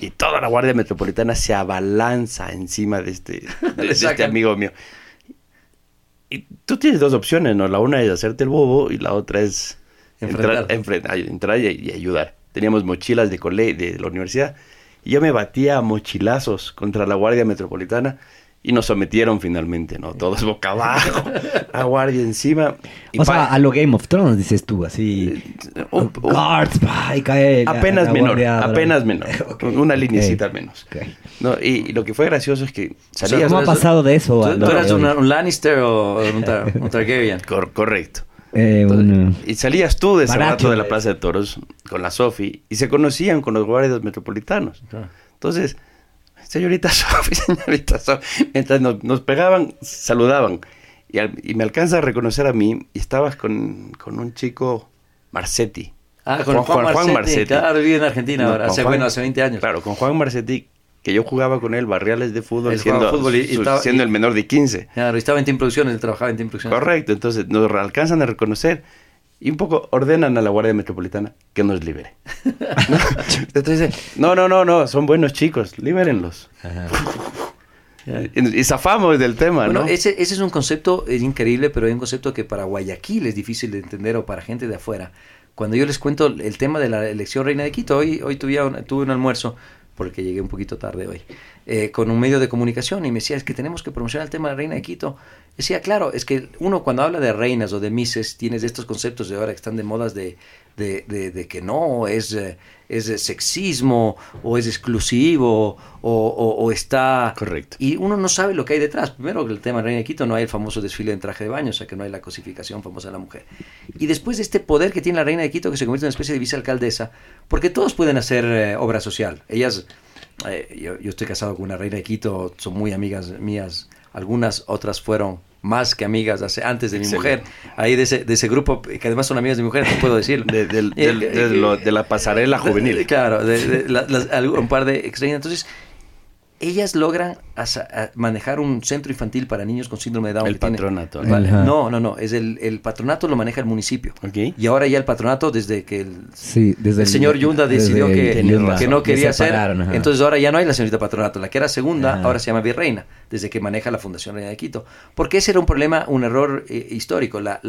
Y toda la guardia metropolitana se abalanza encima de este, de- [LAUGHS] de este amigo mío. Y tú tienes dos opciones, ¿no? La una es hacerte el bobo y la otra es entrar, Enfrentar. entrar y, y ayudar. Teníamos mochilas de, cole, de la universidad y yo me batía a mochilazos contra la guardia metropolitana y nos sometieron finalmente, ¿no? Todos boca abajo, [LAUGHS] la guardia encima. Y o sea, a lo Game of Thrones dices tú, así. un- un- Guards, pa, y cae. apenas la menor, guardia apenas menor, [LAUGHS] una linecita menos. ok. No, y, y lo que fue gracioso es que sea, salías... ¿Cómo ha pasado de eso? a ¿Tú, eras una- un Lannister o un, Tar- [LAUGHS] un Targaryen? Cor- correcto. Eh, un- Y salías tú de ese rato de la. Plaza de Toros con la Sofi y se conocían con los guardias metropolitanos. Entonces, señorita [LAUGHS] Sofi, señorita Sofi, mientras nos, nos pegaban, saludaban. Y, al- y me alcanza a reconocer a mí y estabas con, con un chico, Marcetti, Ah, con Juan, Juan, Marcetti, Claro, vive en Argentina ahora, hace, bueno, hace 20 años. Claro, con Juan Marcetti, que yo jugaba con él barriales de fútbol, siendo, fútbol y, siendo el menor de 15. Claro, estaba en Team Producciones, él trabajaba en Team Producciones. Correcto, entonces nos alcanzan a reconocer y un poco ordenan a la Guardia Metropolitana que nos libere. [LAUGHS] Entonces, no, no, no, no, son buenos chicos, libérenlos. Y, zafamos del tema, bueno, Ese, ese es un concepto es increíble, pero es un concepto que para Guayaquil es difícil de entender o para gente de afuera. Cuando yo les cuento el tema de la elección reina de Quito, hoy, hoy tuve, un, tuve un almuerzo, porque llegué un poquito tarde hoy, eh, con un medio de comunicación y me decía, es que tenemos que promocionar el tema de la reina de Quito. Decía, claro, es que uno cuando habla de reinas o de mises, tienes estos conceptos de ahora que están de modas de, de, de, que no, es, eh, es sexismo o es exclusivo o, o, está... Correcto. Y uno no sabe lo que hay detrás. Primero, el tema de Reina de Quito no hay el famoso desfile en traje de baño, o sea que no hay la cosificación famosa de la mujer. Y después de este poder que tiene la Reina de Quito, que se convierte en una especie de vicealcaldesa, porque todos pueden hacer eh, obra social. Ellas, eh, yo, yo estoy casado con una Reina de Quito, son muy amigas mías, algunas otras fueron más que amigas hace, antes de mi mujer, ahí de ese, de ese grupo, que además son amigas de mi mujer, no puedo decir. [LAUGHS] De, de, la pasarela juvenil. claro, de, un par de extrañas. Entonces, ellas logran manejar un centro infantil para niños con síndrome de Down. El patronato. no, no, no, es el, el, patronato lo maneja el municipio. Y ahora ya el patronato, desde que el, desde el, señor Yunda decidió que, que, no quería hacer, entonces ahora ya no hay la señorita patronato. La que era segunda, ahora se llama virreina, desde que maneja la Fundación Reina de Quito. Porque ese era un problema, un error eh, histórico. La,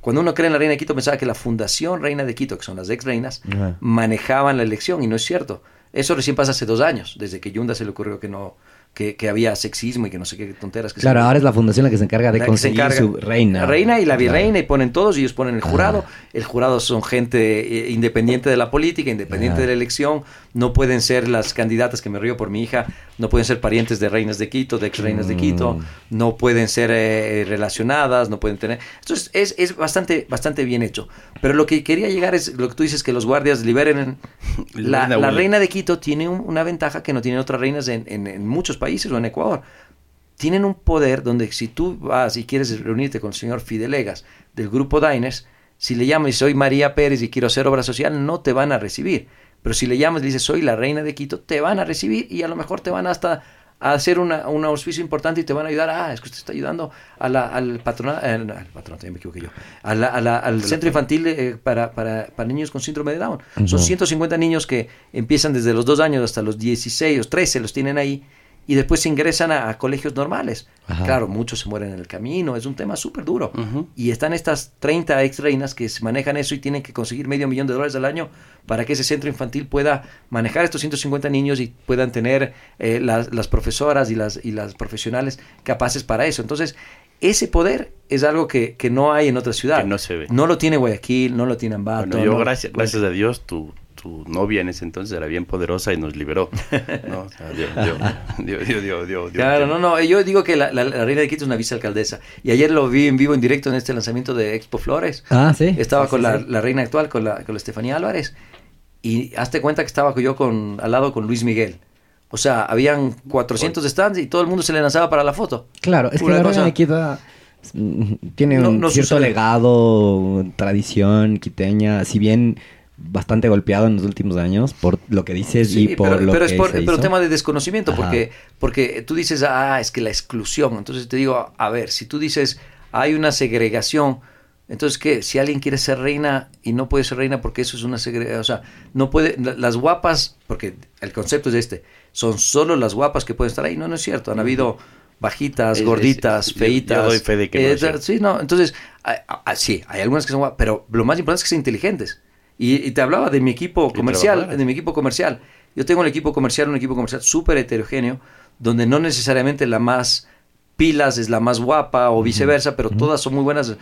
cuando uno cree en la Reina de Quito, pensaba que la Fundación Reina de Quito, que son las ex reinas, manejaban la elección, y no es cierto. Eso recién pasa hace dos años, desde que Yunda se le ocurrió que no, que, que, había sexismo y que no sé qué tonteras. Que claro, ahora es la fundación la que se encarga de conseguir su reina. La reina y la virreina y ponen todos y ellos ponen el jurado. El jurado son gente eh, independiente de la política, independiente de la elección. No pueden ser las candidatas que me río por mi hija, no pueden ser parientes de reinas de Quito, de ex reinas de Quito, mm. no pueden ser eh, relacionadas, no pueden tener... Entonces es, es, bastante, bastante bien hecho. Pero lo que quería llegar es lo que tú dices, que los guardias liberen... [LAUGHS] La, la reina de Quito tiene una ventaja que no tienen otras reinas en, en, en muchos países o en Ecuador, tienen un poder donde si tú vas y quieres reunirte con el señor Fidelegas del grupo Diners, si le llamas y soy María Pérez y quiero hacer obra social, no te van a recibir. Pero si le llamas y dices soy la reina de Quito, te van a recibir y a lo mejor te van hasta a hacer una, un auspicio importante y te van a ayudar. Ah, es que usted está ayudando a la, al patronato, eh, al patronato, ya me equivoqué yo, a la, al centro infantil eh, para, para, para, niños con síndrome de Down. Son 150 niños que empiezan desde los 2 años hasta los 16 o 13, los tienen ahí y después ingresan a, colegios normales. Claro, muchos se mueren en el camino, es un tema súper duro. Y están estas 30 ex reinas que manejan eso y tienen que conseguir medio millón de dólares al año para que ese centro infantil pueda manejar estos 150 niños y puedan tener eh, las, las, profesoras y las, y las profesionales capaces para eso. Entonces, ese poder es algo que, que no hay en otra ciudad. no se ve. No lo tiene Guayaquil, no lo tiene Ambato. Bueno, yo, gracias, gracias a Dios, tu, tu novia en ese entonces era bien poderosa y nos liberó. ¿no? claro, no, no, yo digo que la, reina de Quito es una vicealcaldesa. Y ayer lo vi en vivo, en directo, en este lanzamiento de Expo Flores. Ah, sí. Estaba con la, reina actual, con la, con Estefanía Álvarez. Y hazte cuenta que estaba yo con, al lado con Luis Miguel. O sea, habían 400 stands y todo el mundo se le lanzaba para la foto. Claro, es que la reina de Quito mm, tiene un cierto legado, tradición quiteña, si bien bastante golpeado en los últimos años por lo que dices y por lo pero que es por, pero tema de desconocimiento porque porque tú dices ah es que la exclusión entonces te digo a ver si tú dices hay una segregación entonces qué si alguien quiere ser reina y no puede ser reina porque eso es una segregación o sea no puede las guapas porque el concepto es este son solo las guapas que pueden estar ahí. No no es cierto han habido bajitas, gorditas, feitas. Yo doy fe de que no Sí, no, entonces, sí, hay algunas que son guapas, pero lo más importante es que sean inteligentes. Y, te hablaba de mi equipo comercial, de mi equipo comercial. Yo tengo un equipo comercial, un equipo comercial súper heterogéneo, donde no necesariamente la más pilas es la más guapa o viceversa, pero todas son muy buenas.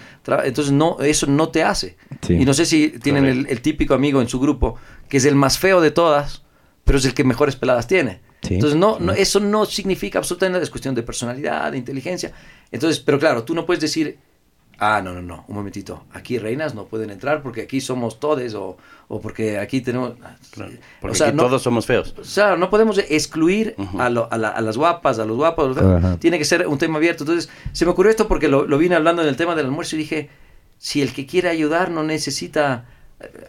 Entonces no, eso no te hace. Y no sé si tienen el, típico amigo en su grupo que es el más feo de todas, pero es el que mejores peladas tiene. Entonces no, no, eso no significa absolutamente nada, es cuestión de personalidad, de inteligencia. Entonces, pero claro, tú no puedes decir ah, no, no, no, un momentito, aquí reinas no pueden entrar porque aquí somos todes o, o porque aquí tenemos... Ah, porque aquí todos somos feos. O sea, no podemos excluir a, a, las guapas, a los guapos, tiene que ser un tema abierto. Entonces, se me ocurrió esto porque lo, lo vine hablando en el tema del almuerzo y dije, si el que quiere ayudar no necesita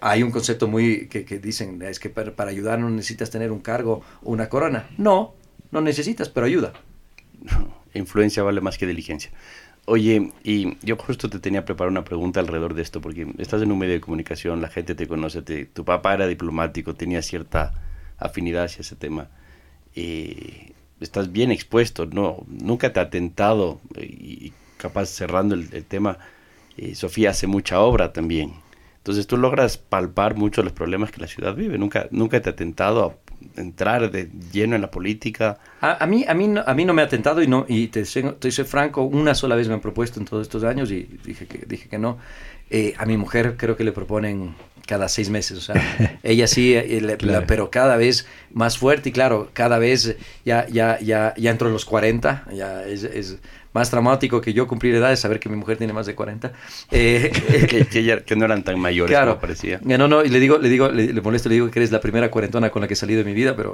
hay un concepto muy que, que dicen, es que para, para, ayudar no necesitas tener un cargo o una corona. No, no necesitas, pero ayuda. [LAUGHS] Influencia vale más que diligencia. Oye, y yo justo te tenía preparado una pregunta alrededor de esto, porque estás en un medio de comunicación, la gente te conoce, tu papá era diplomático, tenía cierta afinidad hacia ese tema. Y estás bien expuesto, no, nunca te ha tentado, y capaz cerrando el, tema, eh, Sofía hace mucha obra también. Entonces tú logras palpar mucho los problemas que la ciudad vive. Nunca, nunca te ha tentado entrar de lleno en la política. A, a mí, a, mí no, a mí no me ha tentado y, no, y te, te soy franco, una sola vez me han propuesto en todos estos años y dije que, dije que no. Eh, a mi mujer creo que le proponen cada seis meses, o sea, [LAUGHS] ella sí, eh, le, claro. la, pero cada vez más fuerte y claro, cada vez ya, ya, ya, ya entro en los 40, ya es, es más traumático que yo cumplir edad es saber que mi mujer tiene más de 40. Eh, [LAUGHS] que, que, ya, [LAUGHS] que, no eran tan mayores claro, como parecía. No, no, y le digo, le digo, le, le, molesto, le digo que eres la primera cuarentona con la que he salido de mi vida, pero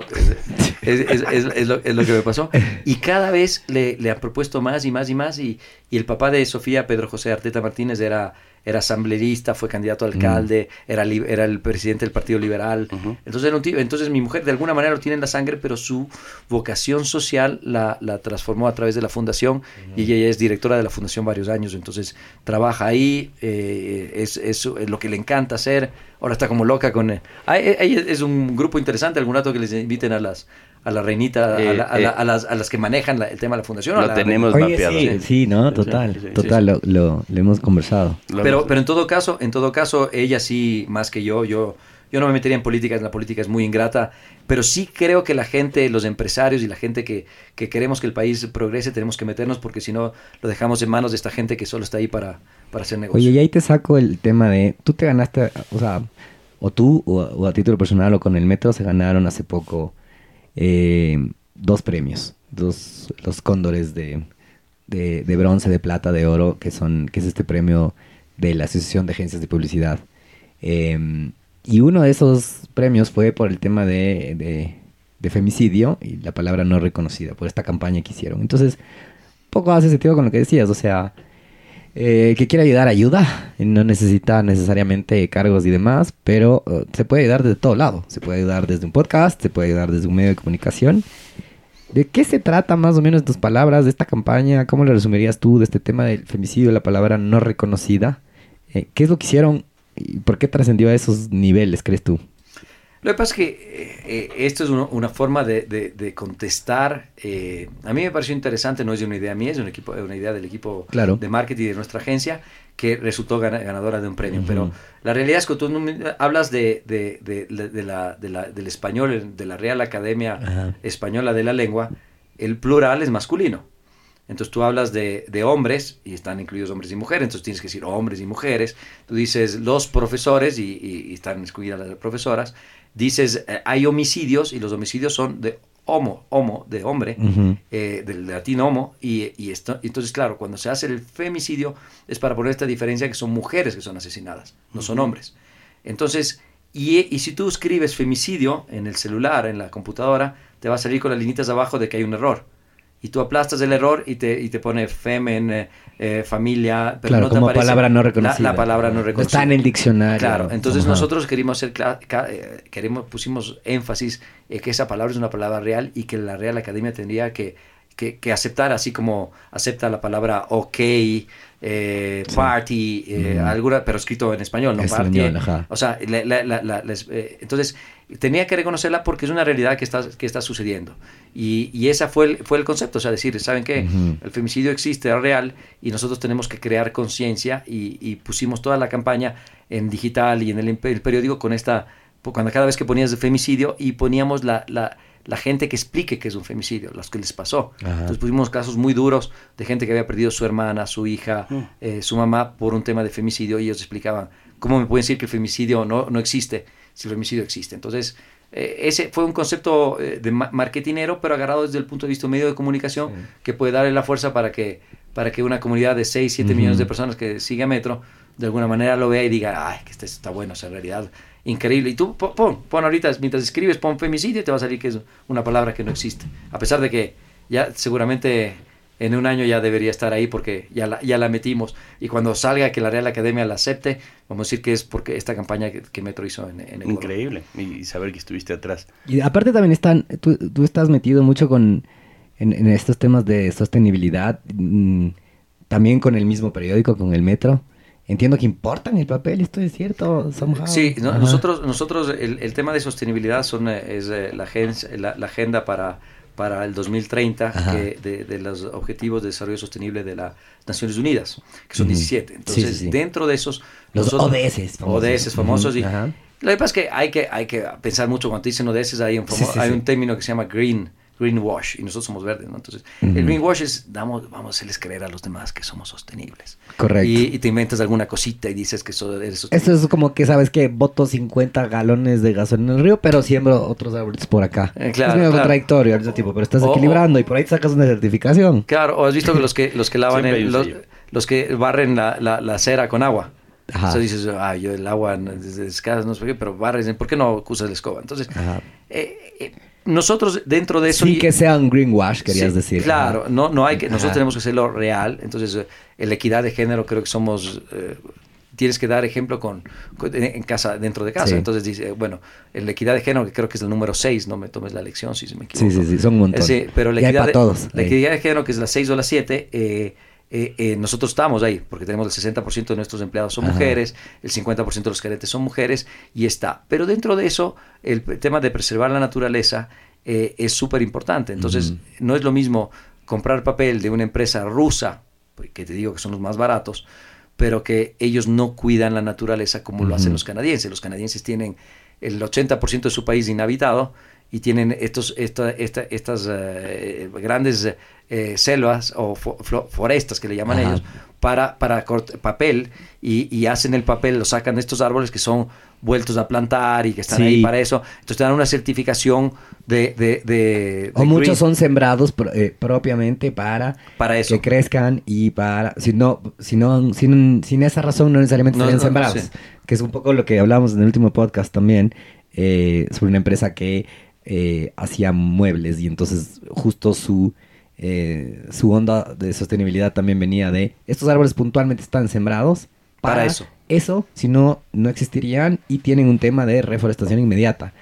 es, es, es, es lo, lo, que me pasó. Y cada vez le, le han propuesto más y más y más. Y, y el papá de Sofía, Pedro José Arteta Martínez, era era asambleísta, fue candidato a alcalde, mm. era, era el presidente del Partido Liberal. Uh -huh. entonces, entonces mi mujer de alguna manera lo tiene en la sangre, pero su vocación social la, la transformó a través de la fundación uh -huh. y ella es directora de la fundación varios años, entonces trabaja ahí, eh, es, es, es, lo que le encanta hacer. Ahora está como loca con... Eh, ahí es un grupo interesante, algún rato que les inviten a las a la reinita, eh, a, la, a, la, a, las, a, las, que manejan la, el tema de la fundación. Lo tenemos Oye, mapeado. Sí, sí, no, total, sí, sí, total, Lo, lo, lo, hemos conversado. Pero, pero en todo caso, en todo caso, ella sí, más que yo, yo, yo no me metería en política, la política es muy ingrata, pero sí creo que la gente, los empresarios y la gente que, que queremos que el país progrese, tenemos que meternos porque si no lo dejamos en manos de esta gente que solo está ahí para, para hacer negocio. Oye, y ahí te saco el tema de, tú te ganaste, o sea, o tú o, o a título personal o con el metro se ganaron hace poco eh, dos premios, dos, los cóndores de, de, bronce, de plata, de oro, que, son, es este premio de la Asociación de Agencias de Publicidad. Eh, y uno de esos premios fue por el tema de, de, de, femicidio y la palabra no reconocida, por esta campaña que hicieron. Entonces, poco hace sentido con lo que decías, o sea, eh, que quiere ayudar, ayuda. No necesita necesariamente cargos y demás, pero uh, se puede ayudar desde todo lado. Se puede ayudar desde un podcast, se puede ayudar desde un medio de comunicación. ¿De qué se trata más o menos tus palabras de esta campaña? ¿Cómo lo resumirías tú de este tema del femicidio, la palabra no reconocida? Eh, ¿Qué es lo que hicieron y por qué trascendió a esos niveles, crees tú? Lo que pasa es que eh, esto es uno, una forma de, de, de contestar. Eh, a mí me pareció interesante, no es una idea mía, es un equipo, una idea del equipo claro. de marketing de nuestra agencia que resultó ganadora de un premio. Uh -huh. Pero la realidad es que tú hablas de, de la, la, del español, de la Real Academia uh -huh. Española de la Lengua, el plural es masculino. Entonces tú hablas de, de, hombres y están incluidos hombres y mujeres, entonces tienes que decir hombres y mujeres. Tú dices los profesores y, y, y están excluidas las profesoras. Dices eh, hay homicidios y los homicidios son de homo, homo de hombre, uh -huh. eh, del latín homo. Y, y esto, entonces, claro, cuando se hace el femicidio es para poner esta diferencia que son mujeres que son asesinadas, no son hombres. Entonces, y, y si tú escribes femicidio en el celular, en la computadora, te va a salir con las linitas abajo de que hay un error y tú aplastas el error y te, y te pone femen, eh, eh, familia, pero claro, no te como palabra no reconocida. La, la, palabra no reconocida. Está en el diccionario. Claro, entonces Ajá. nosotros queríamos ser, eh, queremos, pusimos énfasis en que esa palabra es una palabra real y que la Real Academia tendría que, que, que aceptar, así como acepta la palabra ok, eh, sí. party, eh, mm. alguna, pero escrito en español, no español, party. Ajá. O sea, la, la, les, eh, entonces tenía que reconocerla porque es una realidad que está, que está sucediendo. Y, y ese fue el, fue el concepto, o sea, decir, ¿saben qué? Uh -huh. El femicidio existe, es real, y nosotros tenemos que crear conciencia y, y, pusimos toda la campaña en digital y en el, el, periódico con esta, cuando cada vez que ponías de femicidio y poníamos la, la, la gente que explique qué es un femicidio, los que les pasó. Ajá. Entonces pusimos casos muy duros de gente que había perdido su hermana, su hija, uh -huh. eh, su mamá por un tema de femicidio y ellos explicaban, ¿cómo me pueden decir que el femicidio no, no existe si el femicidio existe? Entonces, eh, ese fue un concepto eh, de marketinero, pero agarrado desde el punto de vista medio de comunicación, sí. que puede darle la fuerza para que, para que una comunidad de 6, 7 uh -huh. millones de personas que sigue a Metro, de alguna manera lo vea y diga, ay, que esto está bueno, o sea, en realidad, increíble. Y tú pon, pon ahorita, mientras escribes, pon femicidio te va a salir que es una palabra que no existe. A pesar de que ya seguramente en un año ya debería estar ahí porque ya la, ya la metimos. Y cuando salga que la Real Academia la acepte, vamos a decir que es porque esta campaña que, Metro hizo en, en Increíble. Y saber que estuviste atrás. Y aparte también están, tú, tú estás metido mucho con en, estos temas de sostenibilidad, mm, también con el mismo periódico, con el Metro. Entiendo que importan el papel, esto es cierto. Sí, nosotros, nosotros el, tema de sostenibilidad son, eh, es eh, la, la, agenda para, para el 2030 de, los Objetivos de Desarrollo Sostenible de las Naciones Unidas, que son 17. Entonces, dentro de esos... Los ODS famosos. ODS famosos. y, lo que pasa es que hay que, hay que pensar mucho cuando dicen ODS, hay un, hay un término que se llama green greenwash y nosotros somos verdes, ¿no? Entonces, el greenwash es, damos, vamos a hacerles creer a los demás que somos sostenibles. Correcto. Y, te inventas alguna cosita y dices que eso eres sostenible. Eso es como que, ¿sabes que Voto 50 galones de gasolina en el río, pero siembro otros árboles por acá. Eh, claro, es medio contradictorio al tipo, pero estás equilibrando y por ahí sacas una certificación. Claro, o has visto que los que, los que lavan, el, los, que barren la, la, la cera con agua. Ajá. Entonces dices, ah, yo el agua es escasa, no sé qué, pero barres, ¿por qué no usas la escoba? Entonces, eh, eh, nosotros dentro de eso... Sí que sea un greenwash, querías decir. Claro, no, no hay que, nosotros tenemos que hacerlo real. Entonces, eh, la equidad de género creo que somos... Eh, tienes que dar ejemplo con, en casa, dentro de casa. Entonces dice, bueno, la equidad de género, que creo que es el número 6, no me tomes la lección si se me equivoco. Sí, sí, sí, son un montón. Sí, pero la equidad, de, todos, la equidad de género, que es la 6 o la 7, eh, eh, nosotros estamos ahí, porque tenemos el 60% de nuestros empleados son mujeres, el 50% de los gerentes son mujeres, y está. Pero dentro de eso, el tema de preservar la naturaleza eh, es súper importante. Entonces, no es lo mismo comprar papel de una empresa rusa, que te digo que son los más baratos, pero que ellos no cuidan la naturaleza como lo hacen los canadienses. Los canadienses tienen el 80% de su país inhabitado y tienen estos, estas eh, grandes eh, selvas o forestas que le llaman ellos para, para papel y, hacen el papel, lo sacan de estos árboles que son vueltos a plantar y que están ahí para eso. Entonces te dan una certificación de... de, o muchos son sembrados eh, propiamente para, para eso. que crezcan y para... Si no, si no, sin, sin esa razón no necesariamente no, sembrados. Que es un poco lo que hablamos en el último podcast también eh, sobre una empresa que eh, hacía muebles y entonces justo su... su onda de sostenibilidad también venía de estos árboles puntualmente están sembrados para, eso. Eso, si no, no existirían y tienen un tema de reforestación inmediata.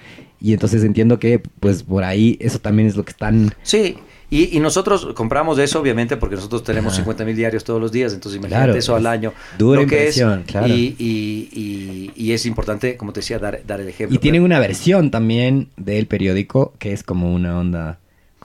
Y entonces entiendo que, pues, por ahí eso también es lo que están... Sí, y, nosotros compramos eso, obviamente, porque nosotros tenemos 50 mil diarios todos los días, entonces imagínate eso al año. Dura lo que es, claro. Y, y, y, es importante, como te decía, dar, dar el ejemplo. Y tienen una versión también del periódico que es como una onda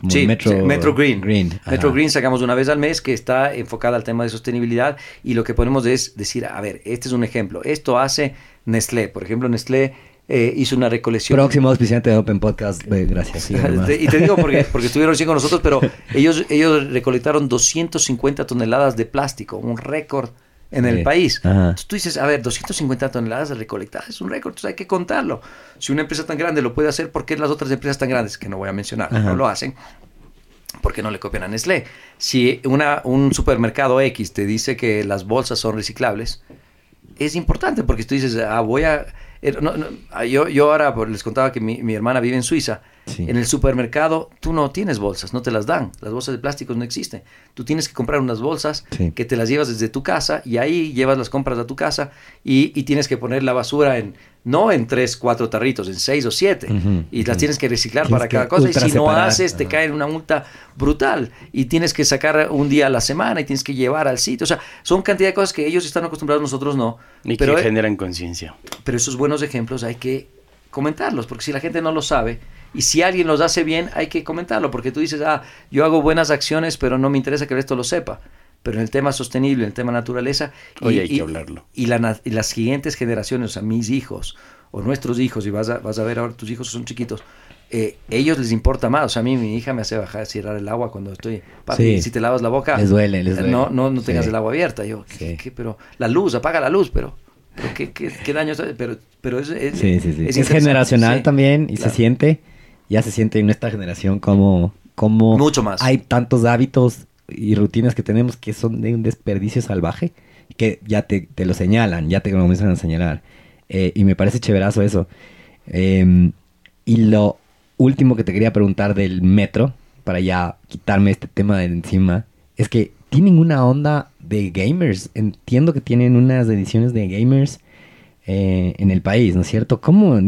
sí, Metro, Green. Metro Green sacamos una vez al mes que está enfocada al tema de sostenibilidad y lo que ponemos es decir, a ver, este es un ejemplo. Esto hace Nestlé. Por ejemplo, Nestlé eh, hizo una recolección. Próximo auspiciante de Open Podcast, eh, gracias. [LAUGHS] y te digo porque, porque [LAUGHS] estuvieron así con nosotros, pero ellos, ellos recolectaron 250 toneladas de plástico, un récord en el país. Entonces tú dices, a ver, 250 toneladas recolectadas es un récord, entonces hay que contarlo. Si una empresa tan grande lo puede hacer, ¿por qué las otras empresas tan grandes, que no voy a mencionar, no lo hacen? ¿Por qué no le copian a Nestlé? Si una, un supermercado X te dice que las bolsas son reciclables, es importante porque tú dices, ah, voy a... Eh, ah, yo, yo ahora les contaba que mi, mi hermana vive en Suiza en el supermercado tú no tienes bolsas, no te las dan. Las bolsas de plástico no existen. Tú tienes que comprar unas bolsas que te las llevas desde tu casa y ahí llevas las compras a tu casa y, tienes que poner la basura en, no en tres, cuatro tarritos, en seis o siete. y las tienes que reciclar para cada cosa. Y si no haces, te cae una multa brutal. Y tienes que sacar un día a la semana y tienes que llevar al sitio. O sea, son cantidad de cosas que ellos están acostumbrados, nosotros no. Y pero, que generan conciencia. Pero esos buenos ejemplos hay que comentarlos, porque si la gente no lo sabe, y si alguien los hace bien, hay que comentarlo, porque tú dices, ah, yo hago buenas acciones, pero no me interesa que el resto lo sepa. Pero en el tema sostenible, en el tema naturaleza, y, hay que hablarlo. Y, las siguientes generaciones, o sea, mis hijos o nuestros hijos, y vas a, vas a ver ahora tus hijos son chiquitos, eh, ellos les importa más. O sea, a mí mi hija me hace bajar, cerrar el agua cuando estoy. Papi, si te lavas la boca. Les duele, les duele. No, no, no tengas el agua abierta. Yo, ¿qué, pero la luz, apaga la luz, pero. ¿qué, qué, qué daño? Pero, pero es, es, es generacional también y se siente ya se siente en nuestra generación como, como Mucho más. hay tantos hábitos y rutinas que tenemos que son de un desperdicio salvaje que ya te, lo señalan, ya te comienzan a señalar. Eh, y me parece chéverazo eso. Em, y lo último que te quería preguntar del metro, para ya quitarme este tema de encima, es que tienen una onda de gamers. Entiendo que tienen unas ediciones de gamers eh, en el país, ¿no es cierto? ¿Cómo?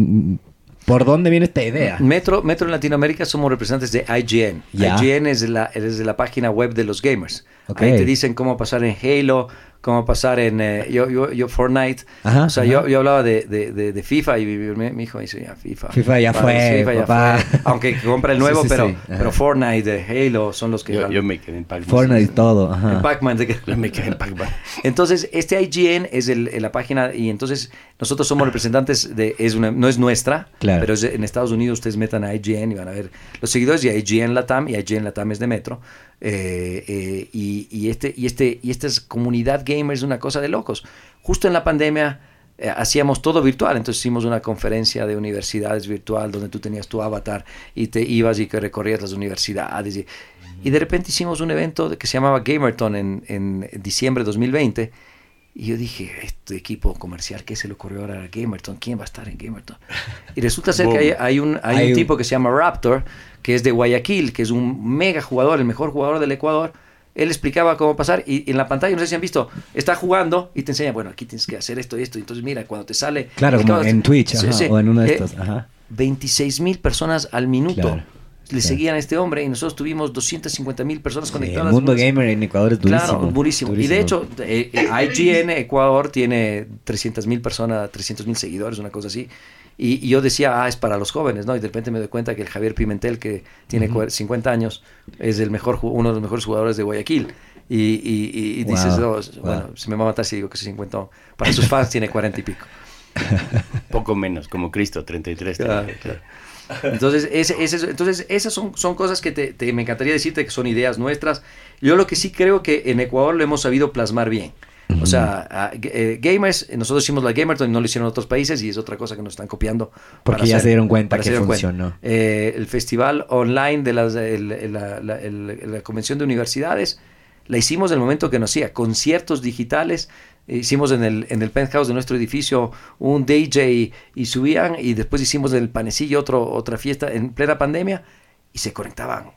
¿Por dónde viene esta idea? Metro, Metro en Latinoamérica somos representantes de IGN. IGN es la, es la página web de los gamers. Ahí te dicen cómo pasar en Halo, cómo pasar en eh, yo, yo, yo Fortnite. Ajá, o sea, ajá. Yo, yo hablaba de, de, de, de FIFA y mi, mi- hijo me dice, ya, FIFA. FIFA ya Vale, fue, FIFA ya papá. fue. Aunque compra el nuevo, Sí, sí, pero, sí. Pero Fortnite, eh, Halo son los que... Yo, yo me quedé en Pac-Man. Fortnite y todo. Ajá. En Pac-Man. Yo me quedé en Pac-Man. [LAUGHS] Entonces, este IGN es el- la página y entonces nosotros somos representantes de, es una, no es nuestra, Claro. pero es en Estados Unidos ustedes metan a IGN y van a ver los seguidores de IGN Latam y IGN Latam es de Metro. Eh, eh, y, este, y, este, y esta es comunidad gamer es una cosa de locos. Justo en la pandemia eh, hacíamos todo virtual, entonces hicimos una conferencia de universidades virtual donde tú tenías tu avatar y te ibas y que recorrías las universidades y, de repente hicimos un evento que se llamaba Gamerton en diciembre de 2020 y yo dije, este equipo comercial, ¿qué se le ocurrió ahora a Gamerton? ¿Quién va a estar en Gamerton? Y resulta ser que hay, hay un, hay Hay un un- tipo que se llama Raptor, que es de Guayaquil, que es un mega jugador, el mejor jugador del Ecuador. Él explicaba cómo pasar y en la pantalla, no sé si han visto, está jugando y te enseña, bueno, aquí tienes que hacer esto y esto. Entonces, mira, cuando te sale... Claro, como en Twitch ajá, sí. o en uno de Eh, estos. Ajá. 26 mil personas al minuto Claro, le seguían a este hombre y nosotros tuvimos 250 mil personas Sí, conectadas. el mundo gamer en Ecuador es durísimo. Claro, buenísimo. Y de hecho, eh, eh, IGN Ecuador tiene 300 mil personas, 300 mil seguidores, una cosa así. Y, y yo decía, ah, es para los jóvenes, ¿no? Y de repente me doy cuenta que el Javier Pimentel, que tiene cua- 50 años, es el mejor, uno de los mejores jugadores de Guayaquil. Y, y- y- y Wow, dices, wow. bueno, se me va a matar si digo que es 50. Para sus fans tiene 40 y pico. [LAUGHS] Poco menos, como Cristo, 33. Claro, claro. Entonces, ese- ese- entonces esas son, son cosas que te, te- me encantaría decirte que son ideas nuestras. Yo lo que sí creo que en Ecuador lo hemos sabido plasmar bien. O sea, a- eh, gamers, nosotros hicimos la Gamerton y no lo hicieron en otros países y es otra cosa que nos están copiando. Porque para ya hacer- se dieron cuenta que dieron cuenta. funcionó. Eh, el festival online de las, el- el- la, la- el- la convención de universidades la hicimos en el momento que nos hacía conciertos digitales. Hicimos en el, en el penthouse de nuestro edificio un DJ y subían y después hicimos en el panecillo otro, otra fiesta en plena pandemia y se conectaban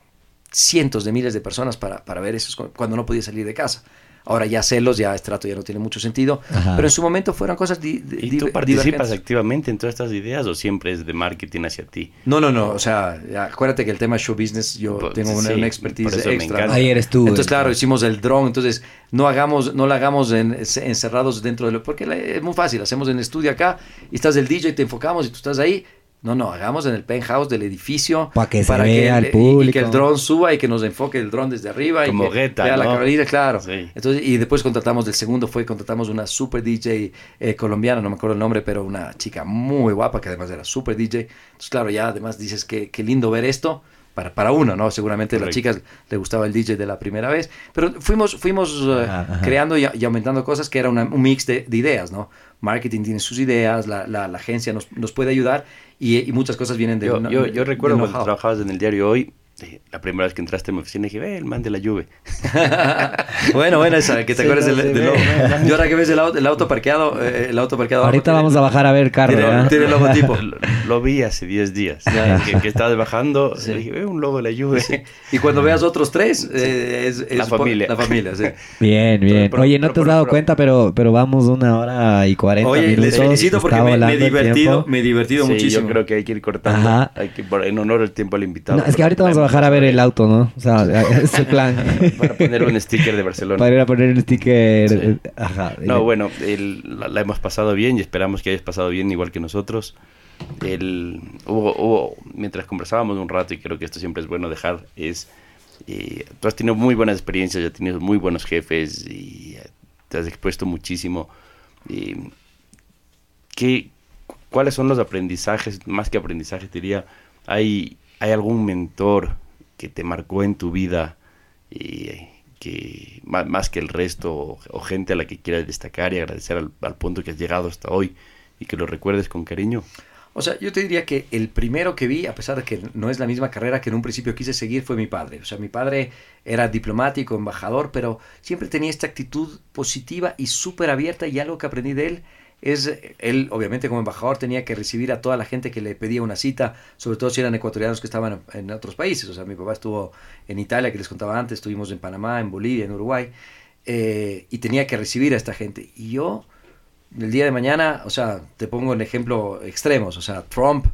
cientos de miles de personas para, para ver eso cuando no podía salir de casa. Ahora ya celos, ya estrato ya no tiene mucho sentido, Ajá. pero en su momento fueron cosas di- di- ¿Y tú participas divergentes. activamente en todas estas ideas o siempre es de marketing hacia ti? No, no, no. O sea, acuérdate que el tema show business yo Pues, tengo una, sí, una expertise extra. Ahí eres tú. Entonces, el- claro, hicimos el drone. Entonces, no hagamos, no lo hagamos en- encerrados dentro de lo. Porque es muy fácil. Hacemos en estudio acá y estás el DJ, te enfocamos y tú estás ahí. No, no, hagamos en el penthouse del edificio. Pa' que se vea que, al y- Y, público. que el drone suba y que nos enfoque el drone desde arriba. Como y que Guetta, vea la ¿no? cabina, claro. Sí. Entonces, y después contratamos, del segundo fue, contratamos una super DJ eh, colombiana, no me acuerdo el nombre, pero una chica muy guapa que además era super DJ. Entonces, claro, ya además dices que qué lindo ver esto. Para, para uno, ¿no? Seguramente a las chicas le gustaba el DJ de la primera vez. Pero fuimos, fuimos eh, Ajá, ajá. creando y, y aumentando cosas que era una- un mix de, de ideas, ¿no? Marketing tiene sus ideas, la, la- la agencia nos, nos puede ayudar y, y muchas cosas vienen de... Yo, yo, yo recuerdo de cuando trabajabas en el diario hoy, la primera vez que entraste a mi oficina dije, ve el man de la lluvia. [LAUGHS] bueno, bueno, esa, que te [LAUGHS] Sí, acuerdas no, del, sí, del- ve, ve, Y ahora que ves el auto, el auto parqueado, eh, el auto parqueado... Ahorita abajo vamos tiene- a bajar a ver carro. Tiene- tiene el logotipo. [LAUGHS] Lo, lo vi hace 10 días, Ya. que, que estabas bajando, Sí. dije, ve un logo de la lluvia. Y cuando veas otros tres, eh, es, es La familia. La familia, sí. Bien, bien. Pero- Oye, no pero- te has dado pero- cuenta, pero, pero vamos una hora y cuarenta Oye, minutos. les felicito porque me, me he divertido, me he divertido Sí, muchísimo. yo creo que hay que ir cortando, Ajá. hay que, en honor al tiempo al invitado. No, es que ahorita vamos a bajar a ver el auto, ¿no? O sea, [LAUGHS] es el plan. [LAUGHS] Para poner un sticker de Barcelona. Para ir a poner un sticker. Sí. eh, Ajá. No, bueno, el- la, la hemos pasado bien y esperamos que hayas pasado bien igual que nosotros. El, hubo, hubo- mientras conversábamos un rato, y creo que esto siempre es bueno dejar, es, eh, tú has tenido muy buenas experiencias, ya has tenido muy buenos jefes y eh, te has expuesto muchísimo. Y, ¿qué, ¿Cuáles son los aprendizajes, más que aprendizajes, diría, hay, hay algún mentor que te marcó en tu vida y eh, que más, que el resto o gente a la que quieras destacar y agradecer al, al punto que has llegado hasta hoy y que lo recuerdes con cariño? O sea, yo te diría que el primero que vi, a pesar de que no es la misma carrera que en un principio quise seguir, fue mi padre. O sea, mi padre era diplomático, embajador, pero siempre tenía esta actitud positiva y súper abierta y algo que aprendí de él es, él obviamente como embajador tenía que recibir a toda la gente que le pedía una cita, sobre todo si eran ecuatorianos que estaban en otros países. O sea, mi papá estuvo en Italia, que les contaba antes, estuvimos en Panamá, en Bolivia, en Uruguay, eh, y tenía que recibir a esta gente. Y yo, el día de mañana, o sea, te pongo en ejemplo extremos, o sea, Trump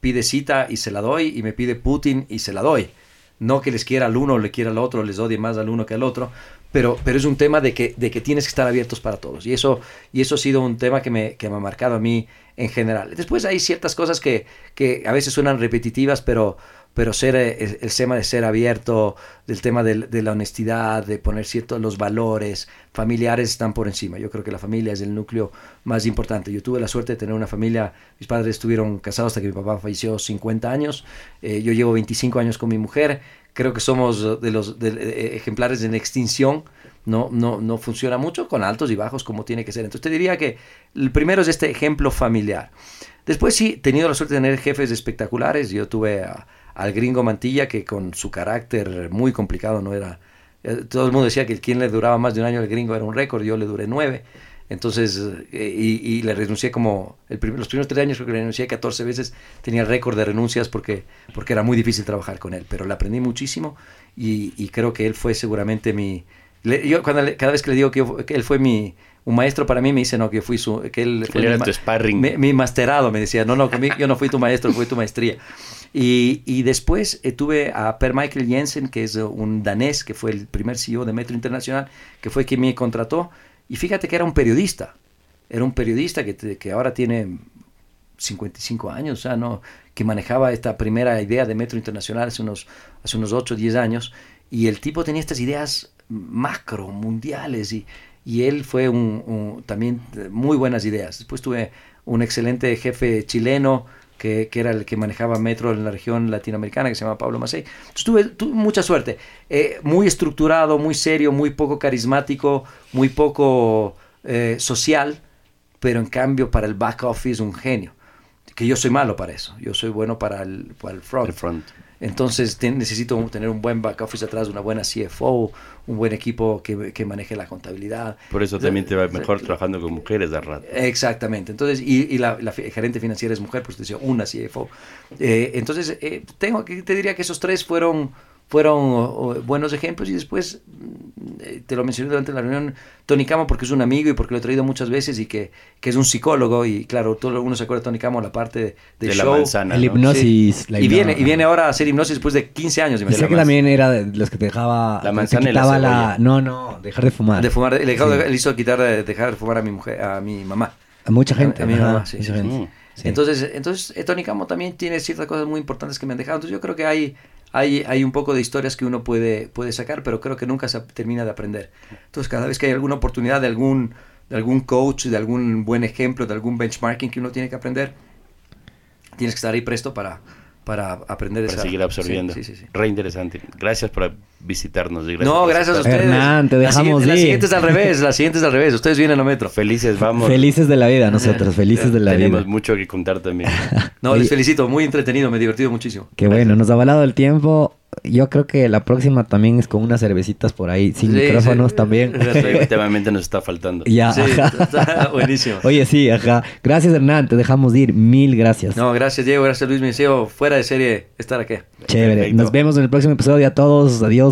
pide cita y se la doy, y me pide Putin y se la doy. No que les quiera al uno o le quiera al otro, les odie más al uno que al otro, pero, pero es un tema de que, de que tienes que estar abiertos para todos. Y eso, y eso ha sido un tema que me, que me ha marcado a mí en general. Después hay ciertas cosas que, que a veces suenan repetitivas, pero, pero ser eh, el, tema de ser abierto, del tema de, la honestidad, de poner ciertos los valores familiares están por encima. Yo creo que la familia es el núcleo más importante. Yo tuve la suerte de tener una familia, mis padres estuvieron casados hasta que mi papá falleció 50 años, eh, yo llevo 25 años con mi mujer, creo que somos de los de, ejemplares en extinción. No, no, no funciona mucho con altos y bajos como tiene que ser. Entonces te diría que el primero es este ejemplo familiar. Después sí, he tenido la suerte de tener jefes espectaculares. Yo tuve al gringo Mantilla que con su carácter muy complicado no era... Eh, todo el mundo decía que quien le duraba más de un año al gringo era un récord, yo le duré nueve. Entonces, eh, y, le renuncié como, el los primeros tres años creo que le renuncié 14 veces, tenía récord de renuncias porque, porque era muy difícil trabajar con él, pero le aprendí muchísimo y, creo que él fue seguramente mi... yo cuando, cada vez que le digo que, él fue mi, un maestro para mí me dice no que fui su que él fue era mi, tu sparring mi, masterado me decía no no yo no fui tu maestro fui tu maestría y, y después eh, tuve a Per Michael Jensen que es un danés que fue el primer CEO de Metro Internacional que fue quien me contrató y fíjate que era un periodista, era un periodista que, que ahora tiene 55 años, o sea, ¿no? que manejaba esta primera idea de Metro Internacional hace unos, hace unos 8 o 10 años, y el tipo tenía estas ideas macro, mundiales, y, y él fue un, también muy buenas ideas. Después tuve un excelente jefe chileno, que, era el que manejaba Metro en la región latinoamericana, que se llama Pablo Macei. Entonces tuve, tuve mucha suerte. Eh, muy estructurado, muy serio, muy poco carismático, muy poco eh, social, pero en cambio para el back office un genio. Que yo soy malo para eso. Yo soy bueno para el, para el front. El front. Entonces necesito tener un buen back office atrás, una buena CFO, un buen equipo que, que maneje la contabilidad. Por eso también te va mejor trabajando con mujeres de rato. Exactamente. Entonces, y, la, gerente financiera es mujer, pues te decía una CFO. Eh, entonces, eh, tengo que te diría que esos tres fueron fueron buenos ejemplos. Y después mm, eh, te lo mencioné durante la reunión Tony Camo porque es un amigo y porque lo he traído muchas veces y que, que es un psicólogo. Y claro todo uno se acuerda de Tony Camo la parte de, de show. la manzana, el hipnosis y viene y viene ahora a hacer hipnosis después de 15 años y sé que también era de los que te dejaba la manzana y la, la, no no dejar de fumar. De fumar le, le hizo quitar dejar de fumar a mi mujer a mi mamá. A mucha gente a, mi mamá sí, sí, entonces entonces eh, Tony Camo también tiene ciertas cosas muy importantes que me han dejado. Entonces yo creo que hay hay, hay un poco de historias que uno puede, puede sacar, pero creo que nunca se termina de aprender. Entonces, cada vez que hay alguna oportunidad de algún, de algún coach, de algún buen ejemplo, de algún benchmarking que uno tiene que aprender, tienes que estar ahí presto para, para aprender para seguir absorbiendo. Sí, sí, sí, Re interesante. Gracias por visitarnos. Gracias no, gracias a ustedes. Hernán, te dejamos la siguiente, es al revés, la siguiente es al revés. Ustedes vienen a metro. Felices, vamos. Felices de la vida, nosotros, felices de la vida. Tenemos mucho que contar también. [LAUGHS] no, les felicito, muy entretenido, me he divertido muchísimo. Qué bueno, nos ha avalado el tiempo yo creo que la próxima también es con unas cervecitas por ahí, sin micrófonos también. [LAUGHS] Definitivamente nos está faltando. Ya, sí, [LAUGHS] está buenísimo. Oye, sí, ajá. Gracias, Hernán, te dejamos ir. Mil gracias. No, gracias, Diego, gracias, Luis. Me deseo fuera de serie estar aquí. Chévere. Nos vemos en el próximo episodio. A todos, adiós.